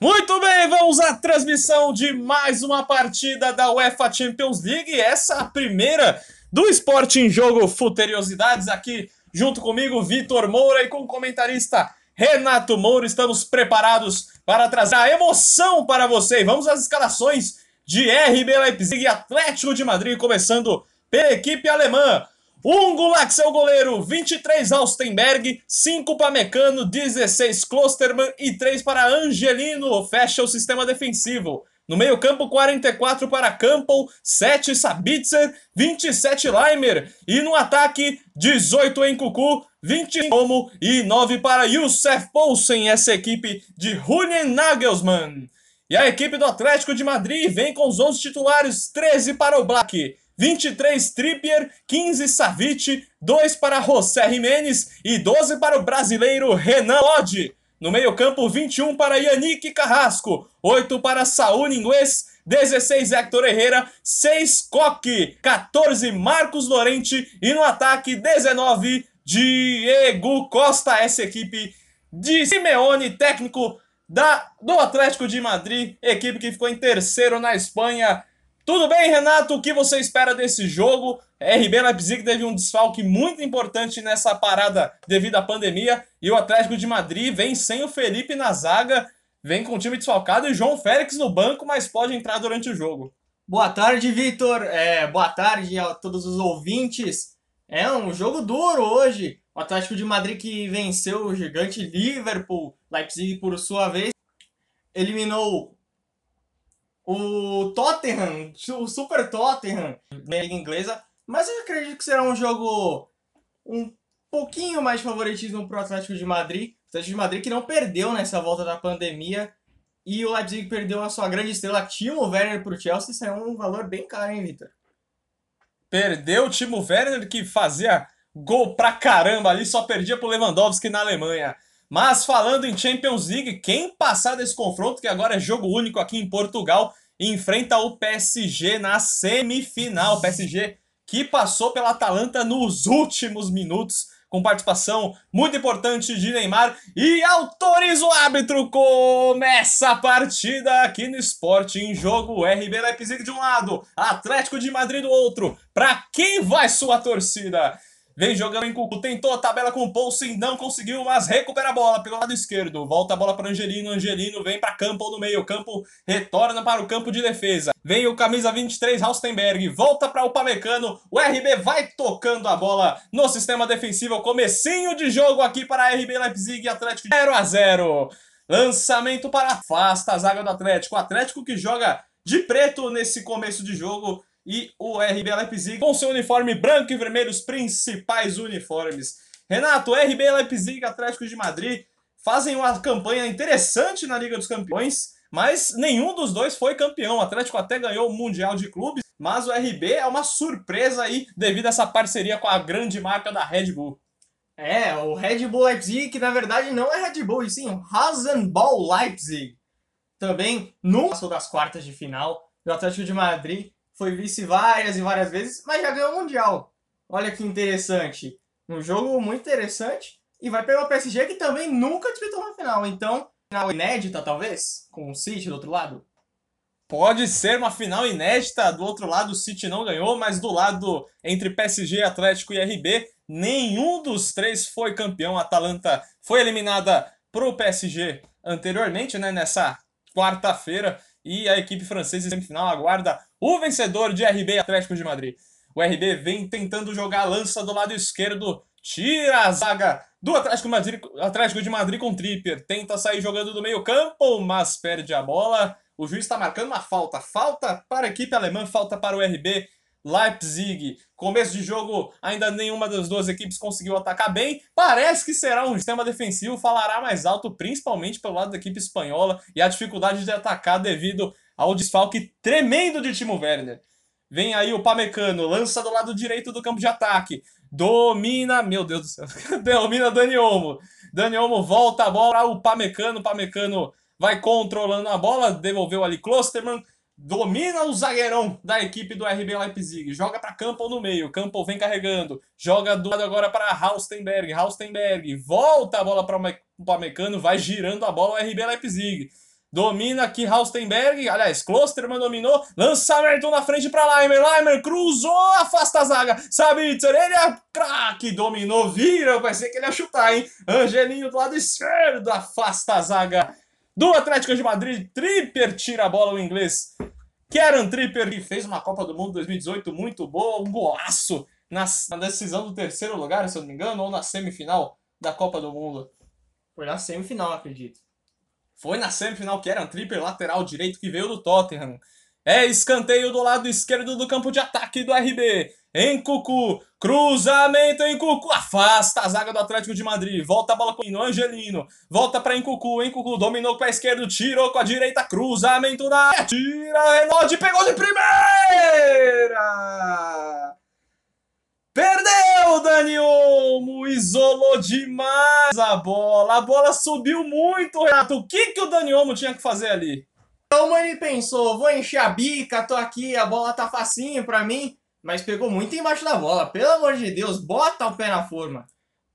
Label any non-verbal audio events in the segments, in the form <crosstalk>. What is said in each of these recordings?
Muito bem, vamos à transmissão de mais uma partida da UEFA Champions League. Essa é primeira do Esporte em Jogo Futeriosidades. Aqui junto comigo, Vitor Moura e com o comentarista Renato Moura. Estamos preparados para trazer a emoção para você. Vamos às escalações de RB Leipzig e Atlético de Madrid, começando pela equipe alemã. Um Gulax é o goleiro, 23 Alstenberg, 5 para Mecano, 16 Klosterman. E 3 para Angelino. Fecha o sistema defensivo. No meio-campo, 44 para Campbell, 7 Sabitzer, 27 Leimer. E no ataque, 18 em Cucu, 20 Como e 9 para Youssef Poulsen, essa equipe de Julian Nagelsmann. E a equipe do Atlético de Madrid vem com os 11 titulares, 13 para o Black, 23 Trippier, 15 Savic, 2 para José Jimenez e 12 para o brasileiro Renan Lodge. No meio-campo, 21 para Yannick Carrasco, 8 para Saúl Inglês, 16 Hector Herrera, 6 Coque, 14 Marcos Lorente e no ataque 19 Diego Costa, essa equipe de Simeone, técnico da, do Atlético de Madrid, equipe que ficou em terceiro na Espanha tudo bem, Renato? O que você espera desse jogo? RB Leipzig teve um desfalque muito importante nessa parada devido à pandemia e o Atlético de Madrid vem sem o Felipe na zaga, vem com o time desfalcado e João Félix no banco, mas pode entrar durante o jogo. Boa tarde, Vitor. É, boa tarde a todos os ouvintes. É um jogo duro hoje. O Atlético de Madrid que venceu o gigante Liverpool, Leipzig por sua vez, eliminou o Tottenham, o Super Tottenham na Liga Inglesa, mas eu acredito que será um jogo um pouquinho mais de favoritismo para o Atlético de Madrid. O Atlético de Madrid que não perdeu nessa volta da pandemia e o Leipzig perdeu a sua grande estrela Timo Werner para o Chelsea, isso é um valor bem caro, hein, Vitor? Perdeu o Timo Werner que fazia gol pra caramba ali, só perdia pro Lewandowski na Alemanha. Mas falando em Champions League, quem passar desse confronto, que agora é jogo único aqui em Portugal, enfrenta o PSG na semifinal. PSG que passou pela Atalanta nos últimos minutos, com participação muito importante de Neymar. E autoriza o árbitro. Começa a partida aqui no esporte em jogo. RB Leipzig de um lado, Atlético de Madrid do outro. Para quem vai sua torcida? Vem jogando em Cucu, tentou a tabela com o Poulsen, não conseguiu, mas recupera a bola pelo lado esquerdo. Volta a bola para Angelino, Angelino vem para Campo no meio, Campo retorna para o campo de defesa. Vem o camisa 23, Raustenberg, volta para o Pamecano. O RB vai tocando a bola no sistema defensivo. Comecinho de jogo aqui para RB Leipzig Atlético 0 a 0. Lançamento para afasta a zaga do Atlético. O Atlético que joga de preto nesse começo de jogo e o RB Leipzig com seu uniforme branco e vermelho, os principais uniformes. Renato, RB Leipzig Atlético de Madrid fazem uma campanha interessante na Liga dos Campeões, mas nenhum dos dois foi campeão. O Atlético até ganhou o Mundial de Clubes, mas o RB é uma surpresa aí devido a essa parceria com a grande marca da Red Bull. É, o Red Bull Leipzig, que na verdade não é Red Bull, e sim o Rasenball Leipzig. Também no passou das quartas de final, o Atlético de Madrid foi vice várias e várias vezes, mas já ganhou o Mundial. Olha que interessante. Um jogo muito interessante. E vai pegar o PSG que também nunca disputou uma final. Então, final inédita, talvez? Com o City do outro lado? Pode ser uma final inédita. Do outro lado, o City não ganhou, mas do lado entre PSG, Atlético e RB, nenhum dos três foi campeão. A Atalanta foi eliminada pro PSG anteriormente, né? Nessa quarta-feira. E a equipe francesa em semifinal aguarda o vencedor de RB Atlético de Madrid. O RB vem tentando jogar a lança do lado esquerdo, tira a zaga do Atlético, Madrid, Atlético de Madrid com Tripper, tenta sair jogando do meio campo, mas perde a bola. O juiz está marcando uma falta. Falta para a equipe alemã, falta para o RB Leipzig. Começo de jogo, ainda nenhuma das duas equipes conseguiu atacar bem. Parece que será um sistema defensivo, falará mais alto, principalmente pelo lado da equipe espanhola e a dificuldade de atacar devido ao desfalque tremendo de Timo Werner. Vem aí o Pamecano, lança do lado direito do campo de ataque. Domina, meu Deus do céu, <laughs> domina Dani Olmo. Dani Olmo volta a bola o Pamecano, Pamecano vai controlando a bola, devolveu ali Klosterman, domina o zagueirão da equipe do RB Leipzig, joga para Campbell no meio, Campbell vem carregando, joga do lado agora para Haustenberg, Haustenberg volta a bola para o Pamecano, vai girando a bola o RB Leipzig. Domina aqui Raustenberg. Aliás, Klosterman dominou. Lançamento na frente para Leimer. Leimer cruzou, afasta a zaga. Sabitzer, ele é craque. Dominou, vira. Ser que ele ia chutar, hein? Angelinho do lado esquerdo. Afasta a zaga do Atlético de Madrid. Tripper tira a bola o inglês. Kieran Tripper, que fez uma Copa do Mundo 2018 muito boa. Um golaço na, na decisão do terceiro lugar, se eu não me engano, ou na semifinal da Copa do Mundo. Foi na semifinal, acredito. Foi na semifinal que era um triple lateral direito que veio do Tottenham. É escanteio do lado esquerdo do campo de ataque do RB. Em Cucu, cruzamento em Cucu, afasta a zaga do Atlético de Madrid. Volta a bola com o Angelino. Volta para Encucu, Encucu dominou com a esquerda, tirou com a direita, cruzamento na tira, Renode pegou de primeira. Perdeu Dani Olmo, isolou demais a bola. A bola subiu muito, Renato. O que, que o Dani Olmo tinha que fazer ali? Então ele pensou, vou encher a bica, tô aqui, a bola tá facinho pra mim. Mas pegou muito embaixo da bola. Pelo amor de Deus, bota o pé na forma.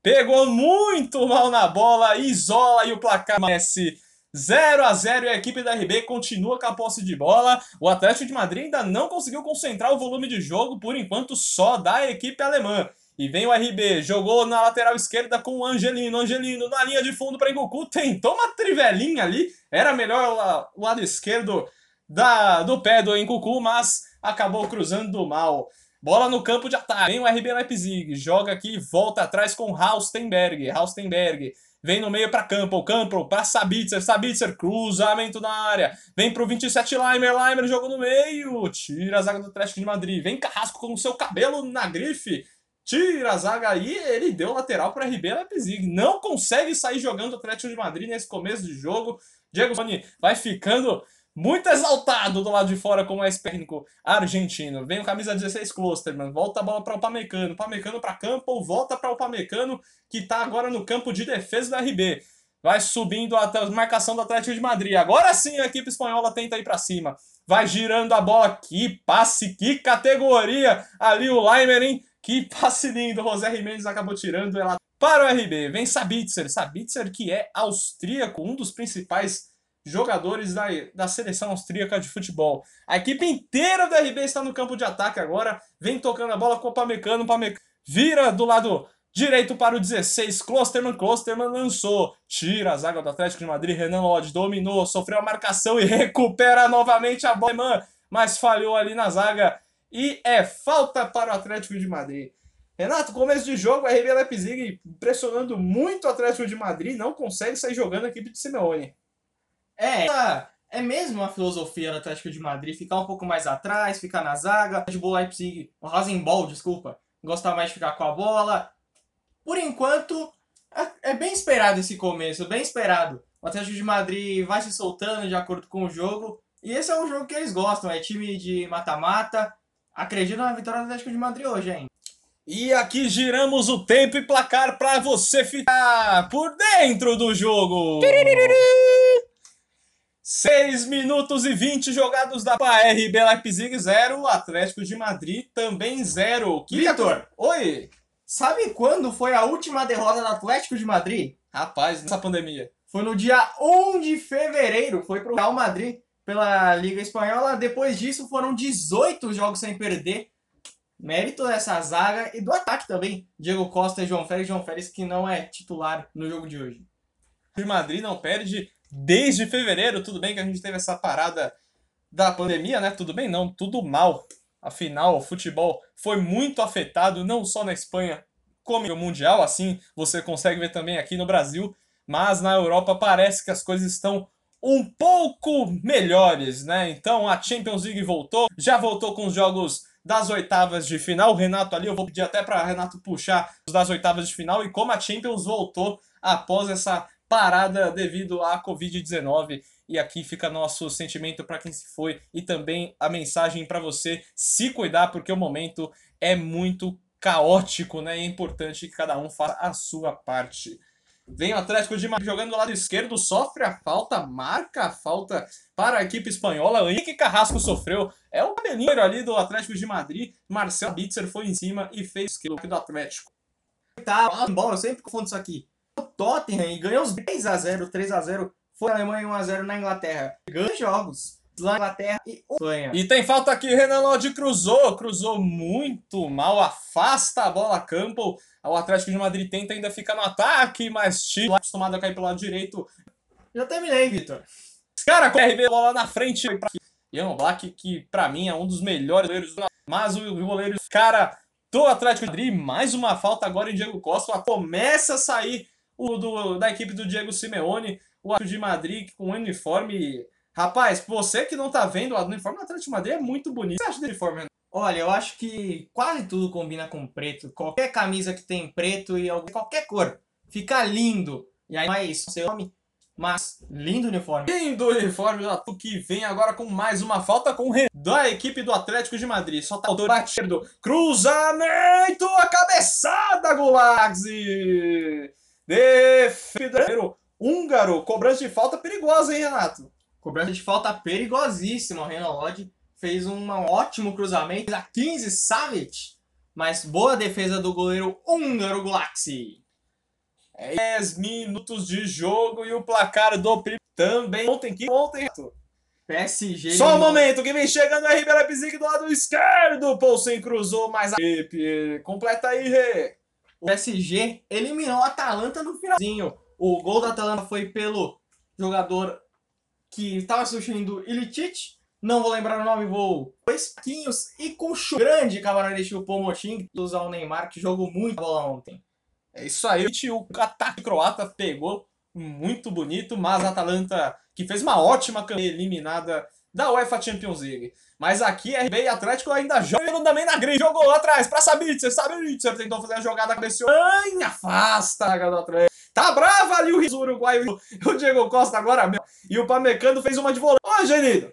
Pegou muito mal na bola, isola e o placar Messi 0 a 0 e a equipe da RB continua com a posse de bola. O Atlético de Madrid ainda não conseguiu concentrar o volume de jogo, por enquanto só da equipe alemã. E vem o RB, jogou na lateral esquerda com o Angelino. Angelino na linha de fundo para Engoku, tentou uma trivelinha ali. Era melhor o lado esquerdo da, do pé do Engoku, mas acabou cruzando mal. Bola no campo de ataque. Vem o RB Leipzig, joga aqui, volta atrás com Haustenberg. Haustenberg Vem no meio para Campbell, Campbell para Sabitzer, Sabitzer, cruzamento na área. Vem pro 27 Leimer, Leimer jogou no meio. Tira a zaga do Atlético de Madrid. Vem Carrasco com o seu cabelo na grife. Tira a zaga aí, ele deu lateral para RB Leipzig. Não consegue sair jogando o Atlético de Madrid nesse começo de jogo. Diego Soni vai ficando muito exaltado do lado de fora como ex-técnico argentino. Vem o camisa 16 Klosterman, volta a bola para o Pamecano, Pamecano para Campo, volta para o Pamecano, que está agora no campo de defesa da RB. Vai subindo até a marcação do Atlético de Madrid. Agora sim a equipe espanhola tenta ir para cima. Vai girando a bola. Que passe, que categoria. Ali o Leimer, hein? Que passe lindo. José Jimenez acabou tirando ela para o RB. Vem Sabitzer. Sabitzer que é austríaco, um dos principais jogadores da, da seleção austríaca de futebol. A equipe inteira do RB está no campo de ataque agora, vem tocando a bola com o Pamecano, Pamecano vira do lado direito para o 16, Klosterman, Klosterman lançou, tira a zaga do Atlético de Madrid, Renan Lodge dominou, sofreu a marcação e <laughs> recupera novamente a bola, mas falhou ali na zaga e é falta para o Atlético de Madrid. Renato, começo de jogo, RB Leipzig pressionando muito o Atlético de Madrid, não consegue sair jogando a equipe de Simeone. É, é mesmo a filosofia do Atlético de Madrid ficar um pouco mais atrás, ficar na zaga. Red Bull Leipzig, o Rasenball, desculpa, gostar mais de ficar com a bola. Por enquanto, é, é bem esperado esse começo, bem esperado. O Atlético de Madrid vai se soltando de acordo com o jogo. E esse é um jogo que eles gostam, é time de mata-mata. Acredito na vitória do Atlético de Madrid hoje, hein? E aqui giramos o tempo e placar para você ficar por dentro do jogo. 6 minutos e 20 jogados da RB Leipzig 0, Atlético de Madrid também 0. Vitor, oi! Sabe quando foi a última derrota do Atlético de Madrid? Rapaz, nessa pandemia. Foi no dia 1 de fevereiro, foi pro Real Madrid pela Liga Espanhola. Depois disso foram 18 jogos sem perder. Mérito dessa zaga e do ataque também. Diego Costa e João Félix. João Félix que não é titular no jogo de hoje. O Madrid não perde desde fevereiro. Tudo bem que a gente teve essa parada da pandemia, né? Tudo bem? Não, tudo mal. Afinal, o futebol foi muito afetado, não só na Espanha, como no Mundial, assim você consegue ver também aqui no Brasil. Mas na Europa parece que as coisas estão um pouco melhores, né? Então a Champions League voltou, já voltou com os jogos das oitavas de final. O Renato ali, eu vou pedir até para Renato puxar os das oitavas de final e como a Champions voltou após essa parada devido à Covid-19. E aqui fica nosso sentimento para quem se foi e também a mensagem para você se cuidar, porque o momento é muito caótico, né? É importante que cada um faça a sua parte. Vem o Atlético de Madrid jogando do lado esquerdo, sofre a falta, marca a falta para a equipe espanhola. Henrique Carrasco sofreu. É o cabelinho ali do Atlético de Madrid. Marcel Bitzer foi em cima e fez o do Atlético. Tá, bola, eu sempre confundo isso aqui. Tottenham e ganhou os 10 a 0 3 a 0 foi a Alemanha 1x0 na Inglaterra. Grandes jogos lá na Inglaterra e Espanha. E tem falta aqui, Renan Lodge cruzou, cruzou muito mal, afasta a bola Campbell. O Atlético de Madrid tenta ainda ficar no ataque, mas time acostumado a cair pelo lado direito. Já terminei, Vitor. Cara, com o RB, bola na frente. Ian Black, que pra mim é um dos melhores goleiros, mas o goleiro, cara, do Atlético de Madrid, mais uma falta agora em Diego Costa, começa a sair o do, da equipe do Diego Simeone, o Atlético de Madrid com o uniforme. Rapaz, você que não tá vendo, o uniforme do Atlético de Madrid é muito bonito. O que você acha do uniforme? Olha, eu acho que quase tudo combina com preto. Qualquer camisa que tem preto e qualquer cor fica lindo. E aí, mais seu nome, mas lindo uniforme. Lindo uniforme do que vem agora com mais uma falta com o da equipe do Atlético de Madrid. Só tá o batido. Cruzamento, a cabeçada, Gulaxi! Defendeu húngaro, cobrança de falta perigosa, hein, Renato? Cobrança de falta perigosíssima. O Renan Lodge fez um ótimo cruzamento a 15 Savic, mas boa defesa do goleiro húngaro Gulaxi. 10 minutos de jogo e o placar do Pri também ontem que ontem. PSG. Só um momento que vem chegando a Ribeira Leipzig do lado esquerdo. Poulsen cruzou mais a. Completa aí, Rê. O PSG eliminou o Atalanta no finalzinho. O gol da Atalanta foi pelo jogador que estava substituindo Ilicic. Não vou lembrar o nome, vou. Dois paquinhos e com o grande camarada chupou Motim, usar o Neymar, que jogou muito bola ontem. É isso aí, o ataque croata pegou muito bonito, mas a Atalanta, que fez uma ótima campanha eliminada da UEFA Champions League. Mas aqui, RB e Atlético ainda jogam também na grande. Jogou atrás pra Sabitzer. Sabitzer tentou fazer a jogada, cabeceou. Ai, afasta a do Atlético. Tá brava ali o uruguaio. O Diego Costa agora mesmo. E o Pamecano fez uma de volante. Ó, Angelino.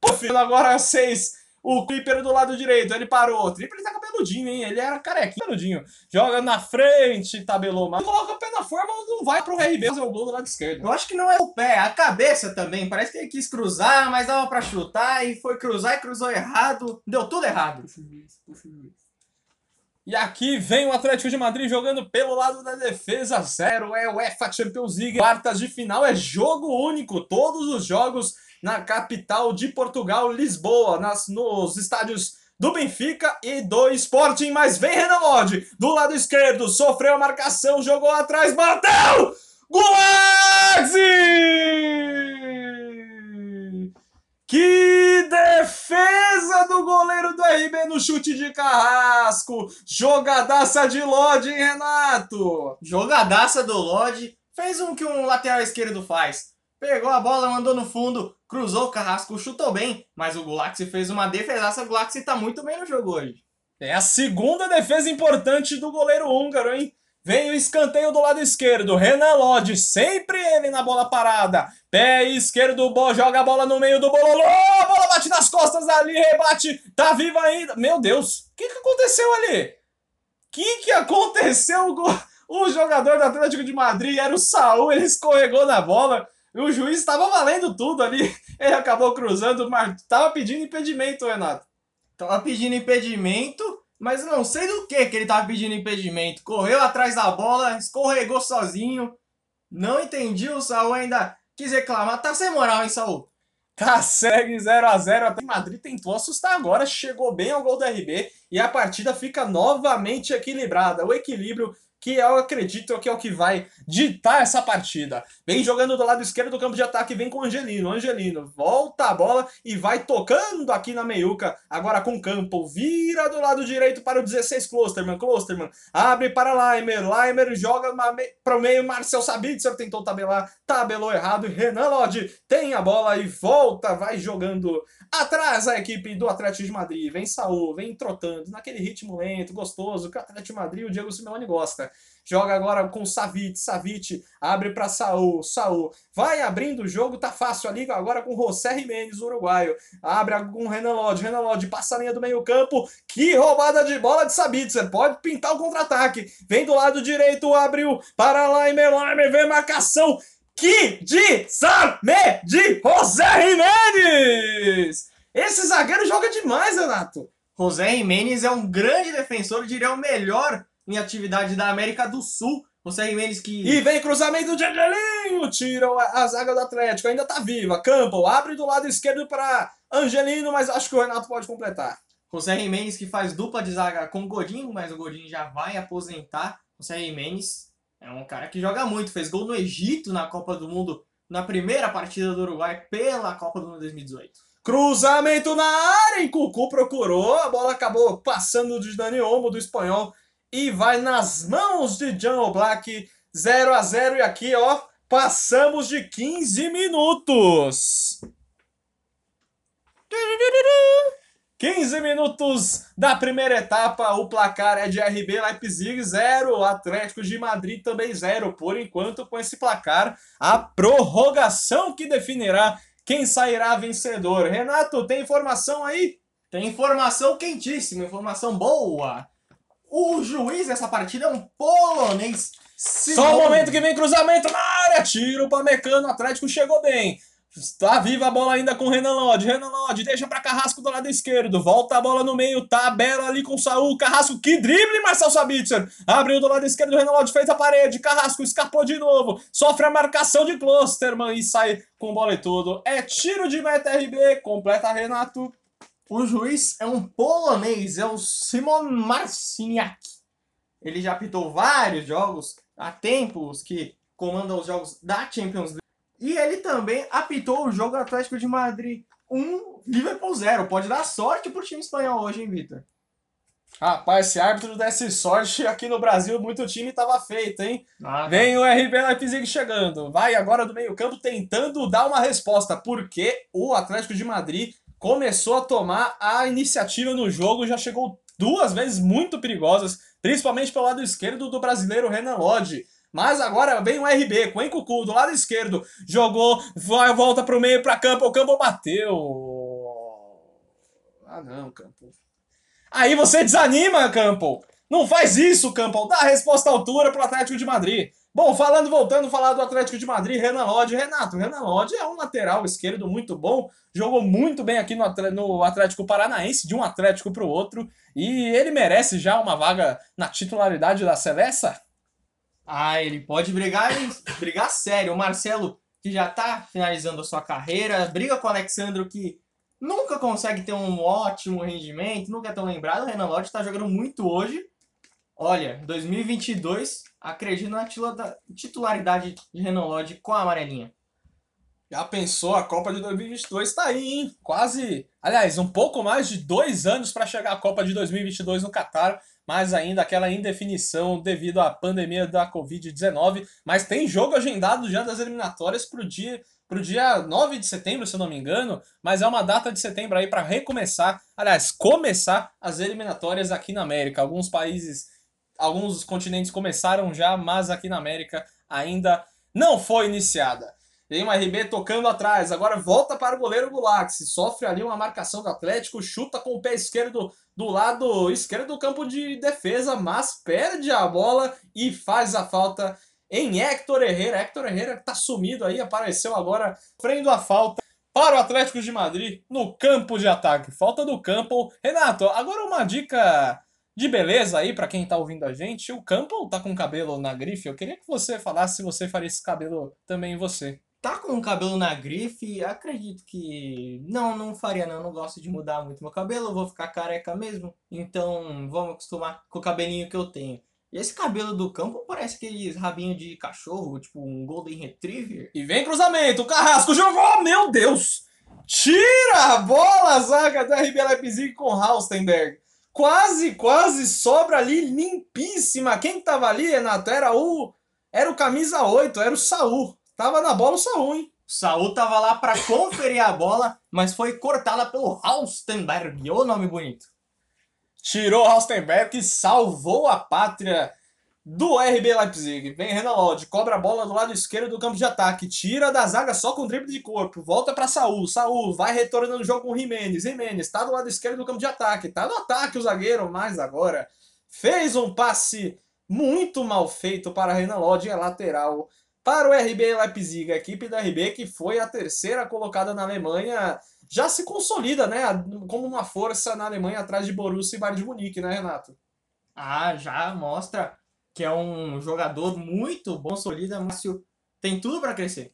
Pô, filho, agora seis o Clipper do lado direito, ele parou. O Tripper tá cabeludinho, hein? Ele era carequinho, cabeludinho. Joga na frente, tabelou mas coloca o pé na forma, não vai pro RB fazer o gol do lado esquerdo. Eu acho que não é o pé, é a cabeça também. Parece que ele quis cruzar, mas dava pra chutar e foi cruzar e cruzou errado. Deu tudo errado. E aqui vem o Atlético de Madrid jogando pelo lado da defesa. Zero é o UEFA Champions League. Quartas de final é jogo único. Todos os jogos na capital de Portugal, Lisboa, nas, nos estádios do Benfica e do Sporting, mas vem Renan Lodge, do lado esquerdo, sofreu a marcação, jogou atrás, bateu! Golaxi! Que defesa do goleiro do RB no chute de carrasco! Jogadaça de Lodge, hein, Renato? Jogadaça do Lodge. Fez um que um lateral esquerdo faz. Pegou a bola, mandou no fundo, cruzou o Carrasco, chutou bem, mas o Gulaxi fez uma defesaça. O Gulaxi tá muito bem no jogo hoje. É a segunda defesa importante do goleiro húngaro, hein? Vem o escanteio do lado esquerdo. Renan Lodge, sempre ele na bola parada. Pé esquerdo, joga a bola no meio do bololô. A bola bate nas costas ali, rebate. Tá viva ainda. Meu Deus, o que, que aconteceu ali? O que, que aconteceu? O jogador do Atlético de Madrid era o Saul, ele escorregou na bola. O juiz estava valendo tudo ali. <laughs> Ele acabou cruzando, mas tava pedindo impedimento, Renato. Tava pedindo impedimento, mas não sei do que que ele tava pedindo impedimento. Correu atrás da bola, escorregou sozinho. Não entendi, o Saul ainda quis reclamar. Tá sem moral, hein, Saul? Tá, segue 0x0. Até Madrid tentou assustar agora, chegou bem ao gol do RB e a partida fica novamente equilibrada. O equilíbrio que eu acredito que é o que vai ditar essa partida. Vem jogando do lado esquerdo do campo de ataque, vem com o Angelino. Angelino volta a bola e vai tocando aqui na meiuca, agora com o campo. Vira do lado direito para o 16 Klosterman. Klosterman abre para Leimer. Leimer joga para o meio. Marcel Sabitzer tentou tabelar, tabelou errado. Renan Lodge tem a bola e volta, vai jogando atrás a equipe do Atlético de Madrid. Vem Saul, vem trotando naquele ritmo lento, gostoso que o Atlético de Madrid e o Diego Simeone gosta. Joga agora com Savic, Savic abre para Saul, Saul vai abrindo o jogo, tá fácil ali agora com José Jimenez, uruguaio. Abre com Renan Lodge, Renan Lodge passa a linha do meio-campo. Que roubada de bola de Sabitzer, pode pintar o contra-ataque. Vem do lado direito, abriu para Laimer, Laimer vem marcação. Que desarme de José Jimenez! Esse zagueiro joga demais, Renato. José Jimenez é um grande defensor, diria o melhor em atividade da América do Sul. José Jimenez que. E vem cruzamento de Angelino, tira a zaga do Atlético, ainda tá viva. Campbell abre do lado esquerdo para Angelino, mas acho que o Renato pode completar. José Jimenez que faz dupla de zaga com o Godinho, mas o Godinho já vai aposentar. José Jimenez é um cara que joga muito, fez gol no Egito na Copa do Mundo na primeira partida do Uruguai pela Copa do Mundo 2018. Cruzamento na área, em Cucu procurou, a bola acabou passando de Dani Olmo do espanhol e vai nas mãos de John Black, 0 a 0 e aqui, ó, passamos de 15 minutos. 15 minutos da primeira etapa, o placar é de RB Leipzig 0, Atlético de Madrid também 0. Por enquanto, com esse placar, a prorrogação que definirá quem sairá vencedor. Renato, tem informação aí? Tem informação quentíssima, informação boa. O juiz dessa partida é um polonês. Só o momento que vem cruzamento na área, tiro para Mecano, Atlético chegou bem. Está viva a bola ainda com Renan Lodge. Renan Lodge deixa para Carrasco do lado esquerdo. Volta a bola no meio. Tabela ali com Saul. Carrasco, que drible, Marcel Sabitzer. Abriu do lado esquerdo. Renan Lodge fez a parede. Carrasco escapou de novo. Sofre a marcação de Klosterman e sai com bola e tudo. É tiro de meta RB. Completa Renato. O juiz é um polonês. É o Simon Marciniak. Ele já apitou vários jogos há tempos que comanda os jogos da Champions League. E ele também apitou o jogo Atlético de Madrid 1, Liverpool 0. Pode dar sorte pro time espanhol hoje, hein, Vitor? Rapaz, se árbitro desse sorte <laughs> aqui no Brasil, muito time tava feito, hein? Ah, Vem o RB Leipzig chegando. Vai agora do meio-campo tentando dar uma resposta, porque o Atlético de Madrid começou a tomar a iniciativa no jogo, já chegou duas vezes muito perigosas, principalmente pelo lado esquerdo do brasileiro Renan Lodge. Mas agora vem o RB com o Encucu do lado esquerdo. Jogou, vai, volta pro meio, pra campo. O campo bateu. Ah, não, campo. Aí você desanima, campo. Não faz isso, campo. Dá a resposta à altura pro Atlético de Madrid. Bom, falando, voltando a falar do Atlético de Madrid, Renan Lodge. Renato, Renan Lodge é um lateral esquerdo muito bom, jogou muito bem aqui no Atlético Paranaense, de um Atlético para o outro, e ele merece já uma vaga na titularidade da Celeste? Ah, ele pode brigar, brigar sério. O Marcelo, que já tá finalizando a sua carreira, briga com o Alexandro, que nunca consegue ter um ótimo rendimento, nunca é tão lembrado. O Renan Lodge tá jogando muito hoje. Olha, 2022, acredito na titularidade de Renan Lodge com a amarelinha. Já pensou, a Copa de 2022 tá aí, hein? Quase, aliás, um pouco mais de dois anos para chegar a Copa de 2022 no Catar mas ainda aquela indefinição devido à pandemia da Covid-19. Mas tem jogo agendado já das eliminatórias para o dia, pro dia 9 de setembro, se eu não me engano, mas é uma data de setembro aí para recomeçar, aliás, começar as eliminatórias aqui na América. Alguns países, alguns continentes começaram já, mas aqui na América ainda não foi iniciada. Tem uma RB tocando atrás, agora volta para o goleiro Gulax, sofre ali uma marcação do Atlético, chuta com o pé esquerdo do lado esquerdo do campo de defesa, mas perde a bola e faz a falta em Héctor Herrera. Héctor Herrera tá sumido aí, apareceu agora, frendo a falta para o Atlético de Madrid no campo de ataque. Falta do campo. Renato, agora uma dica de beleza aí para quem tá ouvindo a gente. O campo tá com cabelo na grife. Eu queria que você falasse se você faria esse cabelo também em você tá com o cabelo na grife, acredito que. Não, não faria não. Não gosto de mudar muito meu cabelo, eu vou ficar careca mesmo. Então vamos acostumar com o cabelinho que eu tenho. E esse cabelo do campo parece aqueles rabinho de cachorro, tipo um Golden Retriever. E vem cruzamento, o Carrasco jogou, meu Deus! Tira a bola, zaga do RB Leipzig com Haustenberg. Quase, quase sobra ali, limpíssima. Quem tava ali, Renato? Era o. Era o camisa 8, era o Saul. Tava na bola o Saul, hein? O Saul tava lá para conferir a bola, mas foi cortada pelo Haustenberg. Ô nome bonito. Tirou o Haustenberg e salvou a pátria do RB Leipzig. Vem Renan Lodge, cobra a bola do lado esquerdo do campo de ataque, tira da zaga só com drible de corpo, volta para Saul. Saul vai retornando o jogo com o Jimenez. Jimenez está do lado esquerdo do campo de ataque, tá no ataque o zagueiro, mas agora fez um passe muito mal feito para Renan Lodge, é lateral para o RB Leipzig, a equipe da RB que foi a terceira colocada na Alemanha, já se consolida, né, como uma força na Alemanha atrás de Borussia e Bayern de Munique, né, Renato? Ah, já mostra que é um jogador muito bom, solida, Márcio tem tudo para crescer.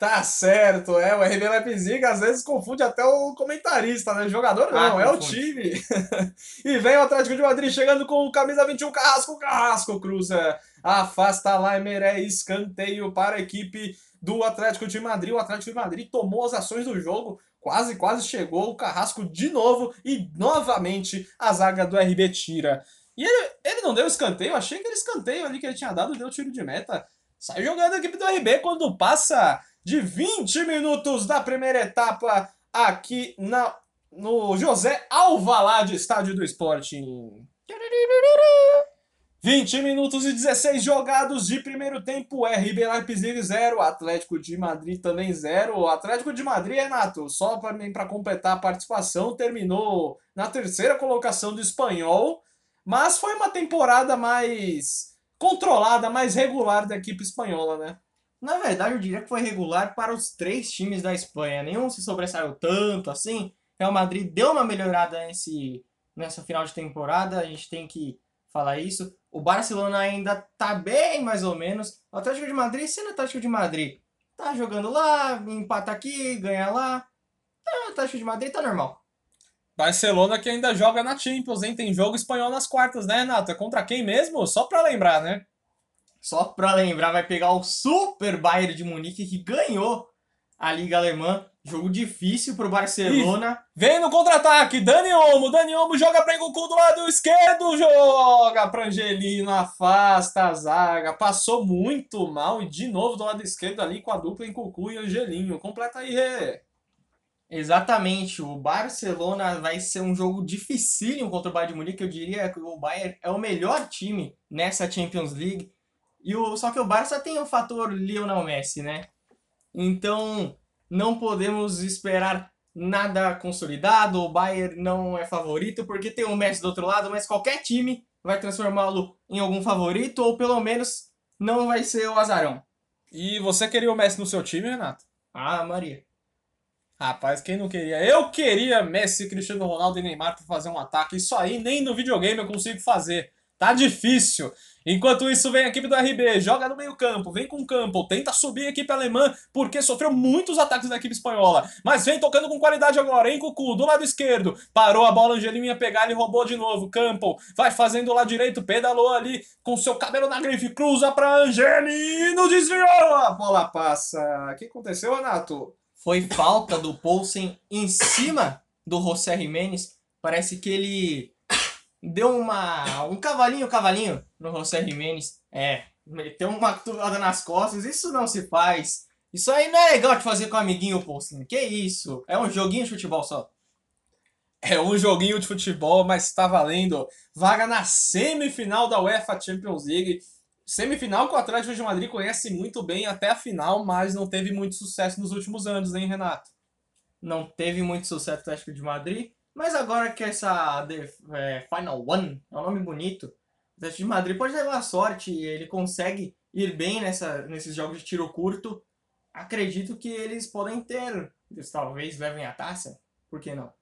Tá certo, é. O RB Leipzig às vezes confunde até o comentarista, né? O jogador não, ah, é o time. <laughs> e vem o Atlético de Madrid chegando com o camisa 21, Carrasco, Carrasco cruza. Afasta Laimer, é escanteio para a equipe do Atlético de Madrid. O Atlético de Madrid tomou as ações do jogo, quase, quase chegou. O Carrasco de novo e novamente a zaga do RB tira. E ele, ele não deu escanteio, achei que ele escanteio ali que ele tinha dado, deu tiro de meta. Sai jogando a equipe do RB quando passa de 20 minutos da primeira etapa aqui na, no José Alvalade, estádio do Sporting. 20 minutos e 16 jogados de primeiro tempo, RB Leipzig 0, Atlético de Madrid também 0. O Atlético de Madrid, Renato, só para completar a participação, terminou na terceira colocação do espanhol, mas foi uma temporada mais controlada, mais regular da equipe espanhola, né? Na verdade, eu diria que foi regular para os três times da Espanha. Nenhum se sobressaiu tanto assim. Real Madrid deu uma melhorada nesse, nessa final de temporada, a gente tem que falar isso. O Barcelona ainda tá bem, mais ou menos. O Atlético de Madrid, sendo Atlético de Madrid, tá jogando lá, empata aqui, ganha lá. Então, o Atlético de Madrid tá normal. Barcelona que ainda joga na Champions, hein? Tem jogo espanhol nas quartas, né, Renato? É contra quem mesmo? Só pra lembrar, né? Só para lembrar, vai pegar o Super Bayern de Munique que ganhou a Liga Alemã. Jogo difícil pro Barcelona. E vem no contra-ataque, Dani Olmo. Dani Olmo joga pra Engucu do lado esquerdo, joga pra Angelino, afasta a zaga. Passou muito mal e de novo do lado esquerdo ali com a dupla em Cucu e Angelinho. Completa aí, Rê. Exatamente, o Barcelona vai ser um jogo dificílimo contra o Bayern de Munique. Eu diria que o Bayern é o melhor time nessa Champions League. E o, só que o Barça tem o fator Lionel Messi, né? Então não podemos esperar nada consolidado. O Bayern não é favorito porque tem o Messi do outro lado, mas qualquer time vai transformá-lo em algum favorito ou pelo menos não vai ser o azarão. E você queria o Messi no seu time, Renato? Ah, Maria. Rapaz, quem não queria? Eu queria Messi, Cristiano Ronaldo e Neymar para fazer um ataque. Isso aí nem no videogame eu consigo fazer. Tá difícil. Enquanto isso, vem a equipe do RB, joga no meio campo, vem com o campo, tenta subir a equipe alemã, porque sofreu muitos ataques da equipe espanhola. Mas vem tocando com qualidade agora, hein, Cucu, do lado esquerdo. Parou a bola, Angelinho ia pegar, ele roubou de novo. Campo, vai fazendo lado direito, pedalou ali com seu cabelo na grife, cruza pra Angelino, desviou, a bola passa. O que aconteceu, Renato? Foi falta do Poulsen em cima do José Jiménez. Parece que ele deu uma um cavalinho, cavalinho no José Jiménez. É, meteu uma cotovelada nas costas. Isso não se faz. Isso aí não é legal de fazer com o amiguinho, Poulsen. Que isso? É um joguinho de futebol só. É um joguinho de futebol, mas está valendo. Vaga na semifinal da UEFA Champions League. Semifinal que o Atlético de Madrid conhece muito bem até a final, mas não teve muito sucesso nos últimos anos, hein, Renato? Não teve muito sucesso o Atlético de Madrid, mas agora que essa The, é, Final One é um nome bonito, o Atlético de Madrid pode levar sorte e ele consegue ir bem nessa, nesses jogos de tiro curto. Acredito que eles podem ter, eles talvez levem a taça, por que não?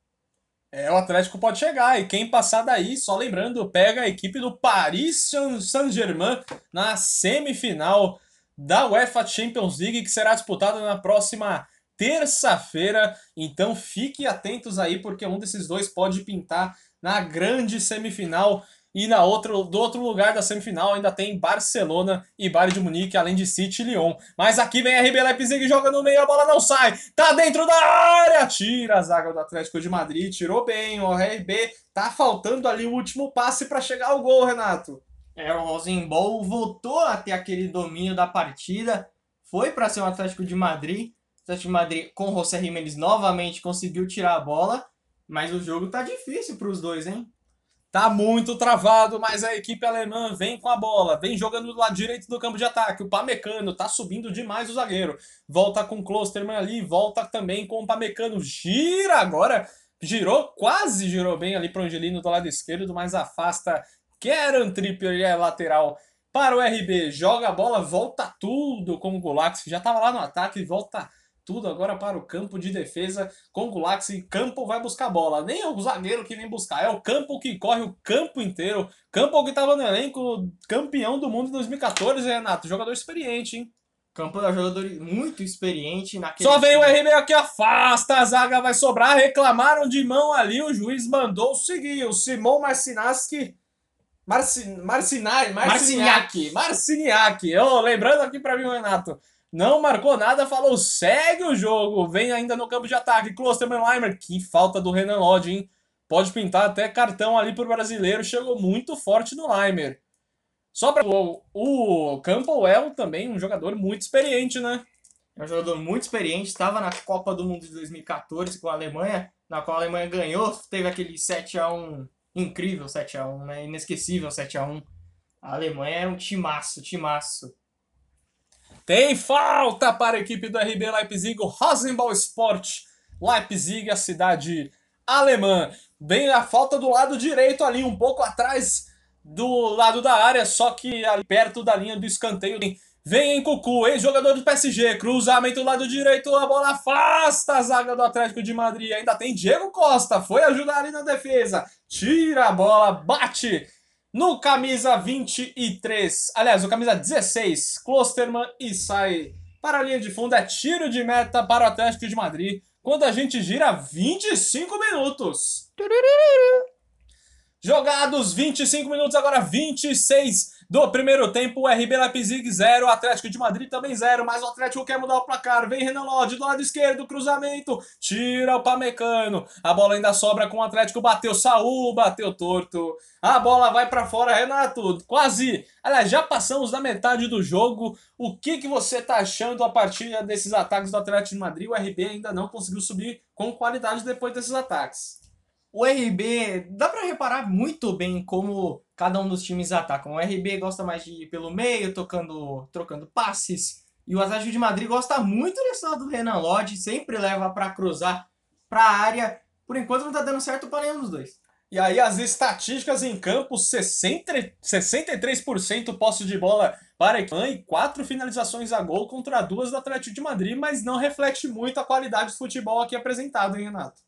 É, o Atlético pode chegar, e quem passar daí, só lembrando, pega a equipe do Paris Saint-Germain na semifinal da UEFA Champions League, que será disputada na próxima terça-feira. Então fiquem atentos aí, porque um desses dois pode pintar na grande semifinal. E na outro, do outro lugar da semifinal ainda tem Barcelona e Bayern de Munique, além de City e Lyon. Mas aqui vem RB Leipzig, joga no meio, a bola não sai. Tá dentro da área, tira a zaga do Atlético de Madrid, tirou bem. O RB tá faltando ali o último passe para chegar ao gol, Renato. É, o Rosenbol voltou a ter aquele domínio da partida, foi para ser o Atlético de Madrid, Atlético de Madrid com o José Jiménez novamente conseguiu tirar a bola, mas o jogo tá difícil para os dois, hein? Tá muito travado, mas a equipe alemã vem com a bola, vem jogando do lado direito do campo de ataque. O Pamecano tá subindo demais o zagueiro. Volta com o Klosterman ali, volta também com o Pamecano. Gira agora, girou, quase girou bem ali pro Angelino do lado esquerdo, mas afasta Kieran Trippier, é lateral para o RB. Joga a bola, volta tudo com o Golax, que já tava lá no ataque, volta tudo agora para o campo de defesa com Gulax e Campo vai buscar a bola. Nem é o zagueiro que vem buscar, é o Campo que corre o campo inteiro. Campo que estava no elenco, campeão do mundo em 2014, Renato. Jogador experiente, hein? Campo é jogador muito experiente naquele. Só veio o RB aqui, afasta, a zaga vai sobrar. Reclamaram de mão ali, o juiz mandou seguir. O Simon Marcinaski. Marci, Marcinai, Marciniak. Marciniak. Oh, lembrando aqui para mim, Renato. Não marcou nada, falou segue o jogo. Vem ainda no campo de ataque. Klosterman Leimer. Que falta do Renan Lodge, hein? Pode pintar até cartão ali pro brasileiro. Chegou muito forte no Leimer. Só para o, o Campbell é também um jogador muito experiente, né? É um jogador muito experiente, estava na Copa do Mundo de 2014 com a Alemanha, na qual a Alemanha ganhou, teve aquele 7 a 1 incrível 7 a 1 né? Inesquecível 7 a 1 A Alemanha era um timaço, timaço. Tem falta para a equipe do RB Leipzig, o Rosenball Sport Leipzig, a cidade alemã. Bem a falta do lado direito ali, um pouco atrás do lado da área, só que ali perto da linha do escanteio. Vem em Cucu, ex-jogador do PSG, cruzamento do lado direito, a bola afasta a zaga do Atlético de Madrid. Ainda tem Diego Costa, foi ajudar ali na defesa, tira a bola, bate no camisa 23, aliás, o camisa 16, Klosterman e sai para a linha de fundo. É tiro de meta para o Atlético de Madrid quando a gente gira 25 minutos. Jogados 25 minutos, agora 26 do primeiro tempo. O RB Leipzig 0, Atlético de Madrid também 0, mas o Atlético quer mudar o placar. Vem Renan Lodge do lado esquerdo, cruzamento, tira o Pamecano. A bola ainda sobra com o Atlético, bateu Saul, bateu torto. A bola vai para fora, Renato. Quase, aliás, já passamos da metade do jogo. O que, que você tá achando a partir desses ataques do Atlético de Madrid? O RB ainda não conseguiu subir com qualidade depois desses ataques o RB, dá para reparar muito bem como cada um dos times atacam. O RB gosta mais de ir pelo meio, tocando, trocando passes. E o Atlético de Madrid gosta muito desse lado do Renan Lodge, sempre leva para cruzar para a área. Por enquanto não tá dando certo para nenhum dos dois. E aí as estatísticas em campo, 60, 63% posse de bola para Equan e 4 finalizações a gol contra duas do Atlético de Madrid, mas não reflete muito a qualidade do futebol aqui apresentado, hein, Renato?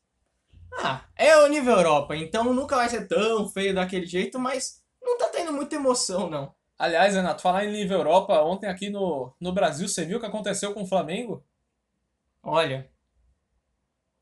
Ah, é o nível Europa, então nunca vai ser tão feio daquele jeito, mas não tá tendo muita emoção, não. Aliás, Renato, falar em nível Europa, ontem aqui no, no Brasil, você viu o que aconteceu com o Flamengo? Olha,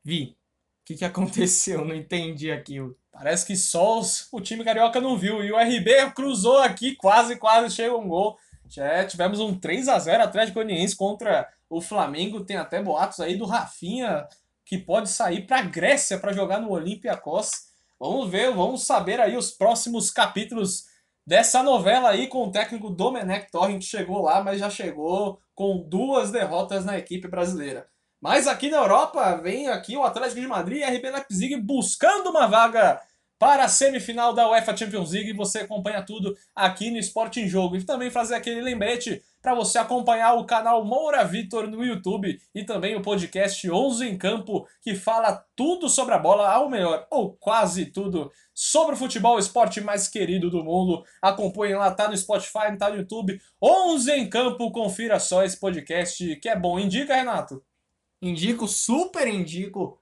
vi. O que, que aconteceu? Não entendi aquilo. Parece que só os, o time carioca não viu. E o RB cruzou aqui, quase, quase chegou um gol. Já tivemos um 3 a 0 Atlético Goianiense contra o Flamengo. Tem até boatos aí do Rafinha que pode sair para a Grécia para jogar no Olympiacos. Vamos ver, vamos saber aí os próximos capítulos dessa novela aí com o técnico Domenech Torrent, que chegou lá, mas já chegou com duas derrotas na equipe brasileira. Mas aqui na Europa, vem aqui o Atlético de Madrid e RB Leipzig buscando uma vaga para a semifinal da UEFA Champions League. Você acompanha tudo aqui no Esporte em Jogo. E também fazer aquele lembrete para você acompanhar o canal Moura Vitor no YouTube e também o podcast 11 em Campo, que fala tudo sobre a bola, ao melhor, ou quase tudo, sobre o futebol, o esporte mais querido do mundo. Acompanhe lá, tá no Spotify, tá no YouTube. 11 em Campo, confira só esse podcast que é bom. Indica, Renato? Indico, super indico.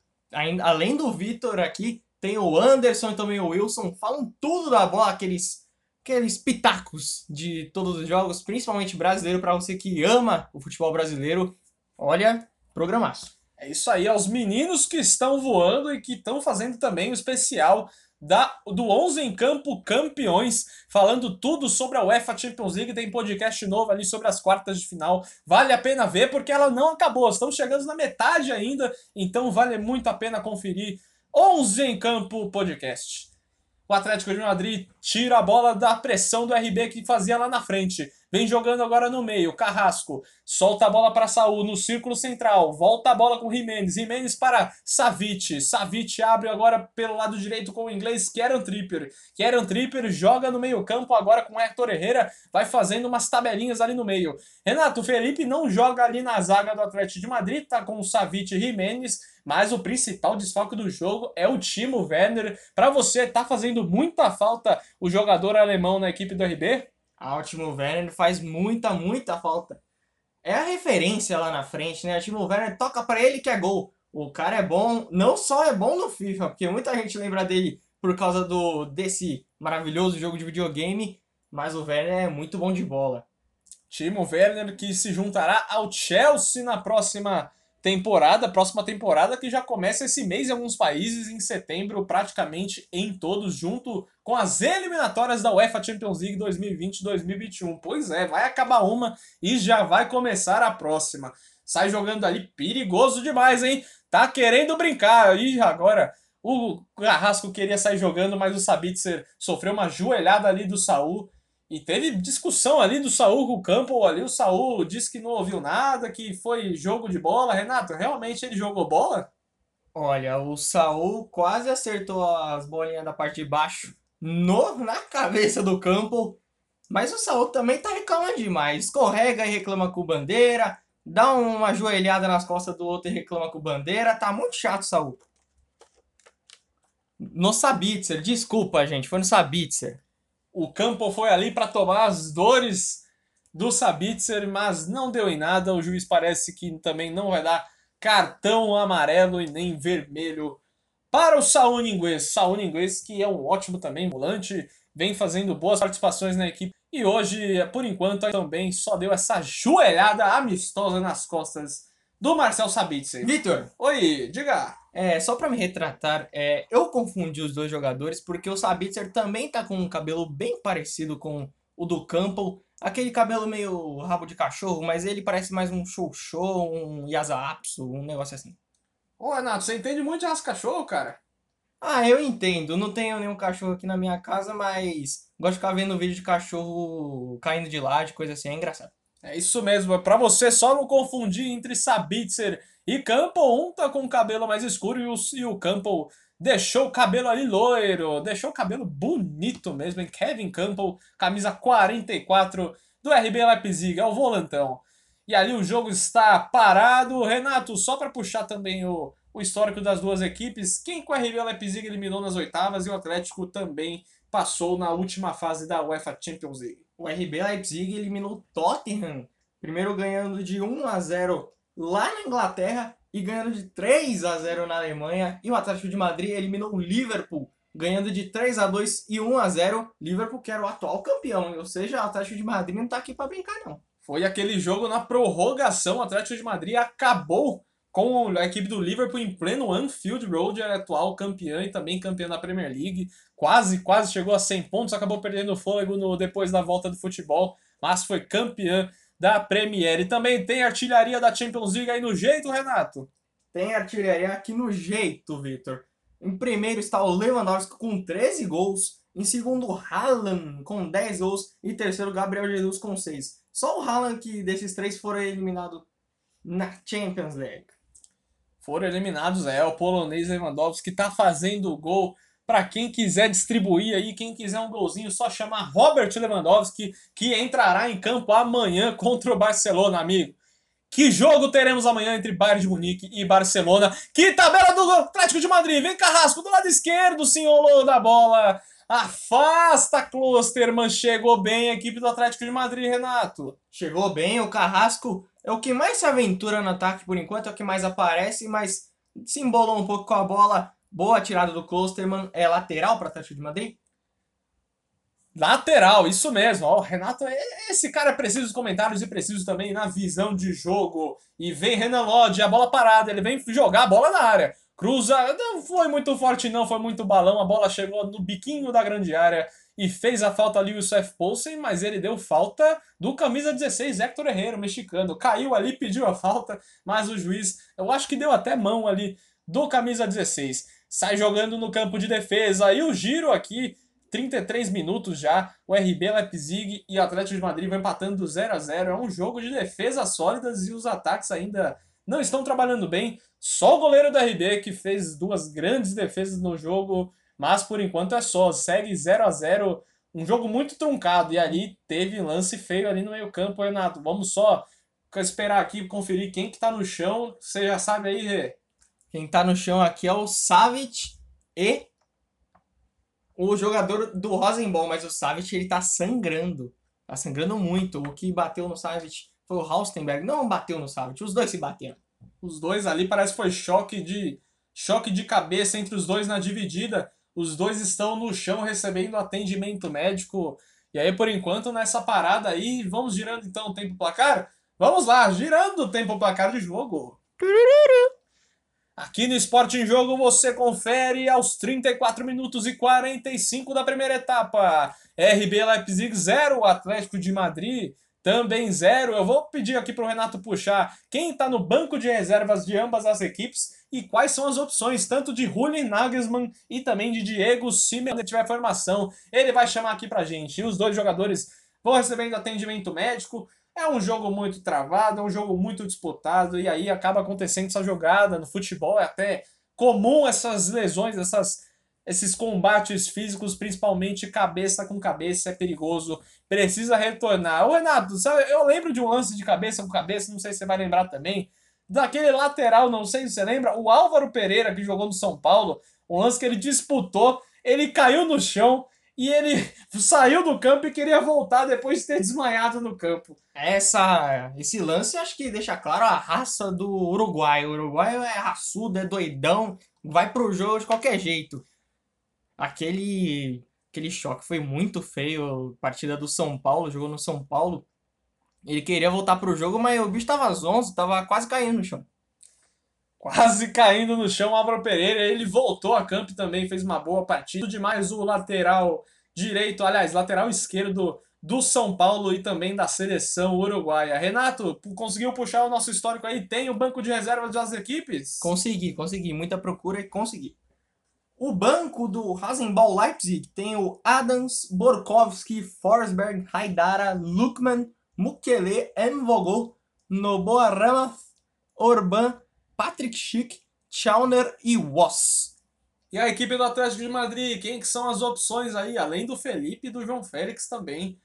Além do Vitor aqui, tem o Anderson e também o Wilson, falam tudo da bola, aqueles, aqueles pitacos de todos os jogos, principalmente brasileiro, para você que ama o futebol brasileiro. Olha, programaço. É isso aí, aos meninos que estão voando e que estão fazendo também o especial da, do 11 em Campo Campeões, falando tudo sobre a UEFA Champions League. Tem podcast novo ali sobre as quartas de final. Vale a pena ver porque ela não acabou. Estamos chegando na metade ainda, então vale muito a pena conferir 11 em Campo Podcast. O Atlético de Madrid tira a bola da pressão do RB que fazia lá na frente. Vem jogando agora no meio. Carrasco solta a bola para Saul no círculo central. Volta a bola com Jimenez. Jimenez para Savic. Savic abre agora pelo lado direito com o inglês Kieran Tripper. Kieran Tripper joga no meio-campo agora com Hector Herrera. Vai fazendo umas tabelinhas ali no meio. Renato, Felipe não joga ali na zaga do Atlético de Madrid. Tá com o Savic e Jimenez. Mas o principal desfalque do jogo é o Timo Werner. Para você, tá fazendo muita falta o jogador alemão na equipe do RB? Ah, o Timo Werner faz muita, muita falta. é a referência lá na frente, né? O Timo Werner toca para ele que é gol. O cara é bom, não só é bom no FIFA, porque muita gente lembra dele por causa do desse maravilhoso jogo de videogame, mas o Werner é muito bom de bola. Timo Werner que se juntará ao Chelsea na próxima temporada, próxima temporada que já começa esse mês em alguns países, em setembro, praticamente em todos, junto com as eliminatórias da UEFA Champions League 2020-2021. Pois é, vai acabar uma e já vai começar a próxima. Sai jogando ali, perigoso demais, hein? Tá querendo brincar. E agora o Carrasco queria sair jogando, mas o Sabitzer sofreu uma joelhada ali do Saul e teve discussão ali do Saul com o campo ali. O Saul disse que não ouviu nada, que foi jogo de bola. Renato, realmente ele jogou bola? Olha, o Saul quase acertou as bolinhas da parte de baixo no, na cabeça do campo. Mas o Saul também tá reclamando demais. Escorrega e reclama com bandeira. Dá uma joelhada nas costas do outro e reclama com bandeira. Tá muito chato, Saul. No Sabitzer, desculpa, gente. Foi no Sabitzer. O Campo foi ali para tomar as dores do Sabitzer, mas não deu em nada. O juiz parece que também não vai dar cartão amarelo e nem vermelho para o Saúl Inglês. Saúl Inglês, que é um ótimo também volante, vem fazendo boas participações na equipe. E hoje, por enquanto, também só deu essa joelhada amistosa nas costas do Marcel Sabitzer. Vitor, oi, diga. É, só para me retratar, é, eu confundi os dois jogadores porque o Sabitzer também tá com um cabelo bem parecido com o do Campbell. Aquele cabelo meio rabo de cachorro, mas ele parece mais um show-show, um Yasaapsu, um negócio assim. Ô, Renato, você entende muito de cachorro, cara? Ah, eu entendo. Não tenho nenhum cachorro aqui na minha casa, mas gosto de ficar vendo vídeo de cachorro caindo de laje, coisa assim, é engraçado. É isso mesmo, é pra você só não confundir entre Sabitzer e Campbell. Um tá com o cabelo mais escuro e o, e o Campbell deixou o cabelo ali loiro, deixou o cabelo bonito mesmo, hein? Kevin Campbell, camisa 44 do RB Leipzig, é o volantão. E ali o jogo está parado. Renato, só para puxar também o, o histórico das duas equipes, quem com o RB Leipzig eliminou nas oitavas e o Atlético também passou na última fase da UEFA Champions League. O RB Leipzig eliminou o Tottenham, primeiro ganhando de 1 a 0 lá na Inglaterra e ganhando de 3 a 0 na Alemanha. E o Atlético de Madrid eliminou o Liverpool, ganhando de 3 a 2 e 1 a 0. Liverpool que era o atual campeão, ou seja, o Atlético de Madrid não tá aqui para brincar não. Foi aquele jogo na prorrogação, o Atlético de Madrid acabou com a equipe do Liverpool em pleno Anfield Road, era atual campeã e também campeã da Premier League. Quase, quase chegou a 100 pontos, acabou perdendo fôlego no, depois da volta do futebol, mas foi campeã da Premier. E também tem artilharia da Champions League aí no jeito, Renato? Tem artilharia aqui no jeito, Victor. Em primeiro está o Lewandowski com 13 gols. Em segundo, Haaland com 10 gols. E terceiro, Gabriel Jesus com 6. Só o Haaland que desses três foram eliminados na Champions League. Foram eliminados, é. O polonês Lewandowski está fazendo o gol para quem quiser distribuir aí, quem quiser um golzinho, só chamar Robert Lewandowski, que entrará em campo amanhã contra o Barcelona, amigo. Que jogo teremos amanhã entre Bayern de Munique e Barcelona? Que tabela do Atlético de Madrid! Vem Carrasco do lado esquerdo, senhor da bola. Afasta Klosterman, chegou bem a equipe do Atlético de Madrid, Renato. Chegou bem, o Carrasco é o que mais se aventura no ataque por enquanto, é o que mais aparece, mas se embolou um pouco com a bola, Boa tirada do Klosterman. É lateral para o Atlético de Madrid? Lateral, isso mesmo. Ó, Renato, é, esse cara é preciso dos comentários e preciso também na visão de jogo. E vem Renan Lodge, a bola parada, ele vem jogar a bola na área. Cruza, não foi muito forte não, foi muito balão, a bola chegou no biquinho da grande área e fez a falta ali o Seth Poulsen, mas ele deu falta do camisa 16, Héctor Herrera, o mexicano. Caiu ali, pediu a falta, mas o juiz, eu acho que deu até mão ali do camisa 16 sai jogando no campo de defesa. E o giro aqui, 33 minutos já, o RB Leipzig e Atlético de Madrid vão empatando 0 a 0 É um jogo de defesas sólidas e os ataques ainda não estão trabalhando bem. Só o goleiro do RB que fez duas grandes defesas no jogo, mas por enquanto é só. Segue 0 a 0 um jogo muito truncado. E ali teve lance feio ali no meio campo, Renato. Vamos só esperar aqui, conferir quem que tá no chão. Você já sabe aí, Rê? Quem tá no chão aqui é o Savic e o jogador do Rosenbaum, mas o Savic ele tá sangrando. Tá sangrando muito. O que bateu no Savic foi o Haustenberg, não bateu no Savic, os dois se bateram. Os dois ali parece que foi choque de choque de cabeça entre os dois na dividida. Os dois estão no chão recebendo atendimento médico. E aí, por enquanto, nessa parada aí, vamos girando então o tempo placar? Vamos lá, girando o tempo placar de jogo. Aqui no Esporte em Jogo você confere aos 34 minutos e 45 da primeira etapa. RB Leipzig 0, Atlético de Madrid também 0. Eu vou pedir aqui para o Renato puxar quem está no banco de reservas de ambas as equipes e quais são as opções, tanto de Rulli Nagelsmann e também de Diego Simeone, tiver formação. Ele vai chamar aqui para gente. E os dois jogadores vão recebendo atendimento médico. É um jogo muito travado, é um jogo muito disputado, e aí acaba acontecendo essa jogada no futebol. É até comum essas lesões, essas, esses combates físicos, principalmente cabeça com cabeça, é perigoso. Precisa retornar. Ô Renato, sabe, eu lembro de um lance de cabeça com cabeça, não sei se você vai lembrar também, daquele lateral, não sei se você lembra, o Álvaro Pereira, que jogou no São Paulo, um lance que ele disputou, ele caiu no chão e ele <laughs> saiu do campo e queria voltar depois de ter desmaiado no campo. Essa, esse lance acho que deixa claro a raça do Uruguai. O Uruguai é raçudo, é doidão, vai pro jogo de qualquer jeito. Aquele, aquele choque foi muito feio. Partida do São Paulo, jogou no São Paulo. Ele queria voltar pro jogo, mas o bicho tava zonzo, tava quase caindo no chão. Quase caindo no chão, Álvaro Pereira. Ele voltou a campo também, fez uma boa partida. Demais o lateral direito, aliás, lateral esquerdo do São Paulo e também da seleção uruguaia. Renato, conseguiu puxar o nosso histórico aí? Tem o banco de reservas das equipes? Consegui, consegui. Muita procura e consegui. O banco do Rasenball Leipzig tem o Adams, Borkowski, Forsberg, Haidara, Lukman, Mukele, Mvogel, Noboa Ramath, Orban, Patrick Schick, Chauner e Woss. E a equipe do Atlético de Madrid, quem que são as opções aí? Além do Felipe e do João Félix também.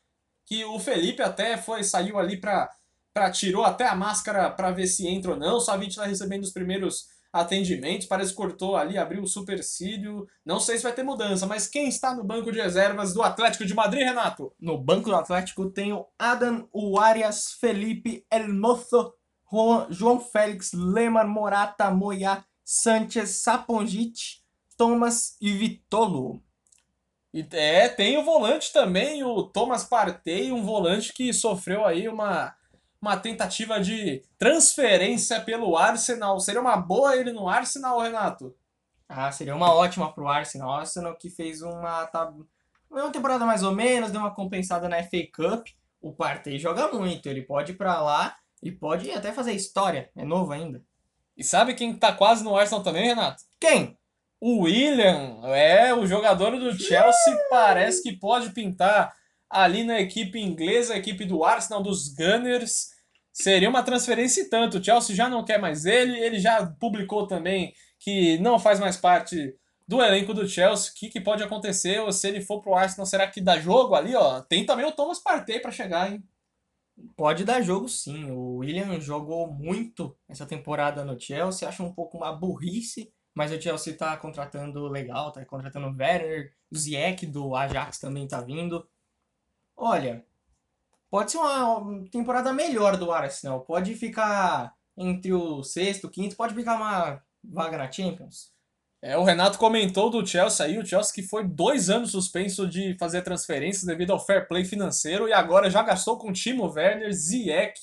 Que o Felipe até foi saiu ali para para tirou até a máscara para ver se entra ou não. O Savic está recebendo os primeiros atendimentos, parece que cortou ali, abriu o supercílio. Não sei se vai ter mudança, mas quem está no banco de reservas do Atlético de Madrid, Renato? No banco do Atlético tem o Adam, o Arias, Felipe, El Mozo, João Félix, Lemar, Morata, Moya, Sanchez, Saponjic, Thomas e Vitolo. E é, tem o volante também, o Thomas Partey, um volante que sofreu aí uma uma tentativa de transferência pelo Arsenal. Seria uma boa ele no Arsenal, Renato? Ah, seria uma ótima pro Arsenal. O Arsenal que fez uma, tá, uma temporada mais ou menos, deu uma compensada na FA Cup. O Partey joga muito, ele pode ir pra lá e pode até fazer história. É novo ainda. E sabe quem tá quase no Arsenal também, Renato? Quem? O William, é, o jogador do Chelsea, parece que pode pintar ali na equipe inglesa, a equipe do Arsenal, dos Gunners. Seria uma transferência e tanto. O Chelsea já não quer mais ele, ele já publicou também que não faz mais parte do elenco do Chelsea. O que, que pode acontecer? Ou se ele for pro Arsenal, será que dá jogo ali? Ó? Tem também o Thomas Partey para chegar, hein? Pode dar jogo sim. O William jogou muito essa temporada no Chelsea. Acho um pouco uma burrice, mas o Chelsea tá contratando legal, tá contratando o Werner, o Ziyech do Ajax também tá vindo. Olha, pode ser uma temporada melhor do Arsenal. Pode ficar entre o sexto, quinto, pode ficar uma vaga na Champions. É, o Renato comentou do Chelsea aí, o Chelsea que foi dois anos suspenso de fazer transferências devido ao fair play financeiro e agora já gastou com Timo Werner, Ziyech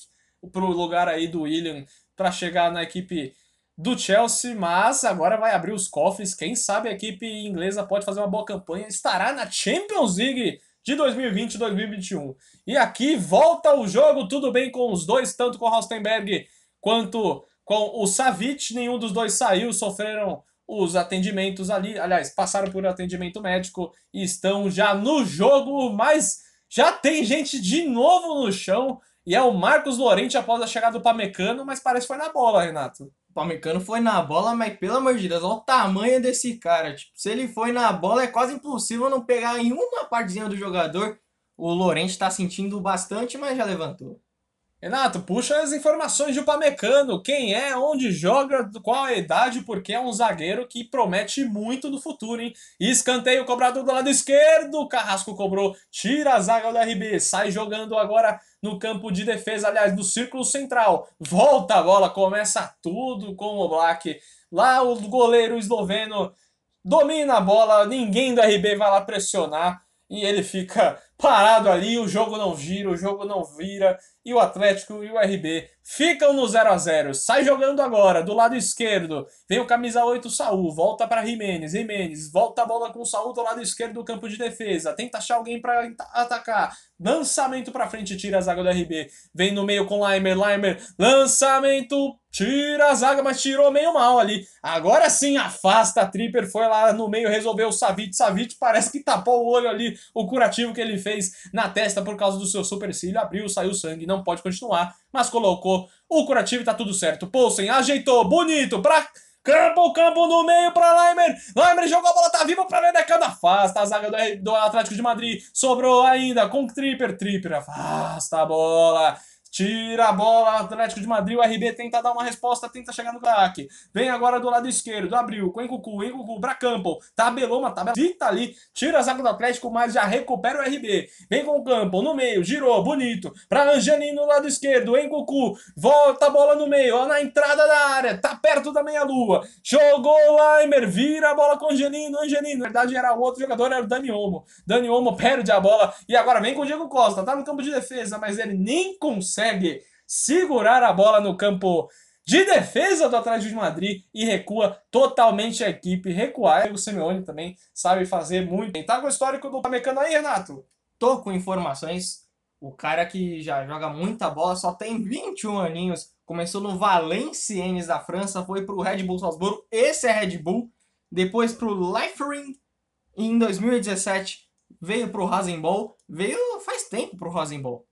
pro lugar aí do William para chegar na equipe do Chelsea, mas agora vai abrir os cofres, quem sabe a equipe inglesa pode fazer uma boa campanha, estará na Champions League de 2020 e 2021. E aqui volta o jogo, tudo bem com os dois, tanto com o Rostenberg quanto com o Savic, nenhum dos dois saiu, sofreram os atendimentos ali, aliás, passaram por atendimento médico e estão já no jogo, mas já tem gente de novo no chão, e é o Marcos Lorente após a chegada do Pamecano, mas parece que foi na bola, Renato. O Pamecano foi na bola, mas pelo amor de Deus, olha o tamanho desse cara. Tipo, se ele foi na bola, é quase impossível não pegar em uma partezinha do jogador. O Lorente tá sentindo bastante, mas já levantou. Renato, puxa as informações de Upamecano. Quem é, onde joga, qual a idade, porque é um zagueiro que promete muito no futuro, hein? Escanteio cobrado do lado esquerdo. Carrasco cobrou, tira a zaga do RB, sai jogando agora no campo de defesa, aliás, no círculo central. Volta a bola, começa tudo com o Black. Lá o goleiro esloveno domina a bola, ninguém do RB vai lá pressionar e ele fica parado ali, o jogo não gira, o jogo não vira, e o Atlético e o RB ficam no 0 a 0 Sai jogando agora, do lado esquerdo, vem o camisa 8 Saul, volta para Jimenez, Jimenez, volta a bola com o Saul do lado esquerdo do campo de defesa, tenta achar alguém para atacar, lançamento para frente, tira a zaga do RB, vem no meio com Leimer, Leimer, lançamento Tira a zaga, mas tirou meio mal ali. Agora sim, afasta. A Tripper foi lá no meio, resolveu o Savic. Savic parece que tapou o olho ali, o curativo que ele fez na testa por causa do seu supercílio. Abriu, saiu sangue, não pode continuar. Mas colocou o curativo e tá tudo certo. Poulsen ajeitou, bonito, pra... Campo, campo no meio para Leimer. Leimer jogou a bola, tá viva para Ledecando. Afasta a zaga do, do Atlético de Madrid. Sobrou ainda com Tripper. Tripper afasta a bola. Tira a bola, Atlético de Madrid, o RB tenta dar uma resposta, tenta chegar no craque. Vem agora do lado esquerdo, abriu, com Encucu, Encucu, Bracampo, tabelou uma tabela, tá ali, tira a zaga do Atlético, mas já recupera o RB. Vem com o Campo, no meio, girou, bonito, pra Angelino no lado esquerdo, Encucu, volta a bola no meio, ó, na entrada da área, tá perto da meia-lua, jogou o Leimer, vira a bola com Angelino, Angelino, na verdade era outro jogador, era o Dani Olmo. Dani Olmo perde a bola e agora vem com o Diego Costa, tá no campo de defesa, mas ele nem consegue consegue segurar a bola no campo de defesa do Atlético de Madrid e recua totalmente a equipe. Recuar, o Simeone também sabe fazer muito. Tá com o histórico do Pamecano aí, Renato? Tô com informações. O cara que já joga muita bola, só tem 21 aninhos, começou no Valenciennes da França, foi pro Red Bull Salzburgo, esse é Red Bull, depois pro Liefering em 2017, veio pro Rasenball, veio faz tempo pro Rasenball.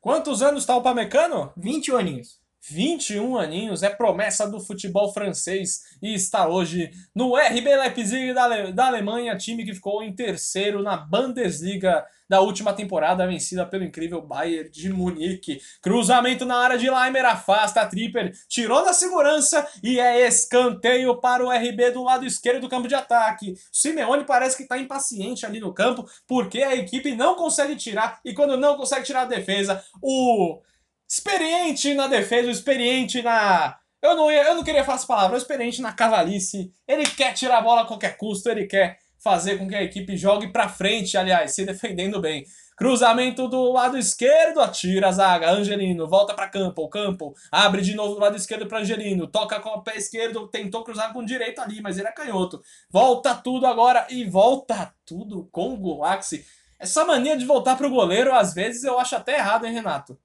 Quantos anos está o Pamecano? 21 aninhos. 21 aninhos, é promessa do futebol francês e está hoje no RB Leipzig da, Ale da Alemanha, time que ficou em terceiro na Bundesliga da última temporada, vencida pelo incrível Bayern de Munique. Cruzamento na área de Leimer, afasta a Tripper, tirou da segurança e é escanteio para o RB do lado esquerdo do campo de ataque. Simeone parece que está impaciente ali no campo, porque a equipe não consegue tirar, e quando não consegue tirar a defesa, o experiente na defesa, experiente na... Eu não, ia, eu não queria falar essa palavra, experiente na cavalice. Ele quer tirar a bola a qualquer custo, ele quer fazer com que a equipe jogue para frente, aliás, se defendendo bem. Cruzamento do lado esquerdo, atira a zaga, Angelino, volta para campo, o campo, abre de novo do lado esquerdo para Angelino, toca com o pé esquerdo, tentou cruzar com o direito ali, mas ele é canhoto. Volta tudo agora e volta tudo com o Gulaxi. Essa mania de voltar pro goleiro, às vezes eu acho até errado, hein, Renato?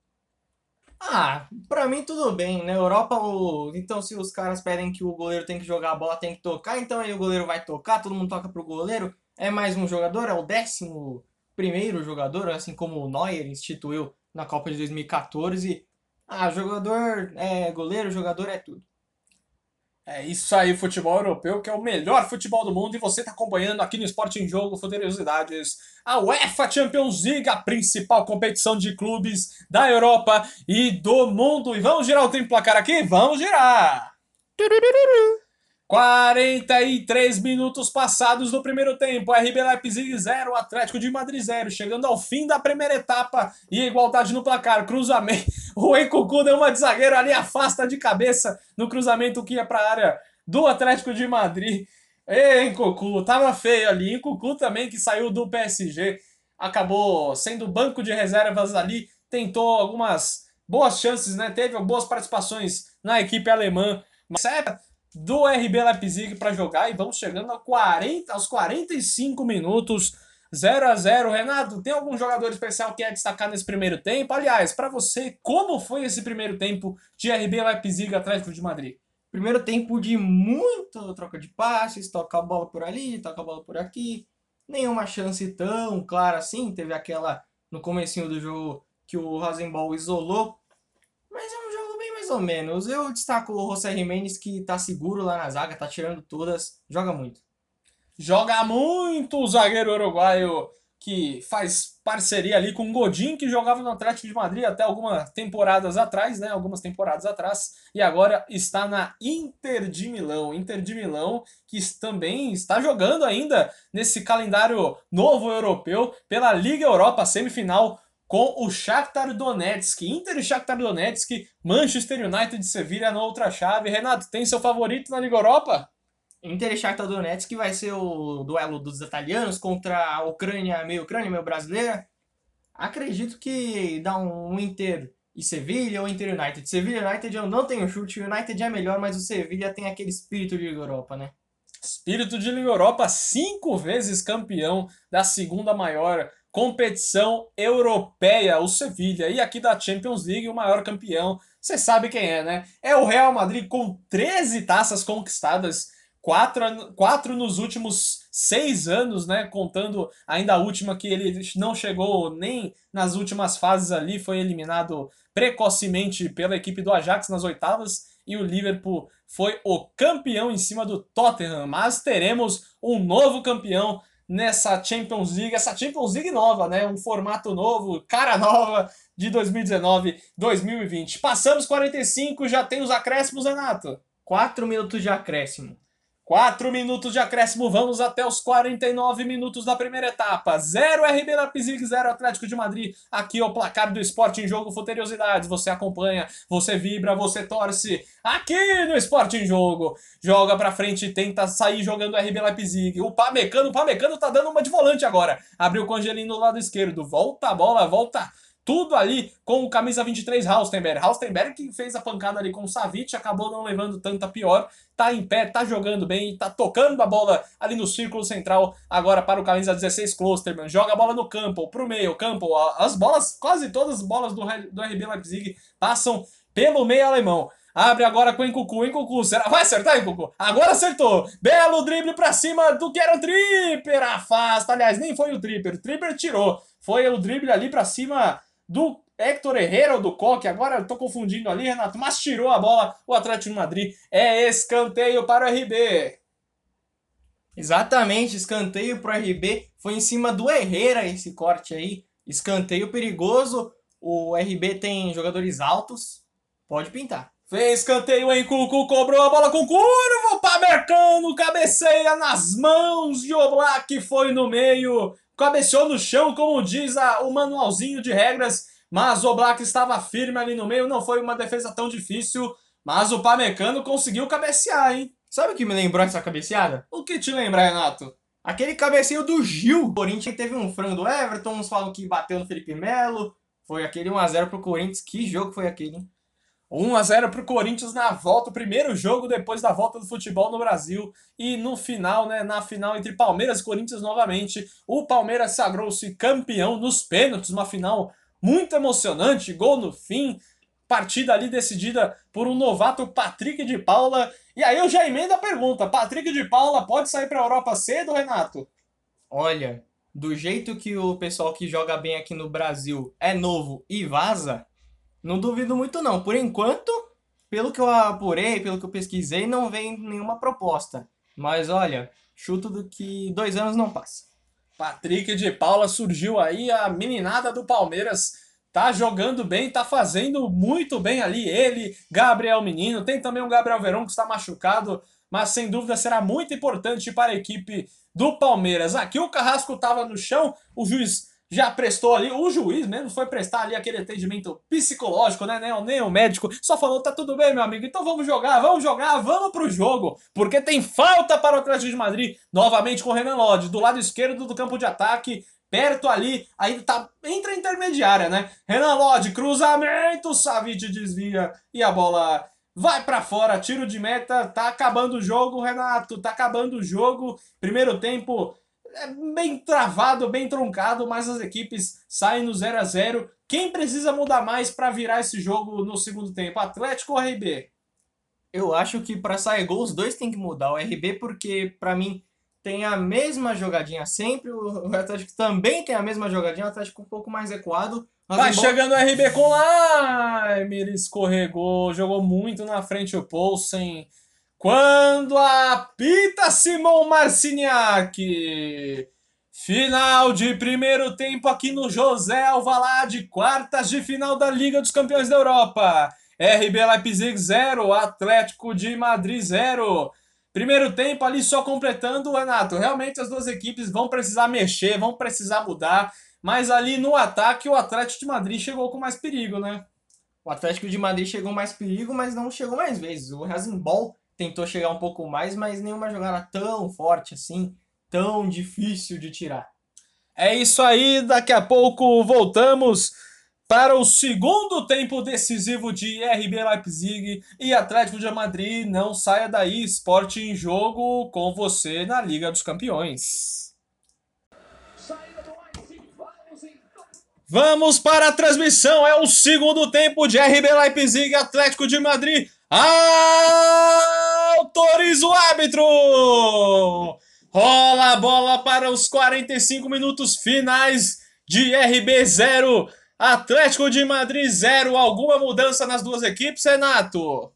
Ah, pra mim tudo bem. Na Europa, o... então se os caras pedem que o goleiro tem que jogar a bola, tem que tocar, então aí o goleiro vai tocar, todo mundo toca pro goleiro. É mais um jogador, é o décimo primeiro jogador, assim como o Neuer instituiu na Copa de 2014. Ah, jogador é goleiro, jogador é tudo. É isso aí, futebol europeu, que é o melhor futebol do mundo, e você está acompanhando aqui no Esporte em Jogo Futerosidades, a UEFA Champions League, a principal competição de clubes da Europa e do mundo. E vamos girar o tempo placar aqui? Vamos girar! 43 minutos passados do primeiro tempo. RB Leipzig 0, Atlético de Madrid 0. Chegando ao fim da primeira etapa e igualdade no placar. Cruzamento. <laughs> O Encucu deu uma de zagueiro ali, afasta de cabeça no cruzamento que ia para a área do Atlético de Madrid. Ei, Encucu, tava feio ali. Encucu também, que saiu do PSG, acabou sendo banco de reservas ali. Tentou algumas boas chances, né? Teve boas participações na equipe alemã. Mas é do RB Leipzig para jogar e vamos chegando a 40, aos 45 minutos. 0 a 0 Renato, tem algum jogador especial que é destacar nesse primeiro tempo? Aliás, para você, como foi esse primeiro tempo de RB Leipzig Atlético de Madrid? Primeiro tempo de muita troca de passes, toca a bola por ali, toca a bola por aqui. Nenhuma chance tão clara assim. Teve aquela no comecinho do jogo que o Rosenball isolou mais ou menos. Eu destaco o José Jimenez, que tá seguro lá na zaga, tá tirando todas, joga muito. Joga muito o zagueiro uruguaio que faz parceria ali com o Godin, que jogava no Atlético de Madrid até algumas temporadas atrás, né? Algumas temporadas atrás, e agora está na Inter de Milão. Inter de Milão, que também está jogando ainda nesse calendário novo europeu pela Liga Europa, semifinal com o Shakhtar Donetsk. Inter e Shakhtar Donetsk, Manchester United de Sevilha na outra chave. Renato, tem seu favorito na Liga Europa? Inter e Shakhtar Donetsk que vai ser o duelo dos italianos contra a Ucrânia, meio Ucrânia, meio brasileira. Acredito que dá um Inter e Sevilha ou Inter United. Sevilha United eu não tenho chute, o United é melhor, mas o Sevilha tem aquele espírito de Liga Europa, né? Espírito de Liga Europa, cinco vezes campeão da segunda maior competição europeia, o Sevilha. E aqui da Champions League, o maior campeão, você sabe quem é, né? É o Real Madrid com 13 taças conquistadas quatro, quatro nos últimos seis anos, né? Contando ainda a última que ele não chegou nem nas últimas fases ali, foi eliminado precocemente pela equipe do Ajax nas oitavas e o Liverpool foi o campeão em cima do Tottenham. Mas teremos um novo campeão nessa Champions League, essa Champions League nova, né? Um formato novo, cara nova de 2019-2020. Passamos 45, já tem os acréscimos, Renato. Quatro minutos de acréscimo. 4 minutos de acréscimo, vamos até os 49 minutos da primeira etapa. 0 RB Leipzig, 0 Atlético de Madrid. Aqui é o placar do esporte em jogo Futeriosidades. Você acompanha, você vibra, você torce. Aqui no esporte em jogo. Joga pra frente, tenta sair jogando RB Leipzig. O Pamecano, o Pamecano tá dando uma de volante agora. Abriu o Angelino do lado esquerdo. Volta a bola, volta tudo ali com o camisa 23 Haustenberg. Haustenberg que fez a pancada ali com o Savic, acabou não levando tanta pior. Tá em pé, tá jogando bem, tá tocando a bola ali no círculo central. Agora para o camisa 16 Klosterman. Joga a bola no campo, pro meio, campo. As bolas, quase todas as bolas do, RB Leipzig passam pelo meio alemão. Abre agora com o Encucu. Encucu, será? Vai acertar, Encucu? Agora acertou. Belo drible pra cima do que era o Tripper. Afasta. Aliás, nem foi o Tripper. O Tripper tirou. Foi o drible ali pra cima do Héctor Herrera ou do Coque, agora eu tô confundindo ali, Renato, mas tirou a bola o Atlético de Madrid. É escanteio para o RB. Exatamente, escanteio para o RB. Foi em cima do Herrera esse corte aí. Escanteio perigoso. O RB tem jogadores altos. Pode pintar. Fez escanteio em Cucu, cobrou a bola com curva. Pamecano cabeceia nas mãos de Oblak, foi no meio cabeceou no chão, como diz a, o manualzinho de regras, mas o Black estava firme ali no meio, não foi uma defesa tão difícil, mas o Pamecano conseguiu cabecear, hein? Sabe o que me lembrou essa cabeceada? O que te lembra, Renato? Aquele cabeceio do Gil. O Corinthians teve um frango do Everton, uns falam que bateu no Felipe Melo. Foi aquele 1x0 pro Corinthians. Que jogo foi aquele, hein? 1 a 0 para o Corinthians na volta, o primeiro jogo depois da volta do futebol no Brasil. E no final, né, na final entre Palmeiras e Corinthians novamente, o Palmeiras sagrou-se campeão nos pênaltis, uma final muito emocionante, gol no fim, partida ali decidida por um novato Patrick de Paula. E aí eu já emendo a pergunta, Patrick de Paula pode sair para a Europa cedo, Renato? Olha, do jeito que o pessoal que joga bem aqui no Brasil é novo e vaza, não duvido muito não. Por enquanto, pelo que eu apurei, pelo que eu pesquisei, não vem nenhuma proposta. Mas olha, chuto do que dois anos não passa. Patrick de Paula surgiu aí, a meninada do Palmeiras tá jogando bem, tá fazendo muito bem ali. Ele, Gabriel Menino, tem também o Gabriel Verão que está machucado, mas sem dúvida será muito importante para a equipe do Palmeiras. Aqui o Carrasco estava no chão, o juiz já prestou ali, o juiz mesmo foi prestar ali aquele atendimento psicológico, né? Nem, nem o médico, só falou: tá tudo bem, meu amigo, então vamos jogar, vamos jogar, vamos pro jogo, porque tem falta para o Atlético de Madrid, novamente com o Renan Lodge, do lado esquerdo do campo de ataque, perto ali, aí tá entre a intermediária, né? Renan Lodge, cruzamento, Savic desvia e a bola vai para fora, tiro de meta, tá acabando o jogo, Renato, tá acabando o jogo. Primeiro tempo é bem travado, bem truncado, mas as equipes saem no 0 a 0 Quem precisa mudar mais para virar esse jogo no segundo tempo? Atlético ou RB? Eu acho que para sair gol os dois tem que mudar. O RB porque para mim tem a mesma jogadinha sempre, o Atlético também tem a mesma jogadinha, o Atlético um pouco mais equado. Vai chegando o RB com lá, Emir escorregou, jogou muito na frente o Poulsen. Quando apita Simon Marciniak, Final de primeiro tempo aqui no José Alvalade, quartas de final da Liga dos Campeões da Europa. RB Leipzig 0, Atlético de Madrid 0. Primeiro tempo ali só completando, Renato. Realmente as duas equipes vão precisar mexer, vão precisar mudar. Mas ali no ataque o Atlético de Madrid chegou com mais perigo, né? O Atlético de Madrid chegou mais perigo, mas não chegou mais vezes. O Rasenball tentou chegar um pouco mais, mas nenhuma jogada tão forte assim tão difícil de tirar. É isso aí, daqui a pouco voltamos para o segundo tempo decisivo de RB Leipzig e Atlético de Madrid. Não saia daí, esporte em jogo com você na Liga dos Campeões. Vamos para a transmissão, é o segundo tempo de RB Leipzig e Atlético de Madrid. Autoriza o árbitro! Rola a bola para os 45 minutos finais de RB 0, Atlético de Madrid 0. Alguma mudança nas duas equipes, Renato?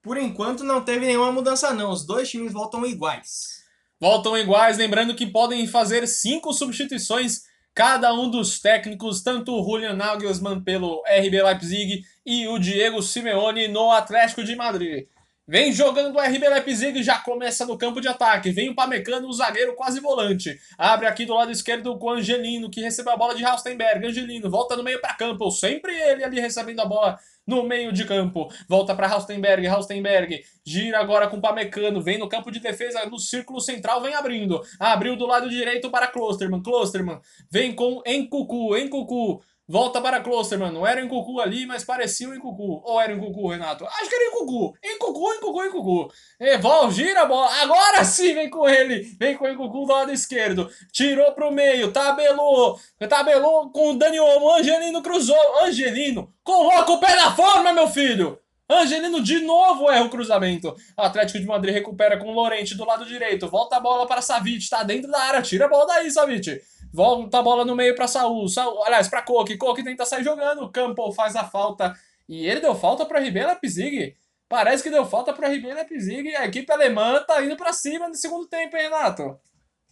Por enquanto não teve nenhuma mudança não, os dois times voltam iguais. Voltam iguais, lembrando que podem fazer cinco substituições cada um dos técnicos, tanto o Julian Nagelsmann pelo RB Leipzig e o Diego Simeone no Atlético de Madrid. Vem jogando o RB Leipzig, já começa no campo de ataque. Vem o Pamecano, o zagueiro quase volante. Abre aqui do lado esquerdo com o Angelino, que recebe a bola de Raustenberg. Angelino volta no meio para campo. Sempre ele ali recebendo a bola no meio de campo. Volta para Raustenberg, Raustenberg gira agora com Pamecano, vem no campo de defesa, no círculo central, vem abrindo. Abriu do lado direito para Klosterman, Klosterman vem com Encucu, Encucu Volta para Klosterman. Não era em Cucu ali, mas parecia um Cucu. Ou era em Cucu, Renato? Acho que era em Cucu. Em Cucu, em Cucu, em Cucu. Evol, gira a bola. Agora sim vem com ele. Vem com o Cucu do lado esquerdo. Tirou pro meio. Tabelou. Tabelou com o Dani Olmo. Angelino cruzou. Angelino, coloca o pé na forma, meu filho. Angelino de novo erra o cruzamento. Atlético de Madrid recupera com o Lorente do lado direito. Volta a bola para Savic. Tá dentro da área. Tira a bola daí, Savic. Volta a bola no meio para Saul. Saul. Aliás, para Coque. Coque tenta sair jogando. Campbell faz a falta. E ele deu falta para RB Leipzig. Parece que deu falta para RB Leipzig. A equipe alemã tá indo para cima no segundo tempo, hein, Renato?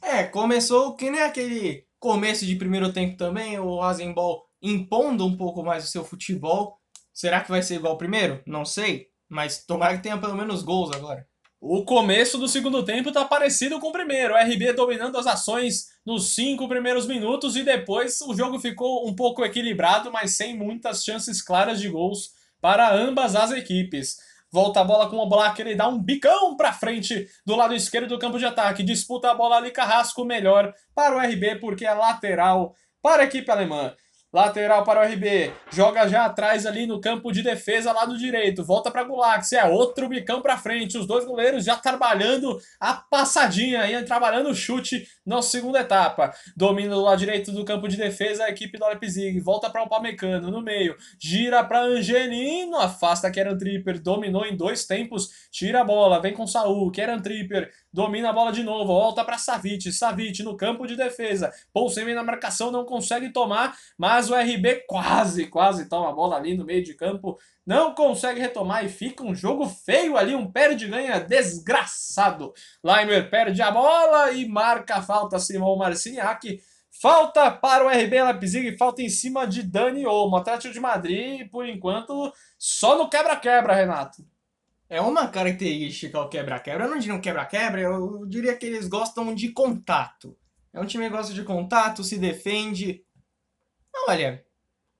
É, começou que nem aquele começo de primeiro tempo também. O Rasenball impondo um pouco mais o seu futebol. Será que vai ser igual ao primeiro? Não sei. Mas tomara que tenha pelo menos gols agora. O começo do segundo tempo está parecido com o primeiro. O RB dominando as ações nos cinco primeiros minutos e depois o jogo ficou um pouco equilibrado, mas sem muitas chances claras de gols para ambas as equipes. Volta a bola com o Black, ele dá um bicão para frente do lado esquerdo do campo de ataque. Disputa a bola ali, Carrasco melhor para o RB porque é lateral para a equipe alemã. Lateral para o RB. Joga já atrás ali no campo de defesa, lado direito. Volta para Gulax. É outro bicão para frente. Os dois goleiros já trabalhando a passadinha aí, trabalhando o chute na segunda etapa. Domina do lado direito do campo de defesa a equipe do Leipzig. Volta para o Pamecano no meio. Gira para Angelino. Afasta Kieran Tripper. Dominou em dois tempos. Tira a bola. Vem com Saul. Kieran Tripper domina a bola de novo, volta para Savic, Savic no campo de defesa, Poulsen na marcação, não consegue tomar, mas o RB quase, quase toma a bola ali no meio de campo, não consegue retomar e fica um jogo feio ali, um perde-ganha desgraçado. Leimer perde a bola e marca a falta Simão Marciniak, Falta para o RB Leipzig, falta em cima de Dani Olmo, Atlético de Madrid, por enquanto, só no quebra-quebra, Renato. É uma característica o quebra-quebra. Eu não diria um quebra-quebra, eu diria que eles gostam de contato. É um time que gosta de contato, se defende. Olha,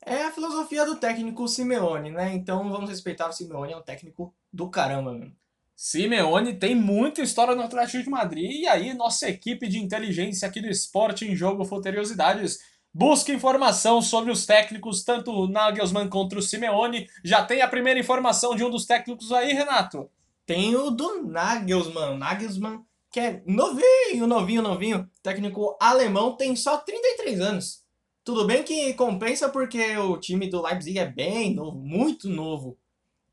é a filosofia do técnico Simeone, né? Então vamos respeitar o Simeone, é um técnico do caramba, mano. Simeone tem muita história no Atlético de Madrid e aí nossa equipe de inteligência aqui do Esporte em Jogo Futeriosidades Busca informação sobre os técnicos, tanto o Nagelsmann contra o Simeone. Já tem a primeira informação de um dos técnicos aí, Renato? Tem o do Nagelsmann. Nagelsmann, que é novinho, novinho, novinho. Técnico alemão, tem só 33 anos. Tudo bem que compensa porque o time do Leipzig é bem novo, muito novo.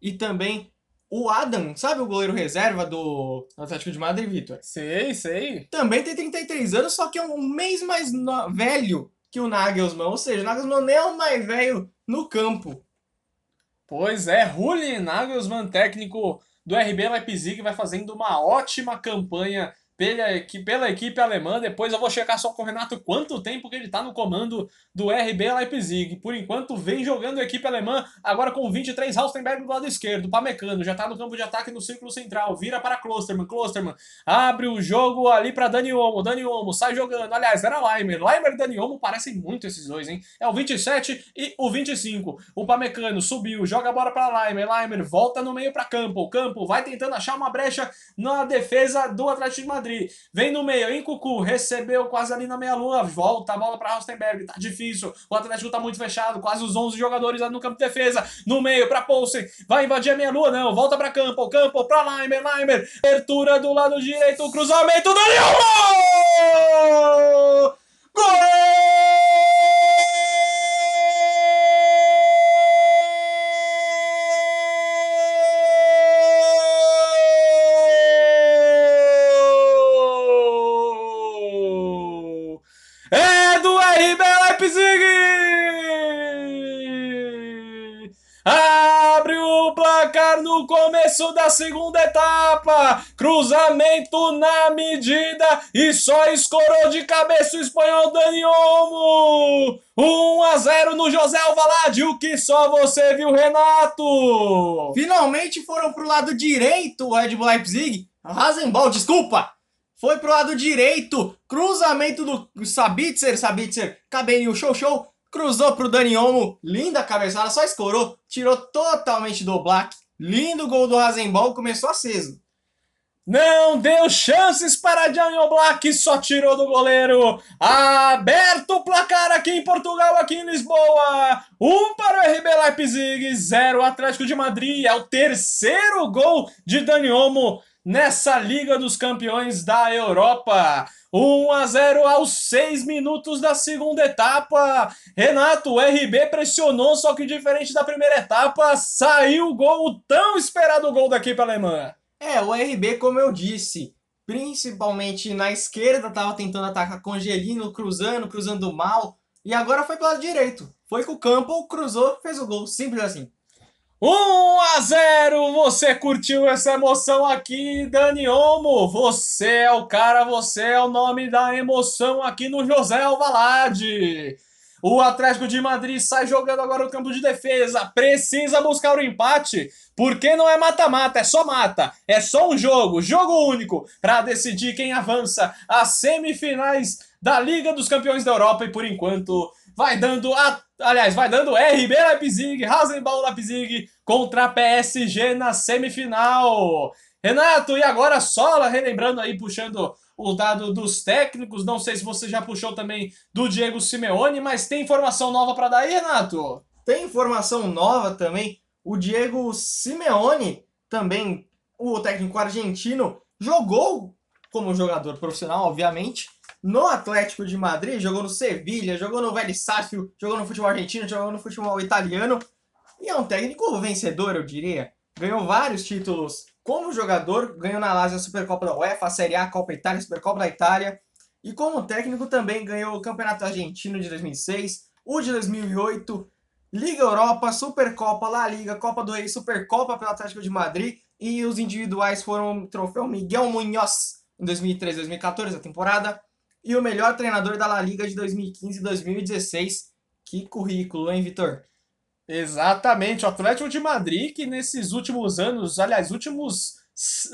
E também o Adam, sabe o goleiro reserva do Atlético de Madrid, Vitor? Sei, sei. Também tem 33 anos, só que é um mês mais velho que o Nagelsmann. Ou seja, o Nagelsmann nem é o mais velho no campo. Pois é, Julian Nagelsmann, técnico do RB Leipzig, vai fazendo uma ótima campanha pela, pela equipe alemã. Depois eu vou checar só com o Renato quanto tempo que ele está no comando do RB Leipzig. Por enquanto, vem jogando a equipe alemã, agora com 23, Haustenberg do lado esquerdo. Pamecano já está no campo de ataque no círculo central. Vira para Klosterman. Klosterman abre o jogo ali para Dani Olmo. Dani Olmo sai jogando. Aliás, era Leimer. Leimer e Dani Olmo parecem muito esses dois, hein? É o 27 e o 25. O Pamecano subiu, joga a bola para Leimer. Leimer volta no meio para Campo. Campo vai tentando achar uma brecha na defesa do Atlético de Madrid. Vem no meio, em Cucu, recebeu quase ali na meia-lua, volta a bola para Rostenberg, tá difícil, o Atlético tá muito fechado, quase os 11 jogadores ali no campo de defesa, no meio para Poulsen, vai invadir a meia-lua, não, volta para Campo, Campo para Leimer, Leimer, abertura do lado direito, cruzamento, Daniel! Gol! no começo da segunda etapa. Cruzamento na medida e só escorou de cabeça o espanhol Dani Olmo. 1 a 0 no José Alvalade, o que só você viu, Renato. Finalmente foram pro lado direito o Red Bull Leipzig. Rasenball, desculpa. Foi pro lado direito, cruzamento do Sabitzer, Sabitzer, cabelinho show show, cruzou pro Dani Olmo, linda cabeçada, só escorou, tirou totalmente do Black. Lindo gol do Rasenball, começou aceso. Não deu chances para Daniel Black, só tirou do goleiro. Aberto o placar aqui em Portugal, aqui em Lisboa. Um para o RB Leipzig, zero Atlético de Madrid. É o terceiro gol de Dani Olmo nessa Liga dos Campeões da Europa. 1 a 0 aos 6 minutos da segunda etapa. Renato, o RB pressionou, só que diferente da primeira etapa, saiu o gol, o tão esperado gol da equipe alemã. É, o RB, como eu disse, principalmente na esquerda, estava tentando atacar com cruzando, cruzando mal, e agora foi pelo lado direito. Foi com o campo, cruzou, fez o gol, simples assim. 1 a 0! Você curtiu essa emoção aqui, Dani Olmo? Você é o cara, você é o nome da emoção aqui no José Alvalade. O Atlético de Madrid sai jogando agora no campo de defesa, precisa buscar o empate, porque não é mata-mata, é só mata. É só um jogo, jogo único, para decidir quem avança às semifinais da Liga dos Campeões da Europa e por enquanto vai dando a aliás, vai dando RB Leipzig, Rasenball Leipzig contra PSG na semifinal. Renato, e agora só relembrando aí, puxando o dado dos técnicos, não sei se você já puxou também do Diego Simeone, mas tem informação nova para dar aí, Renato? Tem informação nova também. O Diego Simeone, também o técnico argentino, jogou como jogador profissional, obviamente, no Atlético de Madrid, jogou no Sevilha, jogou no Velho Sarsfield, jogou no futebol argentino, jogou no futebol italiano. E é um técnico vencedor, eu diria. Ganhou vários títulos como jogador, ganhou na Lazio a Supercopa da UEFA, a Série A, a Copa Itália, a Supercopa da Itália. E como técnico também ganhou o Campeonato Argentino de 2006, o de 2008, Liga Europa, Supercopa, La Liga, Copa do Rei, Supercopa pelo Atlético de Madrid. E os individuais foram o troféu Miguel Munhoz em 2013 2014, a temporada e o melhor treinador da La Liga de 2015 e 2016. Que currículo, hein, Vitor? Exatamente, o Atlético de Madrid que nesses últimos anos, aliás, últimos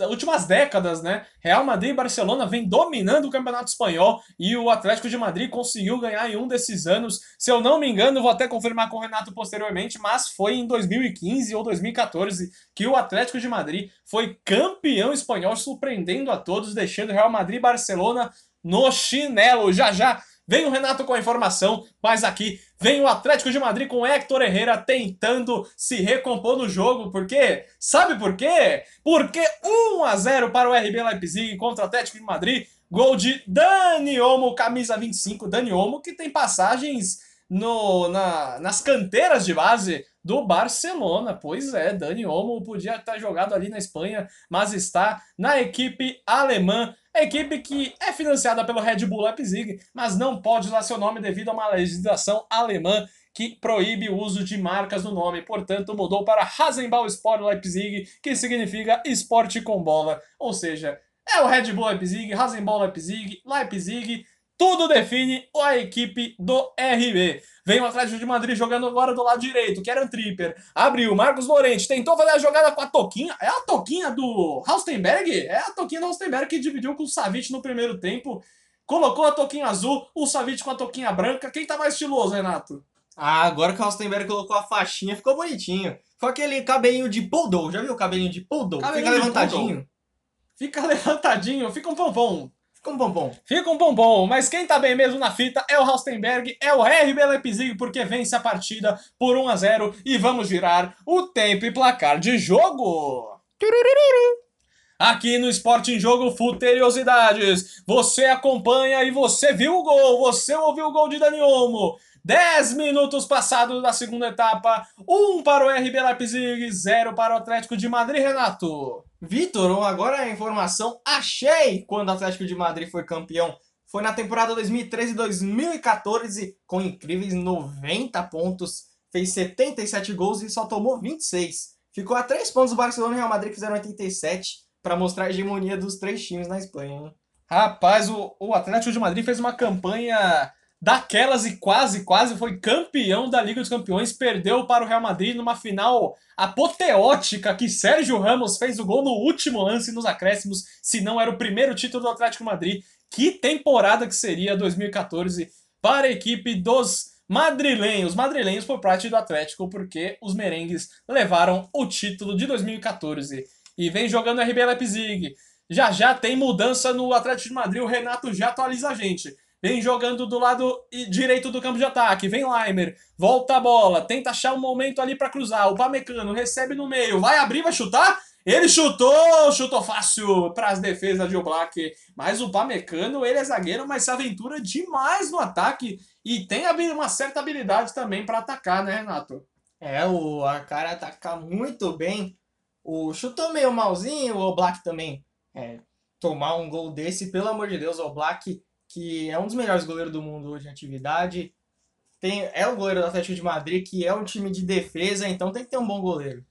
últimas décadas, né? Real Madrid e Barcelona vem dominando o Campeonato Espanhol e o Atlético de Madrid conseguiu ganhar em um desses anos. Se eu não me engano, vou até confirmar com o Renato posteriormente, mas foi em 2015 ou 2014 que o Atlético de Madrid foi campeão espanhol, surpreendendo a todos, deixando Real Madrid e Barcelona no chinelo. Já já. Vem o Renato com a informação, mas aqui vem o Atlético de Madrid com Héctor Herrera tentando se recompor no jogo, porque sabe por quê? Porque 1 a 0 para o RB Leipzig contra o Atlético de Madrid, gol de Dani Olmo, camisa 25, Dani Olmo que tem passagens no, na, nas canteiras de base do Barcelona. Pois é, Dani Olmo podia estar jogado ali na Espanha, mas está na equipe alemã equipe que é financiada pelo Red Bull Leipzig, mas não pode usar seu nome devido a uma legislação alemã que proíbe o uso de marcas no nome, portanto mudou para Rasenball Sport Leipzig, que significa esporte com bola, ou seja, é o Red Bull Leipzig, Rasenball Leipzig, Leipzig, tudo define a equipe do RB. Vem o Atlético de Madrid jogando agora do lado direito, Kieran Tripper, abriu, Marcos Lorente, tentou fazer a jogada com a Toquinha, é a Toquinha do Haustenberg? É a Toquinha do Haustenberg que dividiu com o Savic no primeiro tempo, colocou a Toquinha azul, o Savic com a Toquinha branca, quem tá mais estiloso, Renato? Ah, agora que o Haustenberg colocou a faixinha, ficou bonitinho. Ficou aquele cabelinho de poodle, já viu o cabelinho de poodle? Cabelinho Fica de levantadinho. poodle. Fica <laughs> levantadinho, fica um pompom. Fica um pompom. Fica um bombom, mas quem tá bem mesmo na fita é o Haustenberg, é o RB Leipzig, porque vence a partida por 1 a 0 e vamos virar o tempo e placar de jogo. Aqui no Esporte em Jogo Futeriosidades, você acompanha e você viu o gol, você ouviu o gol de Dani Olmo. 10 minutos passados da segunda etapa, 1 para o RB Leipzig, 0 para o Atlético de Madrid, Renato. Vitor, agora a informação, achei quando o Atlético de Madrid foi campeão. Foi na temporada 2013-2014, com incríveis 90 pontos, fez 77 gols e só tomou 26. Ficou a 3 pontos do Barcelona e Real Madrid, que fizeram 87, para mostrar a hegemonia dos três times na Espanha. Hein? Rapaz, o, o Atlético de Madrid fez uma campanha daquelas e quase, quase foi campeão da Liga dos Campeões, perdeu para o Real Madrid numa final apoteótica que Sérgio Ramos fez o gol no último lance nos acréscimos, se não era o primeiro título do Atlético Madrid. Que temporada que seria 2014 para a equipe dos madrilenhos, madrilenhos por parte do Atlético, porque os merengues levaram o título de 2014. E vem jogando RB Leipzig. Já já tem mudança no Atlético de Madrid, o Renato já atualiza a gente. Vem jogando do lado direito do campo de ataque. Vem Leimer. Volta a bola. Tenta achar um momento ali para cruzar. O Pamecano recebe no meio. Vai abrir, vai chutar. Ele chutou, chutou fácil para as defesas de Oblak. Mas o Pamecano, ele é zagueiro, mas se aventura demais no ataque. E tem uma certa habilidade também para atacar, né, Renato? É, o cara ataca muito bem. O chutou meio malzinho, o Oblak também. É, tomar um gol desse, pelo amor de Deus, o Oblak que é um dos melhores goleiros do mundo hoje em atividade. Tem, é o goleiro do Atlético de Madrid, que é um time de defesa, então tem que ter um bom goleiro.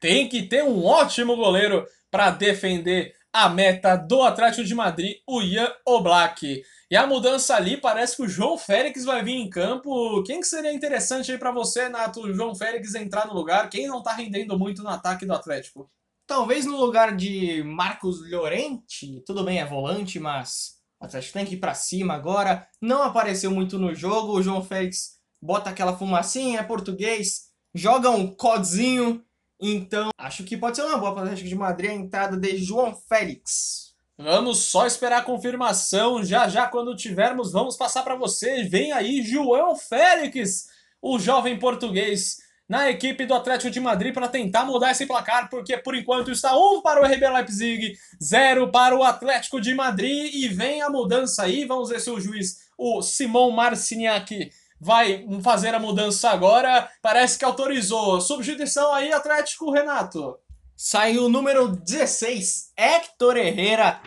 Tem que ter um ótimo goleiro para defender a meta do Atlético de Madrid, o Ian Oblak. E a mudança ali, parece que o João Félix vai vir em campo. Quem que seria interessante aí para você, Nato, o João Félix entrar no lugar? Quem não tá rendendo muito no ataque do Atlético? Talvez no lugar de Marcos Llorente. Tudo bem, é volante, mas o Atlético tem que ir pra cima agora. Não apareceu muito no jogo. O João Félix bota aquela fumacinha, é português, joga um codzinho. Então, acho que pode ser uma boa para o Atlético de Madrid a entrada de João Félix. Vamos só esperar a confirmação. Já já, quando tivermos, vamos passar para você. Vem aí João Félix, o jovem português na equipe do Atlético de Madrid para tentar mudar esse placar, porque por enquanto está 1 para o RB Leipzig, 0 para o Atlético de Madrid e vem a mudança aí. Vamos ver se o juiz, o Simon Marciniak, vai fazer a mudança agora. Parece que autorizou. Substituição aí, Atlético, Renato. Saiu o número 16, Héctor Herrera,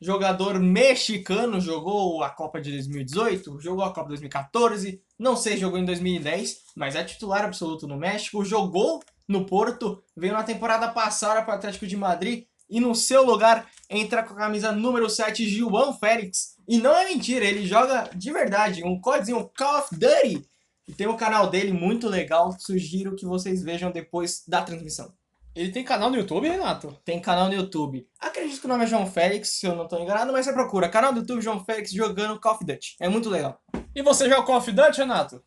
jogador mexicano, jogou a Copa de 2018, jogou a Copa de 2014, não sei, jogou em 2010, mas é titular absoluto no México, jogou no Porto, veio na temporada passada para o Atlético de Madrid e no seu lugar entra com a camisa número 7, João Félix. E não é mentira, ele joga de verdade, um código Call of Duty. E tem o canal dele muito legal, sugiro que vocês vejam depois da transmissão. Ele tem canal no YouTube, Renato? Tem canal no YouTube. Acredito que o nome é João Félix, se eu não estou enganado, mas você procura. Canal do YouTube João Félix jogando Call of Duty. É muito legal. E você joga Call of Duty, Renato?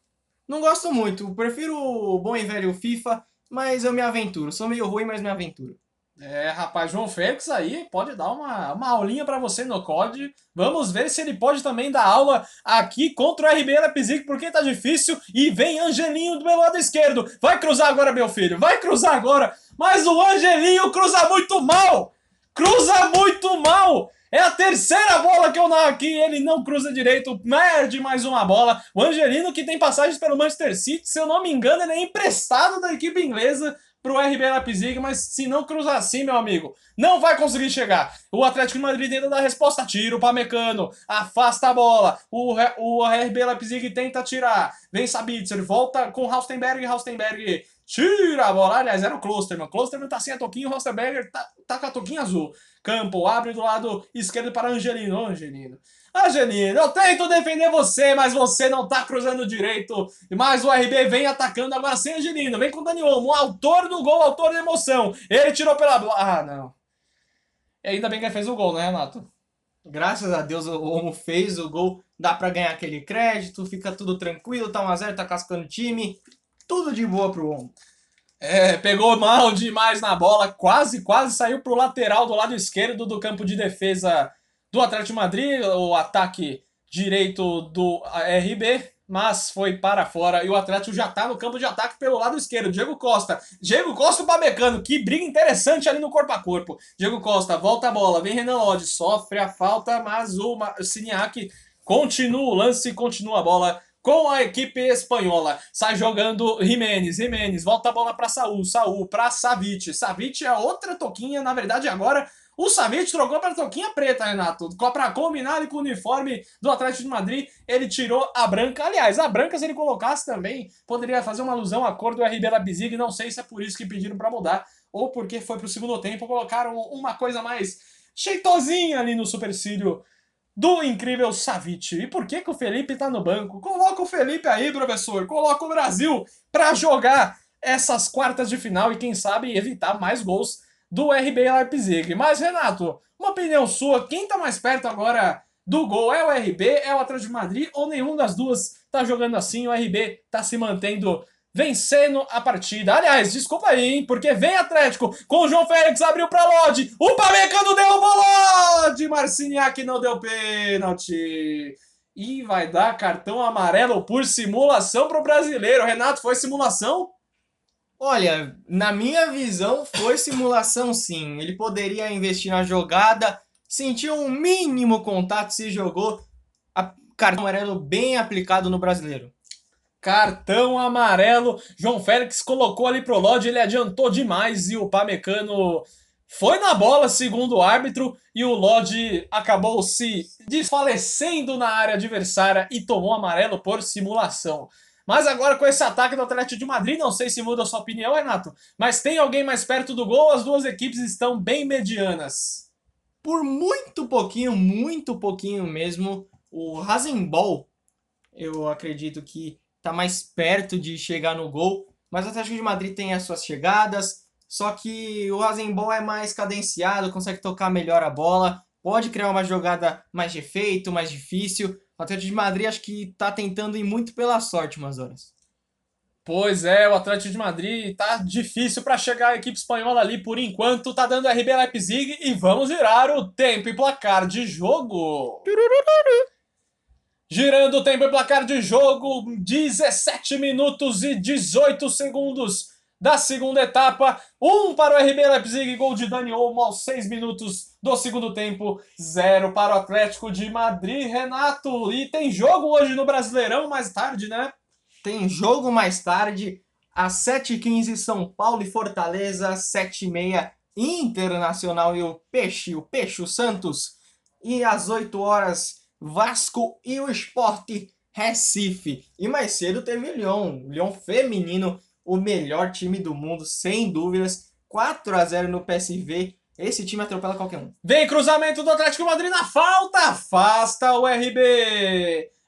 Não gosto muito. Prefiro o bom e velho FIFA, mas eu me aventuro. Sou meio ruim, mas me aventuro. É, rapaz, João Félix aí pode dar uma, uma aulinha para você no COD. Vamos ver se ele pode também dar aula aqui contra o RB Leipzig, porque tá difícil. E vem Angelinho do meu lado esquerdo. Vai cruzar agora, meu filho. Vai cruzar agora. Mas o Angelinho cruza muito mal. Cruza muito mal. É a terceira bola que eu narro aqui, ele não cruza direito, perde mais uma bola. O Angelino, que tem passagens pelo Manchester City, se eu não me engano, ele é emprestado da equipe inglesa pro RB Leipzig, mas se não cruzar assim, meu amigo, não vai conseguir chegar. O Atlético de Madrid tenta dar resposta, tira o Pamecano, afasta a bola, o, o RB Leipzig tenta tirar, vem Sabitzer, volta com Haustenberg, Haustenberg tira a bola, aliás, era o Klosterman, Klosterman tá sem a toquinha, o Haustenberg tá, tá com a toquinha azul. campo. Abre do lado esquerdo para Angelino. Angelino. Angelino, eu tento defender você, mas você não tá cruzando direito. Mas o RB vem atacando agora sem Angelino. Vem com o Dani Olmo, autor do gol, autor da emoção. Ele tirou pela. Ah, não. E ainda bem que ele fez o gol, né, Renato? Graças a Deus o Olmo fez o gol, dá para ganhar aquele crédito, fica tudo tranquilo, tá 1x0, tá cascando o time. Tudo de boa pro Olmo. É, pegou mal demais na bola, quase, quase saiu pro lateral do lado esquerdo do campo de defesa do Atlético Madrid, o ataque direito do RB, mas foi para fora e o Atlético já tá no campo de ataque pelo lado esquerdo. Diego Costa, Diego Costa o Pamecano, que briga interessante ali no corpo a corpo. Diego Costa volta a bola, vem Renan Lodge, sofre a falta, mas o Siniak continua o lance, continua a bola com a equipe espanhola. Sai jogando Jimenez, Jimenez, volta a bola para Saul, Saul para Savic. Savic é outra toquinha, na verdade agora o Savic trocou para toquinha preta, Renato. Para combinar com o uniforme do Atlético de Madrid, ele tirou a branca. Aliás, a branca, se ele colocasse também, poderia fazer uma alusão à cor do RB Leipzig. Não sei se é por isso que pediram para mudar ou porque foi para o segundo tempo, colocaram uma coisa mais cheitosinha ali no supercílio do incrível Savic. E por que, que o Felipe tá no banco? Coloca o Felipe aí, professor. Coloca o Brasil para jogar essas quartas de final e quem sabe evitar mais gols do RB Leipzig. Mas, Renato, uma opinião sua, quem tá mais perto agora do gol? É o RB, é o Atlético de Madrid ou nenhum das duas tá jogando assim? O RB tá se mantendo vencendo a partida. Aliás, desculpa aí, hein, porque vem Atlético com o João Félix, abriu pra Lodi, o Pamecano derrubou Lodi, Marciniak não deu pênalti. E vai dar cartão amarelo por simulação pro brasileiro. Renato, foi simulação? Olha, na minha visão, foi simulação sim. Ele poderia investir na jogada, sentiu um mínimo contato, se jogou. A cartão amarelo bem aplicado no brasileiro. Cartão amarelo. João Félix colocou ali pro Lodge, ele adiantou demais e o Pamecano foi na bola, segundo o árbitro, e o Lodge acabou se desfalecendo na área adversária e tomou amarelo por simulação. Mas agora com esse ataque do Atlético de Madrid, não sei se muda a sua opinião, Renato, mas tem alguém mais perto do gol, as duas equipes estão bem medianas. Por muito pouquinho, muito pouquinho mesmo, o Rasenball, eu acredito que está mais perto de chegar no gol, mas o Atlético de Madrid tem as suas chegadas, só que o Rasenball é mais cadenciado, consegue tocar melhor a bola, pode criar uma jogada mais de efeito, mais difícil, o Atlético de Madrid acho que tá tentando ir muito pela sorte umas horas. Pois é, o Atlético de Madrid tá difícil para chegar a equipe espanhola ali por enquanto, tá dando RB Leipzig e vamos virar o tempo e placar de jogo. Girando o tempo e placar de jogo, 17 minutos e 18 segundos da segunda etapa. Um para o RB Leipzig, gol de Dani Olmo aos 6 minutos do segundo tempo. Zero para o Atlético de Madrid, Renato. E tem jogo hoje no Brasileirão mais tarde, né? Tem jogo mais tarde, às 7h15, São Paulo e Fortaleza, 7h30, Internacional e o Peixe, o Peixe o Santos. E às 8 horas, Vasco e o Esporte Recife. E mais cedo teve Lyon, Lyon feminino o melhor time do mundo, sem dúvidas. 4 a 0 no PSV. Esse time atropela qualquer um. Vem cruzamento do Atlético Madrid na falta. Afasta o RB.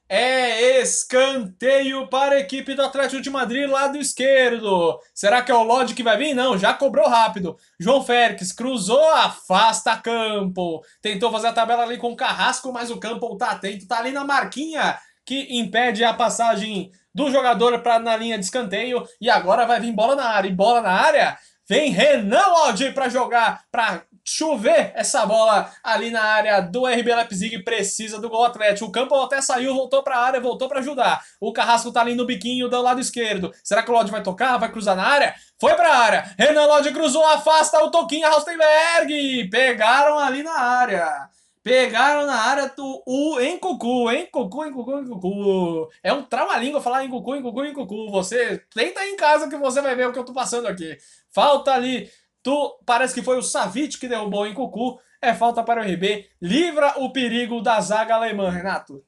É escanteio para a equipe do Atlético de Madrid, lado esquerdo. Será que é o Lodge que vai vir? Não, já cobrou rápido. João Félix cruzou, afasta campo. Tentou fazer a tabela ali com o Carrasco, mas o campo tá atento, tá ali na marquinha que impede a passagem do jogador para na linha de escanteio e agora vai vir bola na área. E bola na área, vem Renan Lodge para jogar, para chover essa bola ali na área do RB Leipzig, precisa do gol Atlético. O campo até saiu, voltou para a área, voltou para ajudar. O Carrasco tá ali no biquinho do lado esquerdo. Será que o Lodge vai tocar? Vai cruzar na área? Foi para a área. Renan Lodge cruzou, afasta o Toquinho Rostenberg. Pegaram ali na área. Pegaram na área do, o Encucu, Encucu, Encucu, Encucu. É um trava-língua falar Encucu, Encucu, Encucu. Você tenta em casa que você vai ver o que eu tô passando aqui. Falta ali, tu, parece que foi o Savic que derrubou o Encucu. É falta para o RB. Livra o perigo da zaga alemã, Renato.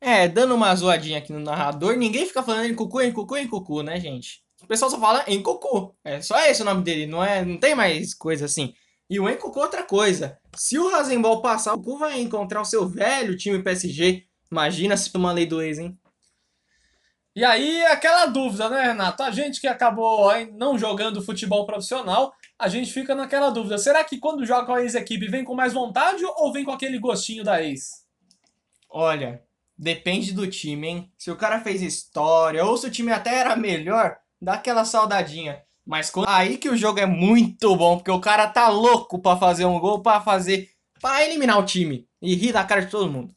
É, dando uma zoadinha aqui no narrador, ninguém fica falando Encucu, Encucu, Encucu, né, gente? O pessoal só fala Encucu. É só esse o nome dele, não é, não tem mais coisa assim. E o Enco outra coisa. Se o Rasenball passar, o Cu vai encontrar o seu velho time PSG. Imagina se tomar lei do ex, hein? E aí, aquela dúvida, né, Renato? A gente que acabou não jogando futebol profissional, a gente fica naquela dúvida. Será que quando joga com a ex-equipe vem com mais vontade ou vem com aquele gostinho da ex? Olha, depende do time, hein? Se o cara fez história ou se o time até era melhor, dá aquela saudadinha. Mas aí que o jogo é muito bom, porque o cara tá louco para fazer um gol, para fazer, para eliminar o time e rir da cara de todo mundo.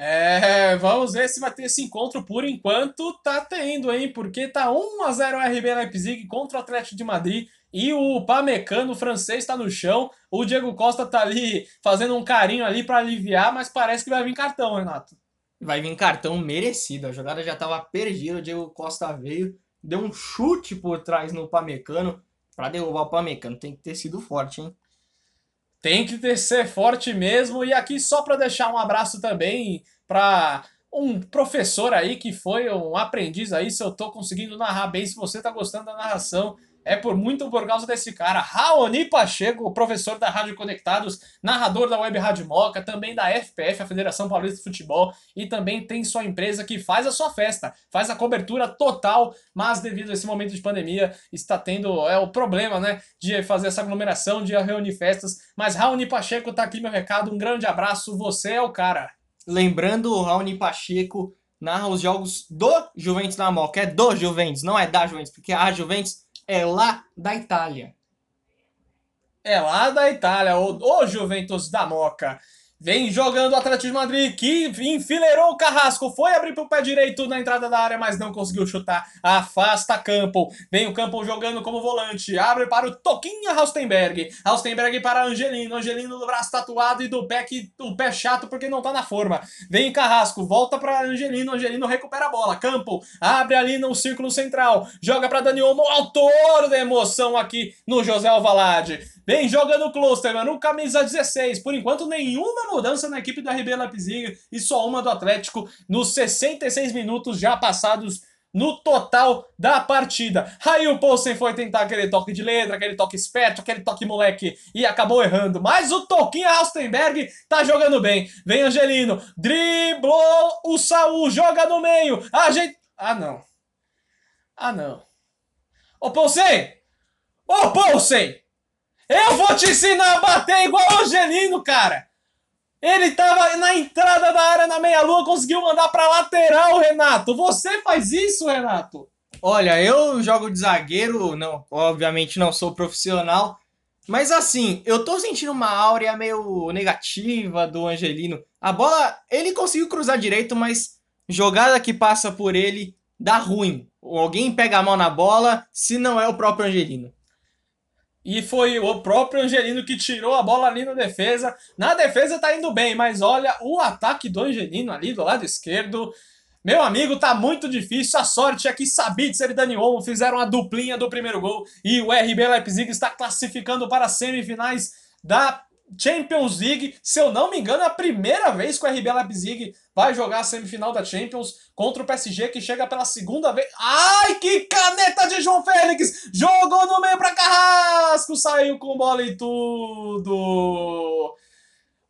É, vamos ver se vai ter esse encontro por enquanto tá tendo, hein? Porque tá 1 a 0 RB Leipzig contra o Atlético de Madrid e o Pamecano francês tá no chão. O Diego Costa tá ali fazendo um carinho ali para aliviar, mas parece que vai vir cartão, Renato. Vai vir cartão merecido. A jogada já tava perdida, o Diego Costa veio, deu um chute por trás no Pamecano para derrubar o Pamecano. Tem que ter sido forte, hein? Tem que ter, ser forte mesmo. E aqui só para deixar um abraço também para um professor aí que foi um aprendiz aí, se eu tô conseguindo narrar bem, se você tá gostando da narração, é por muito por causa desse cara, Raoni Pacheco, professor da Rádio Conectados, narrador da Web Rádio Moca, também da FPF, a Federação Paulista de Futebol, e também tem sua empresa que faz a sua festa, faz a cobertura total, mas devido a esse momento de pandemia, está tendo é o problema, né, de fazer essa aglomeração, de reunir festas, mas Raoni Pacheco tá aqui meu recado, um grande abraço, você é o cara. Lembrando, o Raoni Pacheco narra os jogos do Juventus na Moca, é do Juventus, não é da Juventus, porque a Juventus é lá da Itália. É lá da Itália, o, o Juventus da Moca. Vem jogando o Atlético de Madrid, que enfileirou o Carrasco, foi abrir pro pé direito na entrada da área, mas não conseguiu chutar. Afasta Campbell. Vem o Campbell jogando como volante, abre para o Toquinha Raustenberg. Raustenberg para Angelino, Angelino do braço tatuado e do pé, que, o pé chato porque não tá na forma. Vem Carrasco, volta para Angelino, Angelino recupera a bola. Campbell abre ali no círculo central, joga para Dani Olmo, autor da emoção aqui no José Alvalade. Vem jogando Klosterman no camisa 16. Por enquanto, nenhuma mudança na equipe do RB Leipzig e só uma do Atlético nos 66 minutos já passados no total da partida. Aí o Poulsen foi tentar aquele toque de letra, aquele toque esperto, aquele toque moleque e acabou errando. Mas o Toquinho Austenberg tá jogando bem. Vem Angelino, driblou o Saul, joga no meio. A gente... Ah, não. Ah, não. Ô, Poulsen! Ô, Poulsen! Eu vou te ensinar a bater igual o Angelino, cara! Ele tava na entrada da área na meia-lua, conseguiu mandar pra lateral, Renato! Você faz isso, Renato? Olha, eu jogo de zagueiro, não, obviamente não sou profissional, mas assim, eu tô sentindo uma áurea meio negativa do Angelino. A bola, ele conseguiu cruzar direito, mas jogada que passa por ele dá ruim. Alguém pega a mão na bola, se não é o próprio Angelino. E foi o próprio Angelino que tirou a bola ali na defesa. Na defesa tá indo bem, mas olha o ataque do Angelino ali do lado esquerdo. Meu amigo, tá muito difícil. A sorte é que Sabitzer e Dani Olmo fizeram a duplinha do primeiro gol. E o RB Leipzig está classificando para as semifinais da Champions League. Se eu não me engano, é a primeira vez que o RB Leipzig vai jogar a semifinal da Champions contra o PSG, que chega pela segunda vez. Ai, que caneta de João Félix! Jogou no meio para Carrasco, saiu com bola e tudo.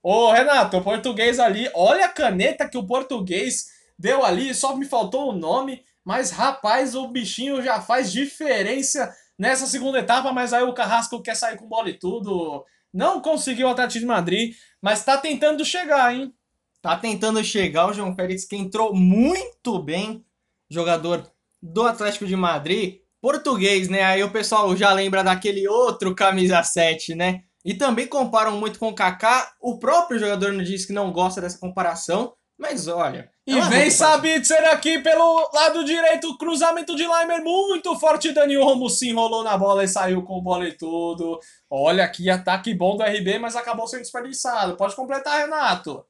Ô, Renato, o português ali, olha a caneta que o português deu ali, só me faltou o nome, mas rapaz, o bichinho já faz diferença nessa segunda etapa, mas aí o Carrasco quer sair com bola e tudo. Não conseguiu o Atlético de Madrid, mas tá tentando chegar, hein? Tá tentando chegar o João Félix, que entrou muito bem, jogador do Atlético de Madrid, português, né? Aí o pessoal já lembra daquele outro camisa 7, né? E também comparam muito com o Kaká. O próprio jogador diz que não gosta dessa comparação, mas olha. E vem Sabitzer aqui pelo lado direito, cruzamento de Leimer muito forte. Dani Olmo se enrolou na bola e saiu com bola e tudo. Olha que ataque bom do RB, mas acabou sendo desperdiçado. Pode completar, Renato.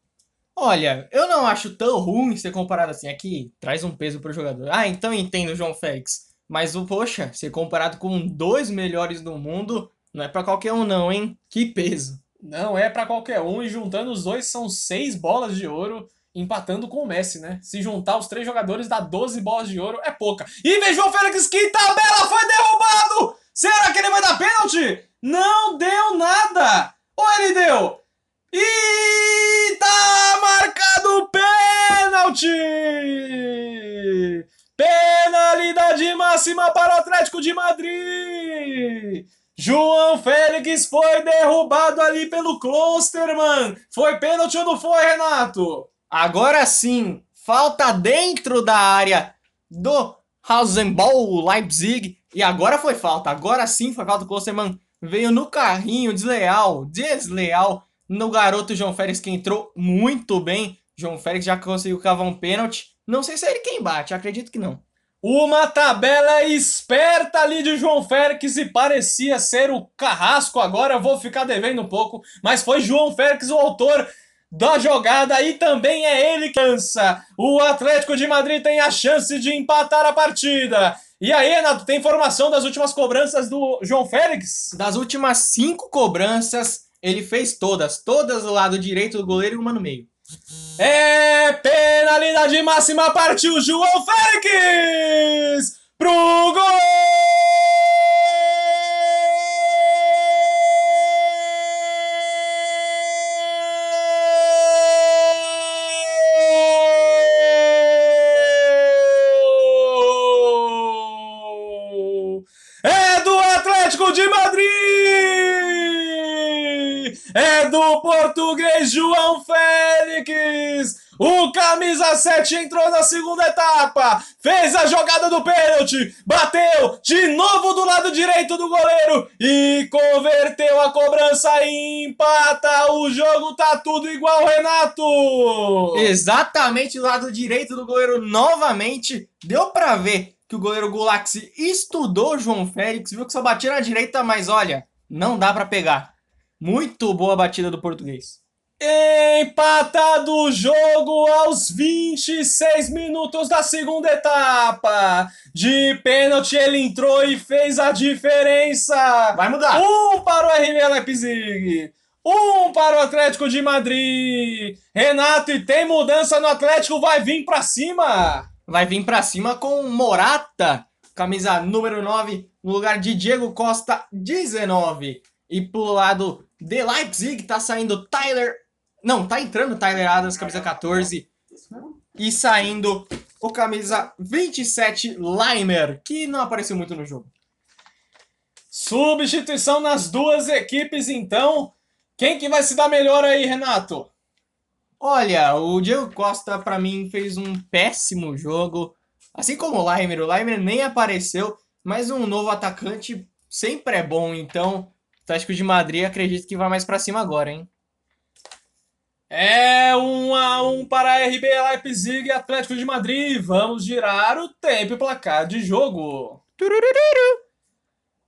Olha, eu não acho tão ruim ser comparado assim. Aqui traz um peso pro jogador. Ah, então entendo, João Félix. Mas o poxa, ser comparado com dois melhores do mundo não é para qualquer um, não, hein? Que peso. Não é para qualquer um, e juntando os dois são seis bolas de ouro empatando com o Messi, né? Se juntar os três jogadores dá 12 bolas de ouro, é pouca. E vejam o Félix, que tabela foi derrubado! Será que ele vai dar pênalti? Não deu nada! Ou ele deu? E tá marcado pênalti! Penalidade máxima para o Atlético de Madrid! João Félix foi derrubado ali pelo Klosterman. Foi pênalti ou não foi, Renato? Agora sim, falta dentro da área do Rasenball Leipzig. E agora foi falta. Agora sim foi falta. O Klosterman veio no carrinho, desleal, desleal no garoto João Félix que entrou muito bem. João Félix já conseguiu cavar um pênalti. Não sei se é ele quem bate, acredito que não. Uma tabela esperta ali de João Félix e parecia ser o carrasco. Agora eu vou ficar devendo um pouco, mas foi João Félix o autor da jogada e também é ele que cansa. O Atlético de Madrid tem a chance de empatar a partida. E aí, Renato, tem informação das últimas cobranças do João Félix? Das últimas cinco cobranças, ele fez todas. Todas do lado direito do goleiro e uma no meio. É penalidade máxima, partiu João Félix pro gol! É do português João Félix! O camisa 7 entrou na segunda etapa, fez a jogada do pênalti, bateu de novo do lado direito do goleiro e converteu a cobrança e empata. O jogo tá tudo igual, Renato! Exatamente do lado direito do goleiro novamente. Deu pra ver que o goleiro Gulax estudou João Félix, viu que só batia na direita, mas olha, não dá pra pegar. Muito boa batida do português. Empatado o jogo aos 26 minutos da segunda etapa. De pênalti ele entrou e fez a diferença. Vai mudar. Um para o RB Leipzig. Um para o Atlético de Madrid. Renato, e tem mudança no Atlético, vai vir para cima. Vai vir para cima com Morata, camisa número 9, no lugar de Diego Costa, 19. E pro lado de Leipzig tá saindo Tyler não, tá entrando Tyler Adams, camisa 14. E saindo o camisa 27, Limer, que não apareceu muito no jogo. Substituição nas duas equipes, então. Quem que vai se dar melhor aí, Renato? Olha, o Diego Costa, para mim, fez um péssimo jogo. Assim como o Limer. O Limer nem apareceu, mas um novo atacante sempre é bom. Então, Atlético de Madrid acredito que vai mais para cima agora, hein? É um a um para RB Leipzig e Atlético de Madrid. Vamos girar o tempo e placar de jogo.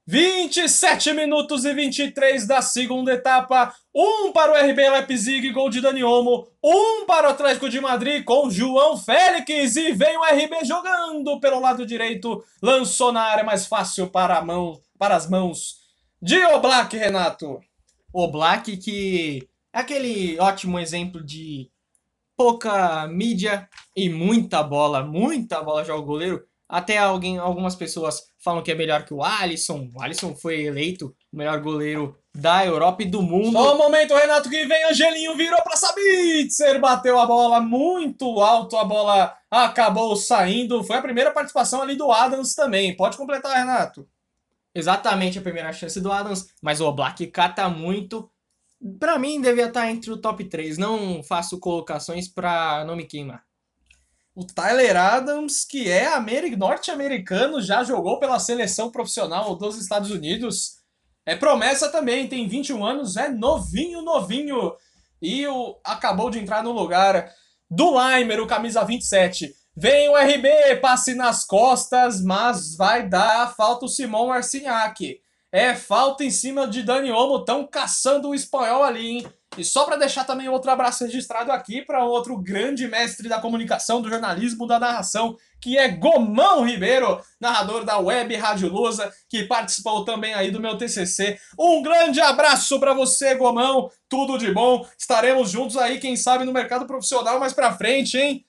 27 minutos e 23 da segunda etapa. Um para o RB Leipzig, gol de Dani Olmo. Um para o Atlético de Madrid com João Félix. E vem o RB jogando pelo lado direito. Lançou na área mais fácil para, a mão, para as mãos de Oblak, Renato. Oblak que é aquele ótimo exemplo de pouca mídia e muita bola, muita bola joga o goleiro. Até alguém, algumas pessoas falam que é melhor que o Alisson. O Alisson foi eleito o melhor goleiro da Europa e do mundo. Só um momento, Renato, que vem. Angelinho virou para Sabitzer, bateu a bola muito alto, a bola acabou saindo. Foi a primeira participação ali do Adams também. Pode completar, Renato. Exatamente a primeira chance do Adams, mas o Black cata muito. Pra mim, devia estar entre o top 3. Não faço colocações pra não me queimar. O Tyler Adams, que é norte-americano, já jogou pela seleção profissional dos Estados Unidos. É promessa também, tem 21 anos, é novinho, novinho. E o, acabou de entrar no lugar do Limer, o camisa 27. Vem o RB, passe nas costas, mas vai dar falta o Simão Arsignac. É falta em cima de Dani Olmo, estão caçando o espanhol ali, hein? E só para deixar também outro abraço registrado aqui para outro grande mestre da comunicação, do jornalismo, da narração, que é Gomão Ribeiro, narrador da Web Rádio que participou também aí do meu TCC. Um grande abraço para você, Gomão. Tudo de bom. Estaremos juntos aí, quem sabe no mercado profissional mais para frente, hein?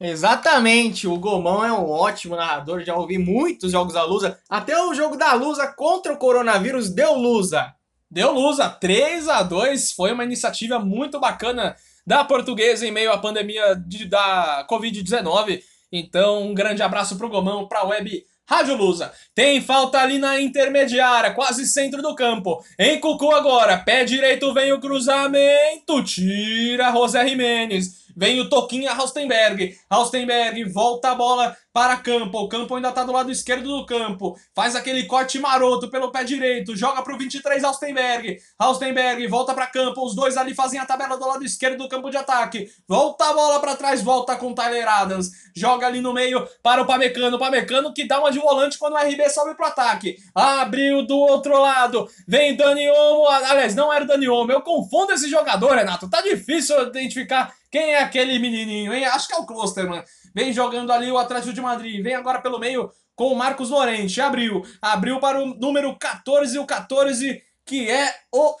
Exatamente, o Gomão é um ótimo narrador, já ouvi muitos jogos da Lusa, até o jogo da Lusa contra o coronavírus deu Lusa. Deu Lusa, 3 a 2 foi uma iniciativa muito bacana da portuguesa em meio à pandemia de, da Covid-19. Então, um grande abraço pro Gomão, pra web Rádio Lusa. Tem falta ali na intermediária, quase centro do campo. Em Cucu agora, pé direito vem o cruzamento, tira José Jimenez. Vem o Toquinha Raustenberg. Raustenberg volta a bola para campo. O campo ainda está do lado esquerdo do campo. Faz aquele corte maroto pelo pé direito. Joga para o 23 Raustenberg. Raustenberg volta para campo. Os dois ali fazem a tabela do lado esquerdo do campo de ataque. Volta a bola para trás. Volta com Tyler Adams. Joga ali no meio para o Pamecano. O Pamecano que dá uma de volante quando o RB sobe pro ataque. Abriu do outro lado. Vem Dani Olmo. Aliás, não era o Dani Olmo. Eu confundo esse jogador, Renato. Tá difícil identificar quem é aquele menininho, hein? Acho que é o Klosterman. Vem jogando ali o Atlético de Madrid. Vem agora pelo meio com o Marcos Lorente. Abriu. Abriu para o número 14, o 14, que é o,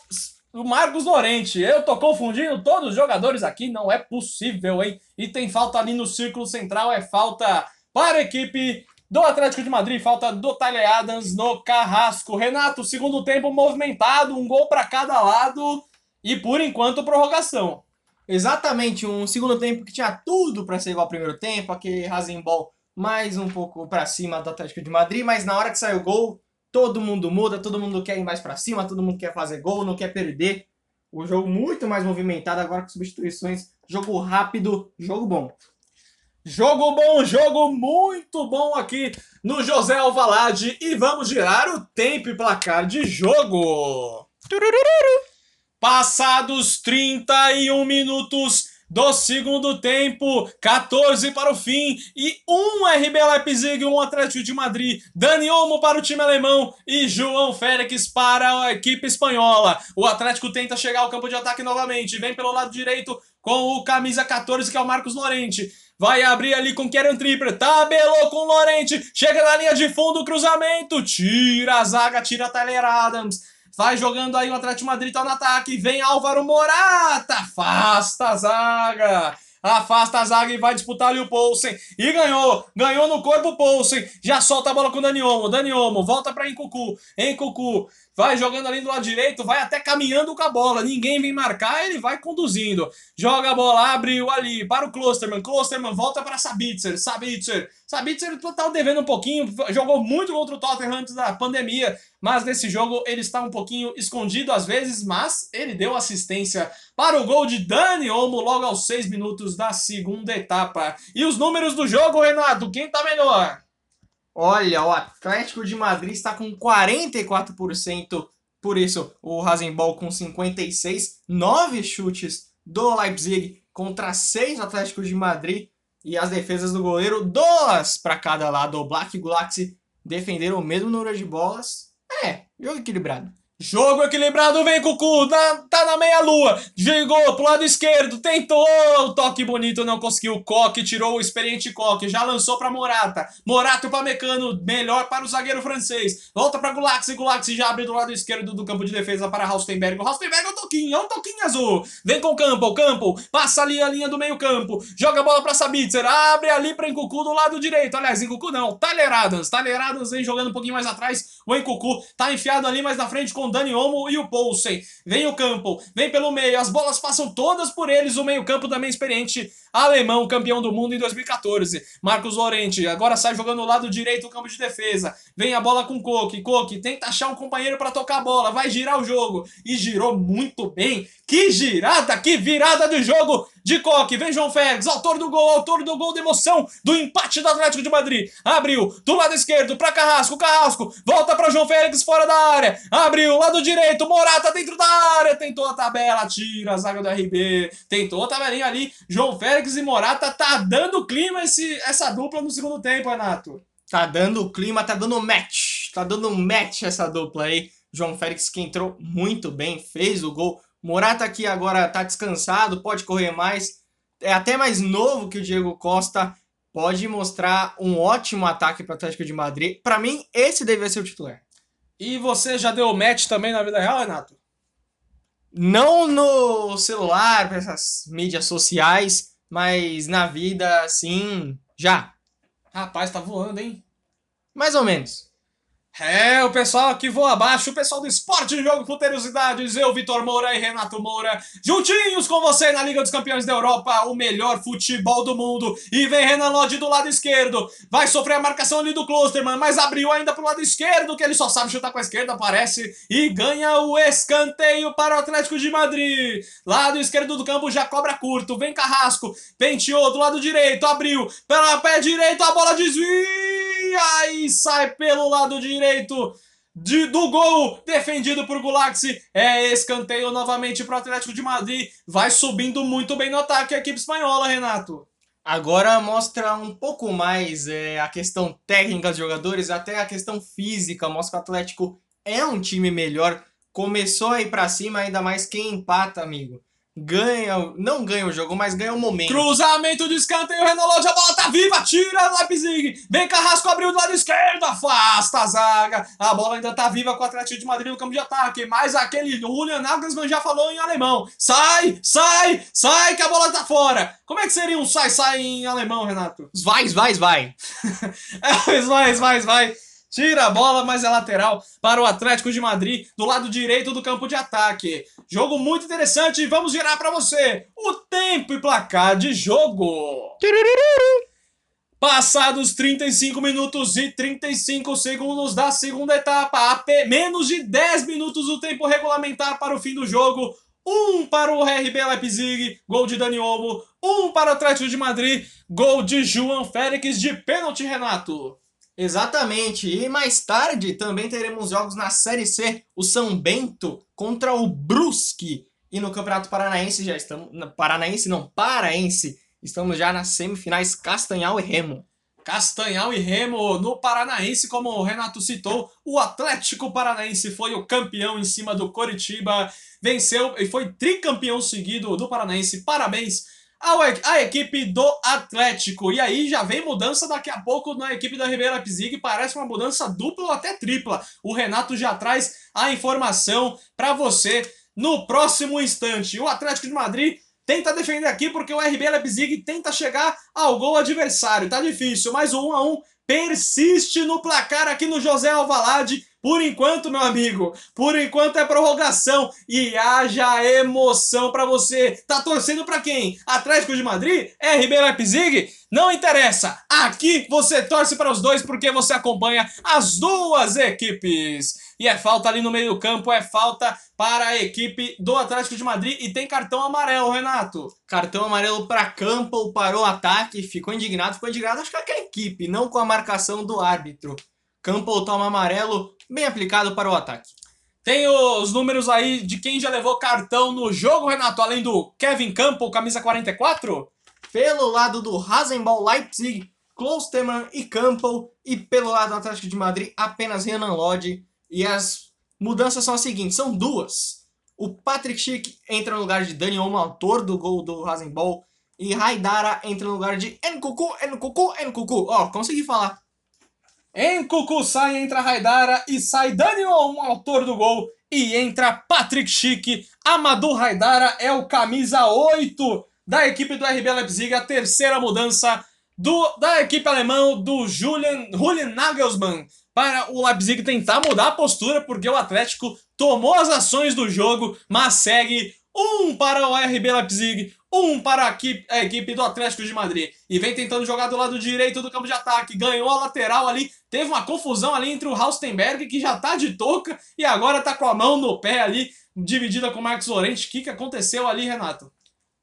o Marcos Lorente. Eu tô confundindo todos os jogadores aqui. Não é possível, hein? E tem falta ali no círculo central. É falta para a equipe do Atlético de Madrid, falta do Tyler Adams no Carrasco. Renato, segundo tempo movimentado, um gol para cada lado e por enquanto prorrogação. Exatamente, um segundo tempo que tinha tudo para ser igual ao primeiro tempo, aquele Rasenball mais um pouco para cima do Atlético de Madrid, mas na hora que sai o gol, todo mundo muda, todo mundo quer ir mais para cima, todo mundo quer fazer gol, não quer perder. O jogo muito mais movimentado agora com substituições, jogo rápido, jogo bom. Jogo bom, jogo muito bom aqui no José Alvalade e vamos girar o tempo e placar de jogo. Turururu. Passados 31 minutos do segundo tempo, 14 para o fim e um RB Leipzig, um Atlético de Madrid, Dani Olmo para o time alemão e João Félix para a equipe espanhola. O Atlético tenta chegar ao campo de ataque novamente, vem pelo lado direito com o camisa 14 que é o Marcos Lorente. Vai abrir ali com Kieran Tripper, tabelou com Lorente, chega na linha de fundo, cruzamento, tira a zaga, tira a Tyler Adams. Vai jogando aí o Atlético Madrid, tá no ataque. Vem Álvaro Morata. Afasta a zaga. Afasta a zaga e vai disputar ali o Poulsen. E ganhou. Ganhou no corpo o Poulsen. Já solta a bola com o Dani Olmo. Dani Olmo volta pra Encucu. Encucu vai jogando ali do lado direito, vai até caminhando com a bola. Ninguém vem marcar, ele vai conduzindo. Joga a bola, abriu ali para o Klosterman. Klosterman volta para Sabitzer. Sabitzer. Sabitzer tá devendo um pouquinho, jogou muito contra o Tottenham antes da pandemia, mas nesse jogo ele está um pouquinho escondido às vezes, mas ele deu assistência para o gol de Dani Olmo logo aos seis minutos da segunda etapa. E os números do jogo, Renato, quem tá melhor? Olha, o Atlético de Madrid está com 44%, por isso o Rasenball com 56, 9 chutes do Leipzig contra 6 do Atlético de Madrid e as defesas do goleiro, duas para cada lado. O Black Galaxy defenderam o mesmo número de bolas. É, jogo equilibrado. Jogo equilibrado, vem Cucu, na, tá na meia-lua, jogou pro lado esquerdo, tentou, o toque bonito, não conseguiu, Coque tirou o experiente Coque, já lançou pra Morata, Morata para Mecano, melhor para o zagueiro francês, volta pra Gulaxi, Gulaxi já abre do lado esquerdo do campo de defesa para Raustenberg, Raustenberg é um toquinho, é um toquinho azul, vem com o Campo, Campo, passa ali a linha do meio campo, joga a bola pra Sabitzer, abre ali pra Encucu do lado direito, aliás, Encucu não, Tyler Adams vem jogando um pouquinho mais atrás, o Encucu tá enfiado ali mais na frente com Dani Olmo e o Poulsen. Vem o campo, vem pelo meio, as bolas passam todas por eles, o meio campo também experiente, alemão, campeão do mundo em 2014. Marcos Lorente, agora sai jogando no lado direito do campo de defesa. Vem a bola com Coque, Coque tenta achar um companheiro para tocar a bola, vai girar o jogo. E girou muito bem. Que girada, que virada de jogo de Coque. Vem João Félix, autor do gol, autor do gol de emoção do empate do Atlético de Madrid. Abriu do lado esquerdo para Carrasco, Carrasco volta para João Félix fora da área. Abriu lado direito, Morata dentro da área, tentou a tabela, tira a zaga do RB, tentou a tabelinha ali. João Félix e Morata tá dando clima esse, essa dupla no segundo tempo, Renato. Tá dando clima, tá dando match. Tá dando match essa dupla aí. João Félix que entrou muito bem, fez o gol Morata aqui agora tá descansado, pode correr mais. É até mais novo que o Diego Costa. Pode mostrar um ótimo ataque para o Atlético de Madrid. Para mim, esse deveria ser o titular. E você já deu match também na vida real, Renato? Não no celular, para essas mídias sociais, mas na vida, assim, já. Rapaz, tá voando, hein? Mais ou menos. É, o pessoal aqui voa abaixo, o pessoal do Esporte de Jogo Futerosidades, eu, Vitor Moura e Renato Moura, juntinhos com você na Liga dos Campeões da Europa, o melhor futebol do mundo. E vem Renan Lodge do lado esquerdo, vai sofrer a marcação ali do Klosterman, mas abriu ainda pro lado esquerdo, que ele só sabe chutar com a esquerda, parece, e ganha o escanteio para o Atlético de Madrid. Lado esquerdo do campo já cobra curto, vem Carrasco, penteou do lado direito, abriu, pela pé direito, a bola desvia e sai pelo lado direito de, do gol, defendido por Gulaxi. É escanteio novamente para o Atlético de Madrid. Vai subindo muito bem no ataque a equipe espanhola, Renato. Agora mostra um pouco mais é, a questão técnica dos jogadores, até a questão física. Mostra que o Atlético é um time melhor. Começou a ir para cima, ainda mais quem empata, amigo ganha, não ganha o jogo, mas ganha o momento. Cruzamento de escanteio, Renolode, a bola tá viva, tira Leipzig, vem Carrasco, abriu do lado esquerdo, afasta a zaga, a bola ainda tá viva com o Atlético de Madrid no campo de ataque, mas aquele Julian Nagelsmann já falou em alemão, sai, sai, sai que a bola tá fora. Como é que seria um sai, sai em alemão, Renato? Vai, vai, vai. <laughs> é, vai, vai, vai. Tira a bola, mas é lateral para o Atlético de Madrid, do lado direito do campo de ataque. Jogo muito interessante vamos virar para você o tempo e placar de jogo. Passados 35 minutos e 35 segundos da segunda etapa, até menos de 10 minutos o tempo regulamentar para o fim do jogo. Um para o RB Leipzig, gol de Dani Olmo. Um para o Atlético de Madrid, gol de João Félix de pênalti, Renato. Exatamente. E mais tarde também teremos jogos na Série C, o São Bento contra o Brusque. E no Campeonato Paranaense já estamos, Paranaense não, Paraense, estamos já nas semifinais Castanhal e Remo. Castanhal e Remo no Paranaense, como o Renato citou, o Atlético Paranaense foi o campeão em cima do Coritiba, venceu e foi tricampeão seguido do Paranaense. Parabéns a, equipe do Atlético. E aí já vem mudança daqui a pouco na equipe da Ribeira Leipzig, parece uma mudança dupla ou até tripla. O Renato já traz a informação para você no próximo instante. O Atlético de Madrid tenta defender aqui porque o RB Leipzig tenta chegar ao gol adversário. Tá difícil, mas o 1 a 1 persiste no placar aqui no José Alvalade. Por enquanto, meu amigo, por enquanto é prorrogação e haja emoção para você. Tá torcendo para quem? Atlético de Madrid? RB Leipzig? Não interessa. Aqui você torce para os dois porque você acompanha as duas equipes. E é falta ali no meio do campo, é falta para a equipe do Atlético de Madrid e tem cartão amarelo, Renato. Cartão amarelo para Campbell, parou o ataque, ficou indignado, ficou indignado acho que é a equipe, não com a marcação do árbitro. Campbell toma amarelo, bem aplicado para o ataque. Tem os números aí de quem já levou cartão no jogo, Renato, além do Kevin Campbell, camisa 44? Pelo lado do Rasenball Leipzig, Klosterman e Campbell. E pelo lado do Atlético de Madrid, apenas Renan Lodge. E as mudanças são as seguintes, são duas. O Patrick Schick entra no lugar de Dani Olmo, autor do gol do Rasenball. E Raidara entra no lugar de Nkuku, Nkuku, Nkuku. Ó, oh, consegui falar. Em Cucu sai, entra Raidara e sai Daniel, autor do gol. E entra Patrick Schick. Amadou Raidara é o camisa 8 da equipe do RB Leipzig. A terceira mudança do, da equipe alemã do Julian, Julian Nagelsmann para o Leipzig tentar mudar a postura, porque o Atlético tomou as ações do jogo, mas segue um para o RB Leipzig, um para a equipe, a equipe, do Atlético de Madrid. E vem tentando jogar do lado direito do campo de ataque. Ganhou a lateral ali. Teve uma confusão ali entre o Haustenberg, que já tá de touca, e agora tá com a mão no pé ali, dividida com o Marcos Lorente. O que, que aconteceu ali, Renato?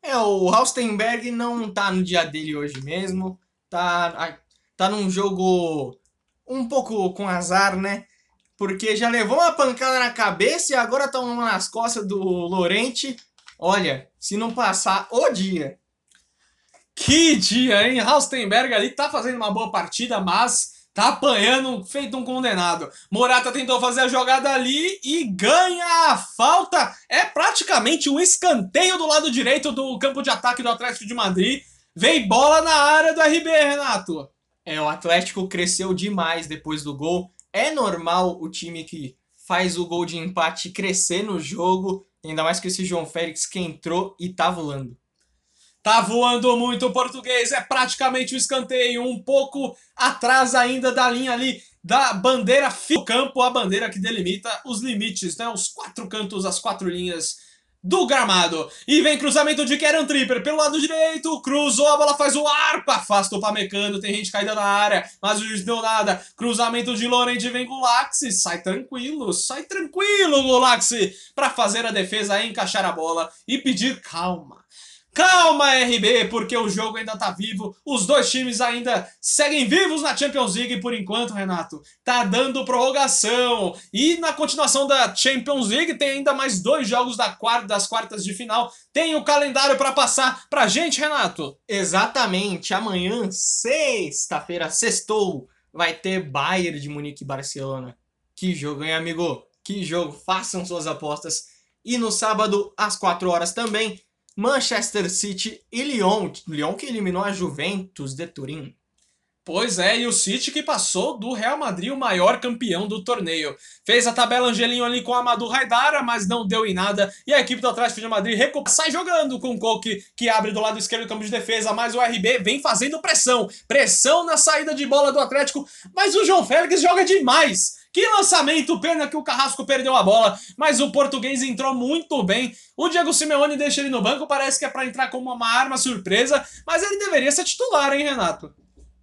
É, o Haustenberg não tá no dia dele hoje mesmo. Tá, tá num jogo um pouco com azar, né? Porque já levou uma pancada na cabeça e agora tá uma nas costas do Lorente Olha, se não passar o dia. Que dia, hein? Haustenberg ali tá fazendo uma boa partida, mas tá apanhando, feito um condenado. Morata tentou fazer a jogada ali e ganha a falta. É praticamente um escanteio do lado direito do campo de ataque do Atlético de Madrid. Vem bola na área do RB, Renato. É, o Atlético cresceu demais depois do gol. É normal o time que faz o gol de empate crescer no jogo Ainda mais que esse João Félix que entrou e tá voando. Tá voando muito o português, é praticamente o escanteio, um pouco atrás ainda da linha ali da bandeira do campo, a bandeira que delimita os limites, né? Os quatro cantos, as quatro linhas do gramado. E vem cruzamento de Kieran Tripper pelo lado direito, cruzou, a bola faz o arco, afasta o Pamecano, tem gente caída na área, mas o juiz deu nada. Cruzamento de Lorente, vem Gulaxi, sai tranquilo, sai tranquilo Gulaxi, para fazer a defesa, encaixar a bola e pedir calma. Calma, RB, porque o jogo ainda tá vivo. Os dois times ainda seguem vivos na Champions League por enquanto, Renato. Tá dando prorrogação. E na continuação da Champions League tem ainda mais dois jogos da das quartas de final. Tem o calendário para passar pra gente, Renato. Exatamente. Amanhã, sexta-feira, sextou, vai ter Bayern de Munique e Barcelona. Que jogo, hein, amigo? Que jogo. Façam suas apostas. E no sábado, às 4 horas também, Manchester City e Lyon. Lyon que eliminou a Juventus de Turim. Pois é, e o City que passou do Real Madrid, o maior campeão do torneio. Fez a tabela Angelinho ali com a Amadou Raidara, mas não deu em nada. E a equipe do Atlético de Madrid sai jogando com o Coque, que abre do lado esquerdo do campo de defesa, mas o RB vem fazendo pressão. Pressão na saída de bola do Atlético, mas o João Félix joga demais. Que lançamento, pena que o Carrasco perdeu a bola, mas o português entrou muito bem. O Diego Simeone deixa ele no banco, parece que é para entrar como uma arma surpresa, mas ele deveria ser titular, hein, Renato?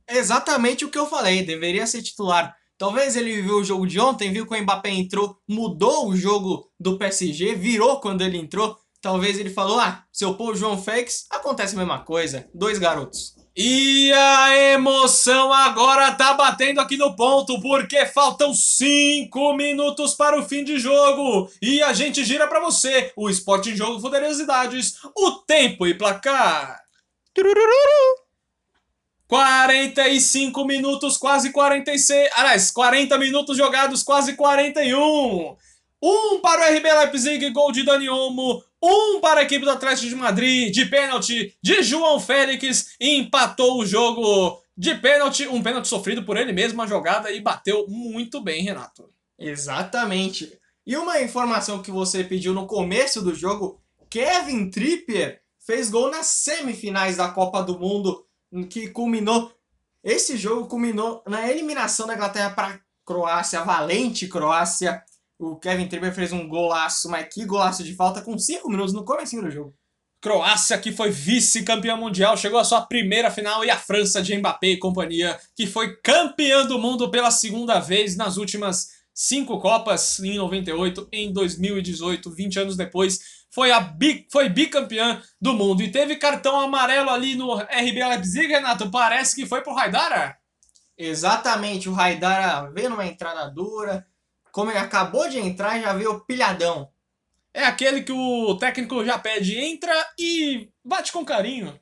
Exatamente o que eu falei, deveria ser titular. Talvez ele viu o jogo de ontem, viu que o Mbappé entrou, mudou o jogo do PSG, virou quando ele entrou. Talvez ele falou: ah, se eu pôr o João Félix, acontece a mesma coisa. Dois garotos. E a emoção agora tá batendo aqui no ponto, porque faltam 5 minutos para o fim de jogo. E a gente gira para você, o Esporte em Jogo Fuderosidades, o tempo e placar. 45 minutos, quase 46. Aliás, 40 minutos jogados, quase 41. Um para o RB Leipzig, gol de Dani Olmo. Um para a equipe do Atlético de Madrid, de pênalti de João Félix. empatou o jogo de pênalti. Um pênalti sofrido por ele mesmo, a jogada, e bateu muito bem, Renato. Exatamente. E uma informação que você pediu no começo do jogo: Kevin Trippier fez gol nas semifinais da Copa do Mundo, que culminou. Esse jogo culminou na eliminação da Inglaterra para Croácia, valente Croácia, o Kevin Trippier fez um golaço, mas que golaço de falta com 5 minutos no começo do jogo. Croácia, que foi vice-campeã mundial, chegou à sua primeira final, e a França de Mbappé e companhia, que foi campeã do mundo pela segunda vez nas últimas cinco Copas, em 98, em 2018, 20 anos depois, foi, a bi, foi bicampeã do mundo. E teve cartão amarelo ali no RB Leipzig, Renato, parece que foi pro Raidara? Exatamente, o Raidara veio numa entrada dura, como ele acabou de entrar, já veio pilhadão. É aquele que o técnico já pede, entra e bate com carinho.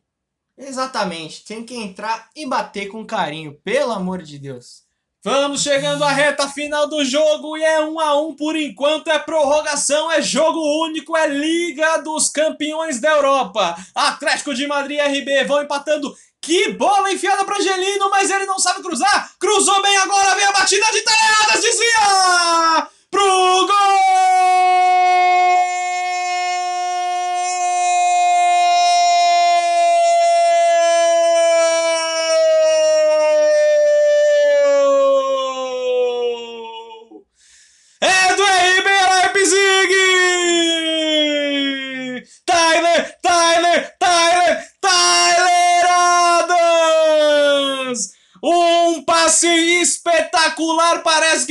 Exatamente, tem que entrar e bater com carinho, pelo amor de Deus. Vamos chegando à reta final do jogo e é um a um por enquanto, é prorrogação, é jogo único, é Liga dos Campeões da Europa. Atlético de Madrid e RB vão empatando que bola enfiada para Angelino, mas ele não sabe cruzar. Cruzou bem agora, vem a batida de Teleadas, desvia! Pro gol!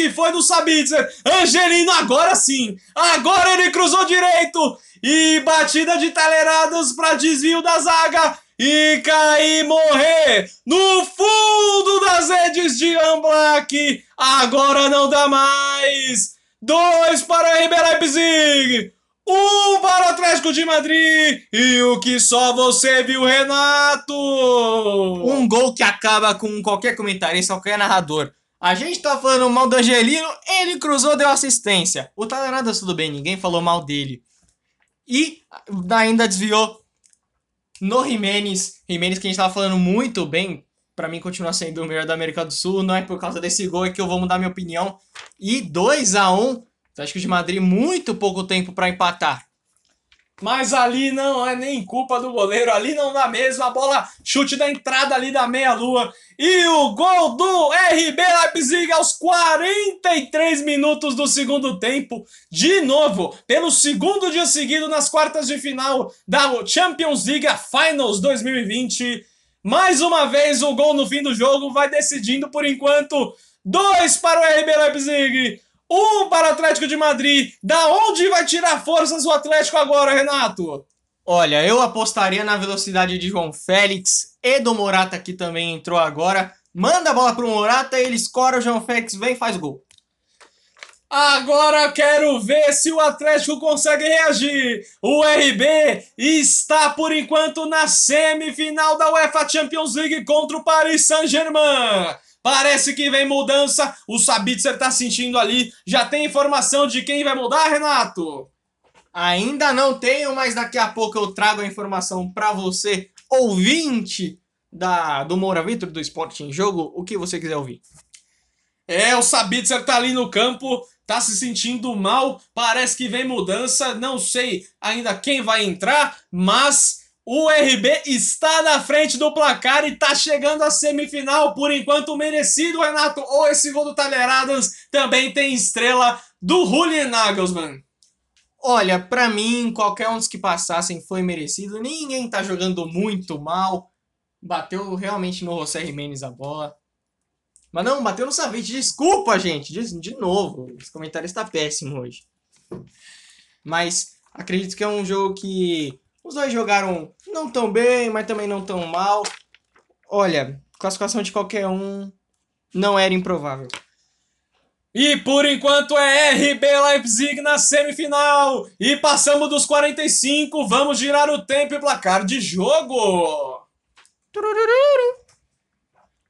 Que foi do Sabitzer. Angelino, agora sim. Agora ele cruzou direito. E batida de taleradas para desvio da zaga. E cair morrer no fundo das redes de Amblak. Agora não dá mais. Dois para RB Leipzig. Um para o Atlético de Madrid! E o que só você viu, Renato! Um gol que acaba com qualquer comentarista, qualquer narrador. A gente tá falando mal do Angelino, ele cruzou, deu assistência. O Taleradas tudo bem, ninguém falou mal dele. E ainda desviou no Jimenez. Jimenez que a gente tava falando muito bem. Para mim continua sendo o melhor da América do Sul. Não é por causa desse gol é que eu vou mudar minha opinião. E 2 a 1 um, Atlético de Madrid muito pouco tempo para empatar. Mas ali não é nem culpa do goleiro, ali não dá mesmo. A bola chute da entrada ali da meia-lua. E o gol do RB Leipzig aos 43 minutos do segundo tempo. De novo, pelo segundo dia seguido nas quartas de final da Champions League Finals 2020. Mais uma vez o gol no fim do jogo vai decidindo por enquanto. Dois para o RB Leipzig. Um para o Atlético de Madrid. Da onde vai tirar forças o Atlético agora, Renato? Olha, eu apostaria na velocidade de João Félix e do Morata que também entrou agora. Manda a bola pro Morata, ele escora, o João Félix vem e faz gol. Agora quero ver se o Atlético consegue reagir. O RB está por enquanto na semifinal da UEFA Champions League contra o Paris Saint-Germain. Parece que vem mudança. O Sabitzer tá sentindo ali. Já tem informação de quem vai mudar, Renato? Ainda não tenho, mas daqui a pouco eu trago a informação para você, ouvinte da, do Moura Vitor, do Esporte em Jogo, o que você quiser ouvir. É, o Sabitzer tá ali no campo, tá se sentindo mal, parece que vem mudança, não sei ainda quem vai entrar, mas o RB está na frente do placar e está chegando à semifinal, por enquanto merecido, Renato. Ou esse gol do Taleradas também tem estrela do Julian Nagelsmann. Olha, para mim, qualquer um dos que passassem foi merecido. Ninguém tá jogando muito mal. Bateu realmente no José Jimenez a bola. Mas não, bateu no Savic. Desculpa, gente. De, de novo. Esse comentário está péssimo hoje. Mas acredito que é um jogo que os dois jogaram não tão bem, mas também não tão mal. Olha, classificação de qualquer um não era improvável. E por enquanto é RB Leipzig na semifinal. E passamos dos 45, vamos girar o tempo e placar de jogo.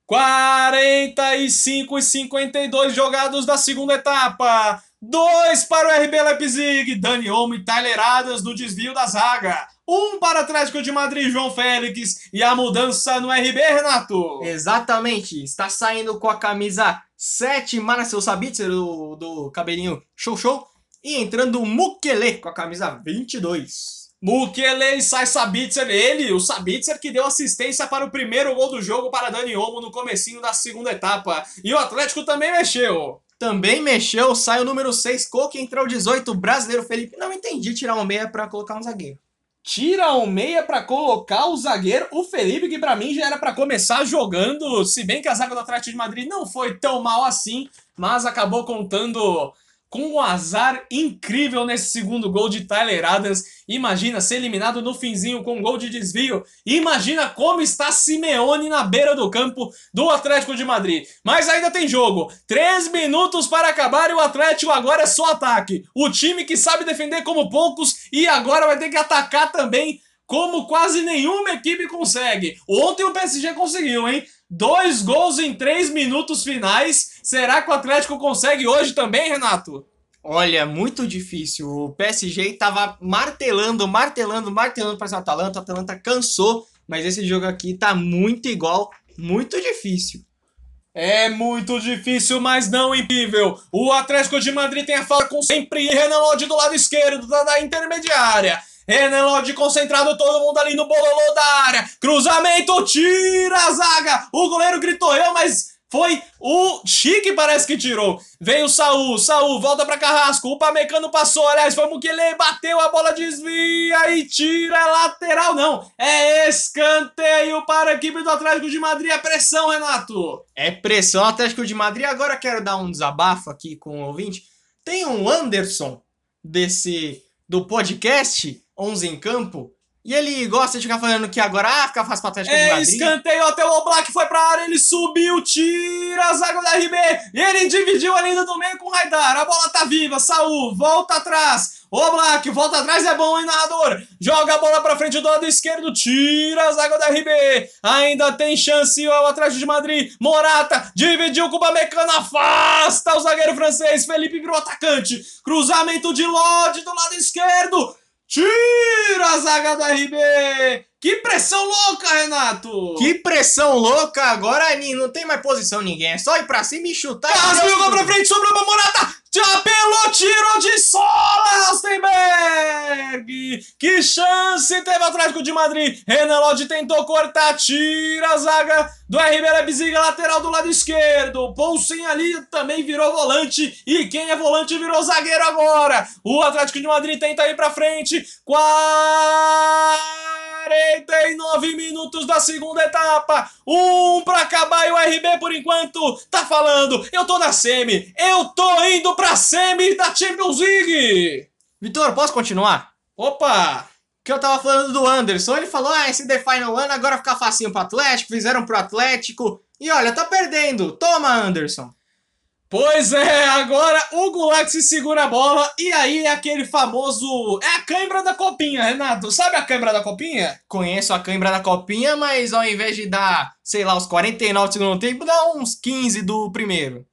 45 e 52 jogados da segunda etapa. Dois para o RB Leipzig, Dani Olmo e Tyler Adams no desvio da zaga. Um para o Atlético de Madrid, João Félix. E a mudança no RB, Renato? Exatamente. Está saindo com a camisa 7, Marcel Sabitzer, do, do cabelinho show show. E entrando o Mukele com a camisa 22. Mukele e sai Sabitzer, ele, o Sabitzer que deu assistência para o primeiro gol do jogo para Dani Olmo no comecinho da segunda etapa. E o Atlético também mexeu. Também mexeu, sai o número 6, Coque, entrou o 18, brasileiro Felipe. Não entendi tirar um meia para colocar um zagueiro. Tira um meia para colocar o zagueiro, o Felipe, que para mim já era para começar jogando, se bem que a zaga do Atlético de Madrid não foi tão mal assim, mas acabou contando com um azar incrível nesse segundo gol de Tyler Adams. Imagina ser eliminado no finzinho com um gol de desvio. Imagina como está Simeone na beira do campo do Atlético de Madrid. Mas ainda tem jogo. Três minutos para acabar e o Atlético agora é só ataque. O time que sabe defender como poucos e agora vai ter que atacar também como quase nenhuma equipe consegue. Ontem o PSG conseguiu, hein? Dois gols em três minutos finais. Será que o Atlético consegue hoje também, Renato? Olha, muito difícil. O PSG tava martelando, martelando, martelando para o Atalanta. O Atalanta cansou, mas esse jogo aqui tá muito igual, muito difícil. É muito difícil, mas não impossível. O Atlético de Madrid tem a falta com sempre Renan Lodge do lado esquerdo da, da intermediária. Renan Lodge concentrado, todo mundo ali no bololô da área. Cruzamento, tira a zaga. O goleiro gritou eu, mas foi o Chique parece que tirou. Veio o Saul, Saul volta para Carrasco. O Pamecano passou, aliás, foi o Mukele, bateu a bola, desvia e tira lateral. Não, é escanteio para a equipe do Atlético de Madrid. É pressão, Renato. É pressão, Atlético de Madrid. Agora quero dar um desabafo aqui com o ouvinte. Tem um Anderson desse do podcast 11 em Campo. E ele gosta de ficar falando que agora, ah, fica fácil pra Atlético é, de Madrid. escanteio até o Oblak, foi pra área, ele subiu, tira a zaga da RB, e ele dividiu a linha do meio com o Raidar, a bola tá viva, Saul, volta atrás, Oblak, volta atrás, é bom, hein, narrador? Joga a bola pra frente do lado esquerdo, tira a zaga da RB, ainda tem chance o Atlético de Madrid, Morata, dividiu com o Bamecano, afasta o zagueiro francês, Felipe virou atacante, cruzamento de Lodi do lado esquerdo, Tira a zaga do RB! Que pressão louca, Renato! Que pressão louca! Agora não tem mais posição ninguém. É só ir pra cima e chutar. Carrasco jogou pra frente, sobrou pra Morata! Já pelo tiro de sola, Rostenberg! Que chance teve o Atlético de Madrid. Renan Lodge tentou cortar, tira a zaga do RB Leipzig, lateral do lado esquerdo. Poulsen ali também virou volante. E quem é volante virou zagueiro agora. O Atlético de Madrid tenta ir pra frente. 49 minutos da segunda etapa. Um pra acabar e o RB por enquanto tá falando. Eu tô na semi. Eu tô indo pra semi da Champions League. Vitor, posso continuar? Opa! Que eu tava falando do Anderson. Ele falou: ah, esse The Final One agora fica facinho pro Atlético. Fizeram pro Atlético. E olha, tá perdendo. Toma, Anderson. Pois é, agora o Gulak se segura a bola e aí é aquele famoso. É a câimbra da copinha, Renato. Sabe a câimbra da copinha? Conheço a câimbra da copinha, mas ao invés de dar, sei lá, os 49 do segundo tempo, dá uns 15 do primeiro.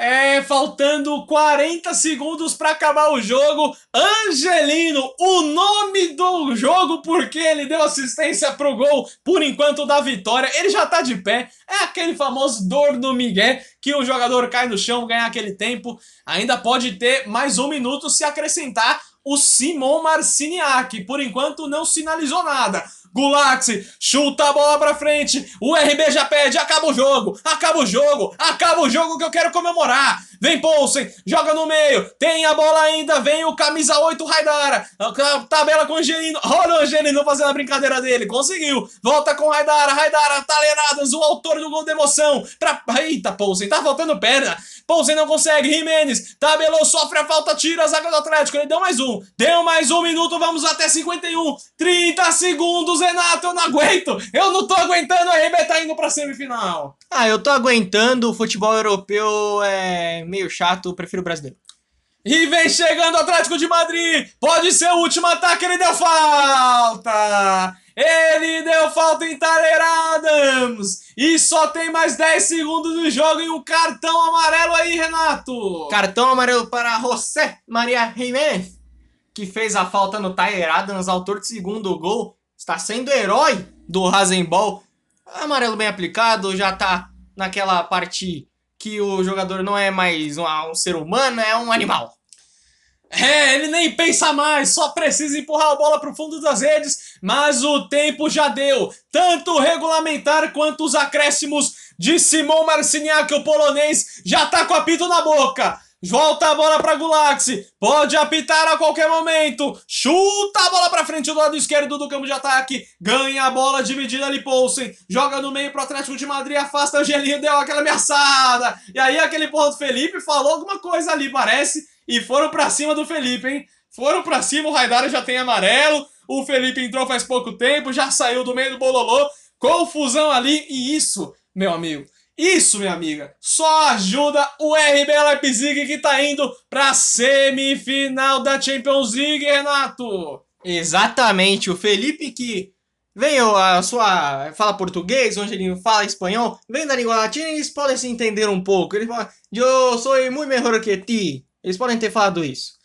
É, faltando 40 segundos para acabar o jogo. Angelino, o nome do jogo, porque ele deu assistência pro gol por enquanto da vitória. Ele já tá de pé. É aquele famoso dor no Miguel que o jogador cai no chão, ganha aquele tempo. Ainda pode ter mais um minuto se acrescentar o Simon Marciniak. Por enquanto não sinalizou nada. Gulaxi chuta a bola pra frente. O RB já pede. Acaba o jogo. Acaba o jogo. Acaba o jogo que eu quero comemorar. Vem Poulsen. Joga no meio. Tem a bola ainda. Vem o camisa 8 Raidara. Tabela com o Angelino. Olha o Angelino fazendo a brincadeira dele. Conseguiu. Volta com Raidara. Raidara, Taleradas, o autor do gol de emoção. Pra... Eita, Poulsen. Tá faltando perna. Poulsen não consegue. Jimenez. Tabelou, sofre a falta. Tira a zaga do Atlético. Ele deu mais um. Deu mais um minuto. Vamos até 51. 30 segundos. Renato, eu não aguento! Eu não tô aguentando, a RB tá indo pra semifinal! Ah, eu tô aguentando, o futebol europeu é meio chato, prefiro o brasileiro. E vem chegando o Atlético de Madrid! Pode ser o último ataque, ele deu falta! Ele deu falta em Tyler Adams! E só tem mais 10 segundos do jogo e um cartão amarelo aí, Renato! Cartão amarelo para José Maria Jiménez, que fez a falta no Tyler Adams, autor do segundo gol está sendo herói do Rasenball. Amarelo bem aplicado, já tá naquela parte que o jogador não é mais um, um ser humano, é um animal. É, ele nem pensa mais, só precisa empurrar a bola para o fundo das redes, mas o tempo já deu. Tanto regulamentar quanto os acréscimos de Simon Marciniak, o polonês, já tá com apito na boca. Volta a bola para Gulaxi. Pode apitar a qualquer momento. Chuta a bola para frente do lado esquerdo do campo de ataque. Ganha a bola dividida ali Poulsen. Joga no meio pro Atlético de Madrid. Afasta o Angelinho. Deu aquela ameaçada. E aí aquele porra do Felipe falou alguma coisa ali, parece. E foram para cima do Felipe, hein? Foram para cima. O Raidara já tem amarelo. O Felipe entrou faz pouco tempo. Já saiu do meio do bololô. Confusão ali. E isso, meu amigo isso, minha amiga, só ajuda o RB Leipzig que tá indo pra semifinal da Champions League, Renato. Exatamente, o Felipe que veio a sua fala português, onde ele fala espanhol, vem da língua latina e eles podem se entender um pouco. Ele fala, eu sou muito melhor que ti. Eles podem ter falado isso.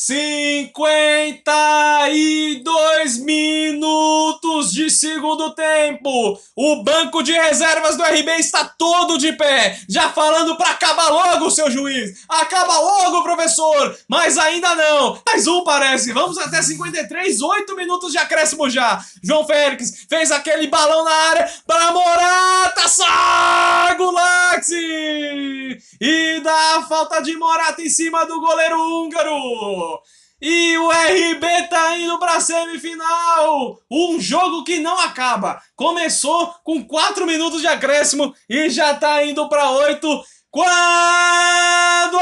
52 minutos de segundo tempo. O banco de reservas do RB está todo de pé. Já falando para acabar logo, seu juiz. Acaba logo, professor. Mas ainda não. Mais um parece. Vamos até 53, 8 minutos de acréscimo já. João Félix fez aquele balão na área para Morata. Sagulaxi! E dá a falta de Morata em cima do goleiro húngaro. E o RB tá indo pra semifinal! Um jogo que não acaba. Começou com 4 minutos de acréscimo e já tá indo pra 8. Quando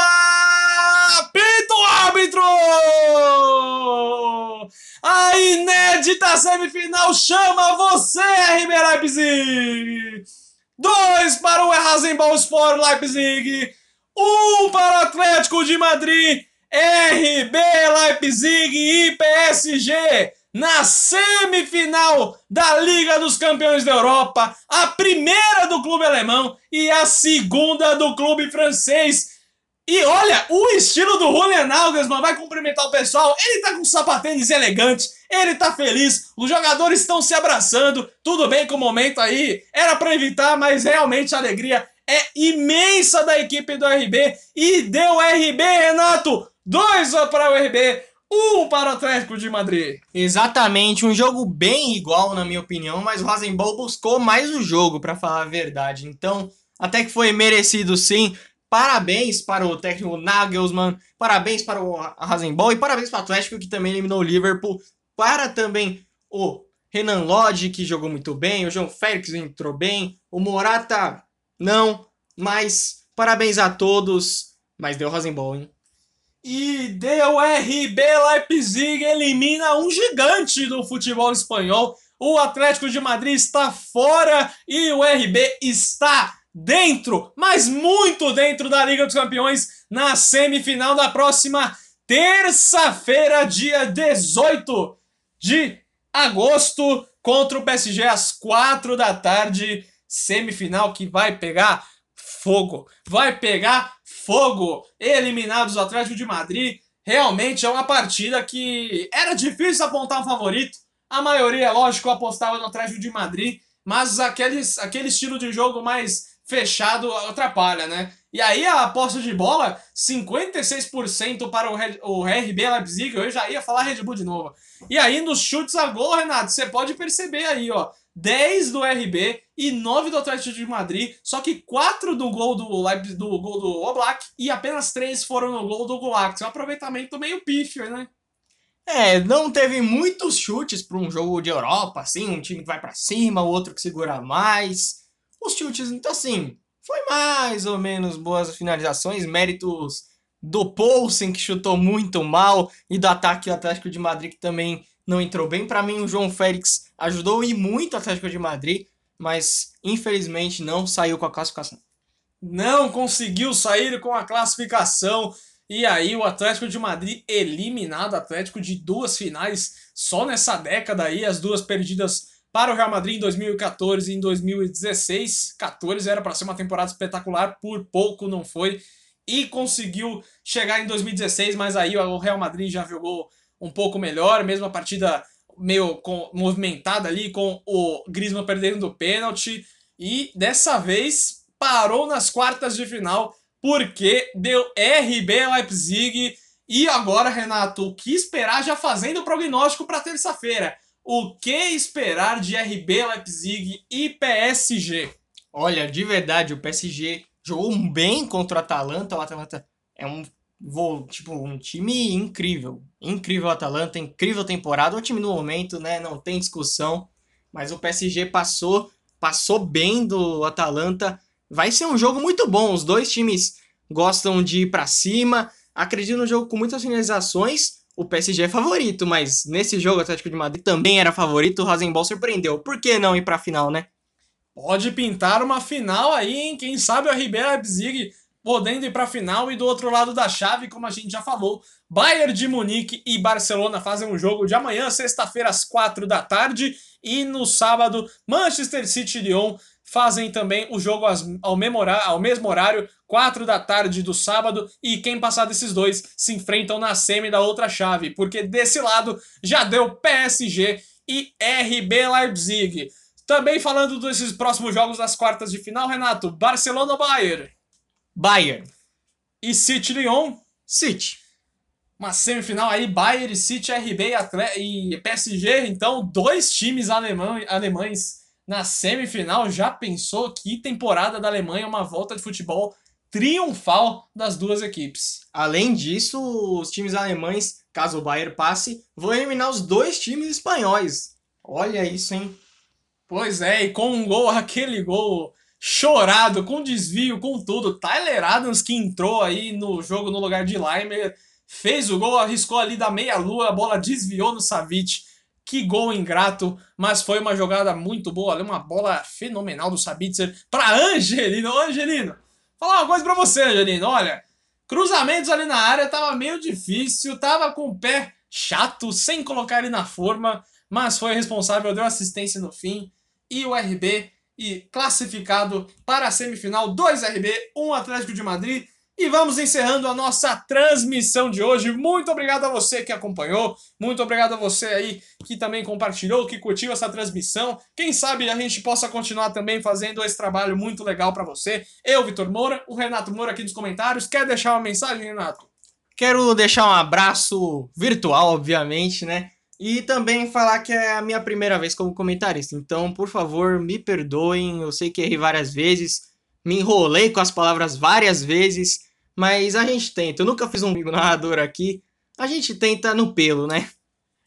apita o árbitro! A inédita semifinal chama você, RB Leipzig! Dois para o Rasenball Sport Leipzig, um para o Atlético de Madrid RB Leipzig e PSG na semifinal da Liga dos Campeões da Europa, a primeira do clube alemão e a segunda do clube francês. E olha, o estilo do Julian Nagelsmann vai cumprimentar o pessoal. Ele tá com sapatênis elegante, ele tá feliz, os jogadores estão se abraçando. Tudo bem com o momento aí, era para evitar, mas realmente a alegria é imensa da equipe do RB e deu RB, Renato! Dois para o RB, um para o Atlético de Madrid. Exatamente, um jogo bem igual, na minha opinião, mas o Rasenball buscou mais o jogo, para falar a verdade. Então, até que foi merecido sim. Parabéns para o técnico Nagelsmann, parabéns para o Rasenball e parabéns para o Atlético, que também eliminou o Liverpool. Para também o Renan Lodge, que jogou muito bem, o João Félix entrou bem, o Morata não, mas parabéns a todos. Mas deu Rasenball, hein? E deu RB Leipzig elimina um gigante do futebol espanhol. O Atlético de Madrid está fora e o RB está dentro, mas muito dentro da Liga dos Campeões na semifinal da próxima terça-feira, dia 18 de agosto, contra o PSG às 4 da tarde. Semifinal que vai pegar fogo. Vai pegar fogo. Eliminados o Atlético de Madrid. Realmente é uma partida que era difícil apontar um favorito. A maioria, lógico, apostava no Atlético de Madrid, mas aqueles, aquele estilo de jogo mais fechado atrapalha, né? E aí a aposta de bola, 56% para o, Red, o RB Leipzig, eu já ia falar Red Bull de novo. E aí nos chutes a gol, Renato, você pode perceber aí, ó, 10 do RB e 9 do Atlético de Madrid, só que 4 do gol do Leipzig, do gol do Oblak e apenas 3 foram no gol do Gulak. É um aproveitamento meio pífio, né? É, não teve muitos chutes para um jogo de Europa, assim, um time que vai para cima, outro que segura mais. Os chutes, então assim, foi mais ou menos boas finalizações, méritos do Poulsen, que chutou muito mal, e do ataque do Atlético de Madrid, que também não entrou bem. Para mim, o João Félix ajudou e muito o Atlético de Madrid, mas infelizmente não saiu com a classificação. Não conseguiu sair com a classificação. E aí o Atlético de Madrid eliminado, Atlético de duas finais só nessa década aí, as duas perdidas para o Real Madrid em 2014 e em 2016. 14 era para ser uma temporada espetacular, por pouco não foi. E conseguiu chegar em 2016, mas aí o Real Madrid já jogou um pouco melhor, mesmo a partida meio com, movimentada ali, com o Griezmann perdendo o pênalti. E dessa vez parou nas quartas de final, porque deu RB Leipzig. E agora, Renato, o que esperar já fazendo o prognóstico para terça-feira? O que esperar de RB Leipzig e PSG? Olha, de verdade, o PSG jogou bem contra o Atalanta. O Atalanta é um tipo, um time incrível. Incrível Atalanta, incrível temporada. O time no momento, né? Não tem discussão. Mas o PSG passou, passou bem do Atalanta. Vai ser um jogo muito bom. Os dois times gostam de ir para cima. Acredito no jogo com muitas finalizações. O PSG é favorito, mas nesse jogo o Atlético de Madrid também era favorito. O Rosenball surpreendeu. Por que não ir para a final, né? Pode pintar uma final aí, hein? Quem sabe o RB Leipzig podendo ir para a final. E do outro lado da chave, como a gente já falou, Bayern de Munique e Barcelona fazem um jogo de amanhã, sexta-feira, às quatro da tarde. E no sábado, Manchester City e Lyon fazem também o jogo ao, ao mesmo horário, 4 da tarde do sábado, e quem passar desses dois se enfrentam na semi da outra chave, porque desse lado já deu PSG e RB Leipzig. Também falando desses próximos jogos das quartas de final, Renato, Barcelona-Bayern. Bayern. E City Lyon. City. Uma semifinal aí, Bayern, City, RB e PSG. Então, dois times alemães na semifinal. Já pensou que temporada da Alemanha, uma volta de futebol triunfal das duas equipes. Além disso, os times alemães, caso o Bayern passe, vão eliminar os dois times espanhóis. Olha isso, hein? Pois é, e com um gol, <laughs> aquele gol chorado, com desvio, com tudo. Tyler Adams, que entrou aí no jogo no lugar de Leimer, fez o gol, arriscou ali da meia-lua, a bola desviou no Savic. Que gol ingrato, mas foi uma jogada muito boa, ali uma bola fenomenal do Sabitzer para Angelino. Angelino, falar uma coisa para você, Angelino. Olha, cruzamentos ali na área tava meio difícil, tava com o pé chato, sem colocar ele na forma, mas foi responsável, deu assistência no fim. E o RB e classificado para a semifinal, 2 RB, 1 um Atlético de Madrid. E vamos encerrando a nossa transmissão de hoje. Muito obrigado a você que acompanhou. Muito obrigado a você aí que também compartilhou, que curtiu essa transmissão. Quem sabe a gente possa continuar também fazendo esse trabalho muito legal para você. Eu, Vitor Moura, o Renato Moura aqui nos comentários. Quer deixar uma mensagem, Renato? Quero deixar um abraço virtual, obviamente, né? E também falar que é a minha primeira vez como comentarista. Então, por favor, me perdoem. Eu sei que errei várias vezes, me enrolei com as palavras várias vezes. Mas a gente tenta. Eu nunca fiz um narrador aqui. A gente tenta no pelo, né?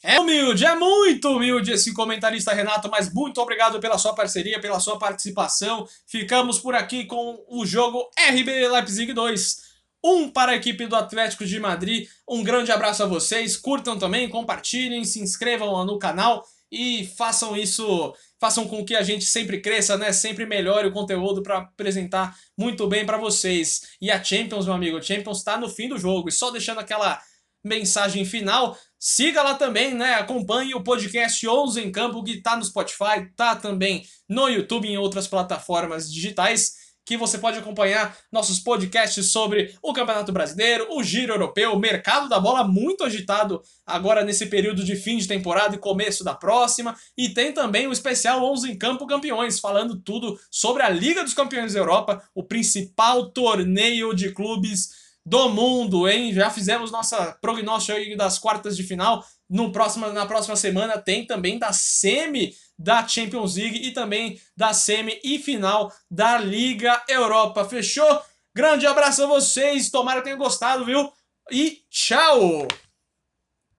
É humilde, é muito humilde esse comentarista Renato, mas muito obrigado pela sua parceria, pela sua participação. Ficamos por aqui com o jogo RB Leipzig 2. Um para a equipe do Atlético de Madrid. Um grande abraço a vocês. Curtam também, compartilhem, se inscrevam no canal e façam isso façam com que a gente sempre cresça, né? Sempre melhore o conteúdo para apresentar muito bem para vocês. E a Champions, meu amigo, a Champions está no fim do jogo. E só deixando aquela mensagem final, siga lá também, né? Acompanhe o podcast 11 em Campo, que tá no Spotify, tá também no YouTube e em outras plataformas digitais que você pode acompanhar nossos podcasts sobre o Campeonato Brasileiro, o Giro Europeu, o mercado da bola muito agitado agora nesse período de fim de temporada e começo da próxima, e tem também o especial 11 em Campo Campeões, falando tudo sobre a Liga dos Campeões da Europa, o principal torneio de clubes do mundo, hein? Já fizemos nossa prognóstico das quartas de final. No próximo, na próxima semana tem também da semi da Champions League e também da semi e final da Liga Europa. Fechou? Grande abraço a vocês, tomara que tenham gostado, viu? E tchau!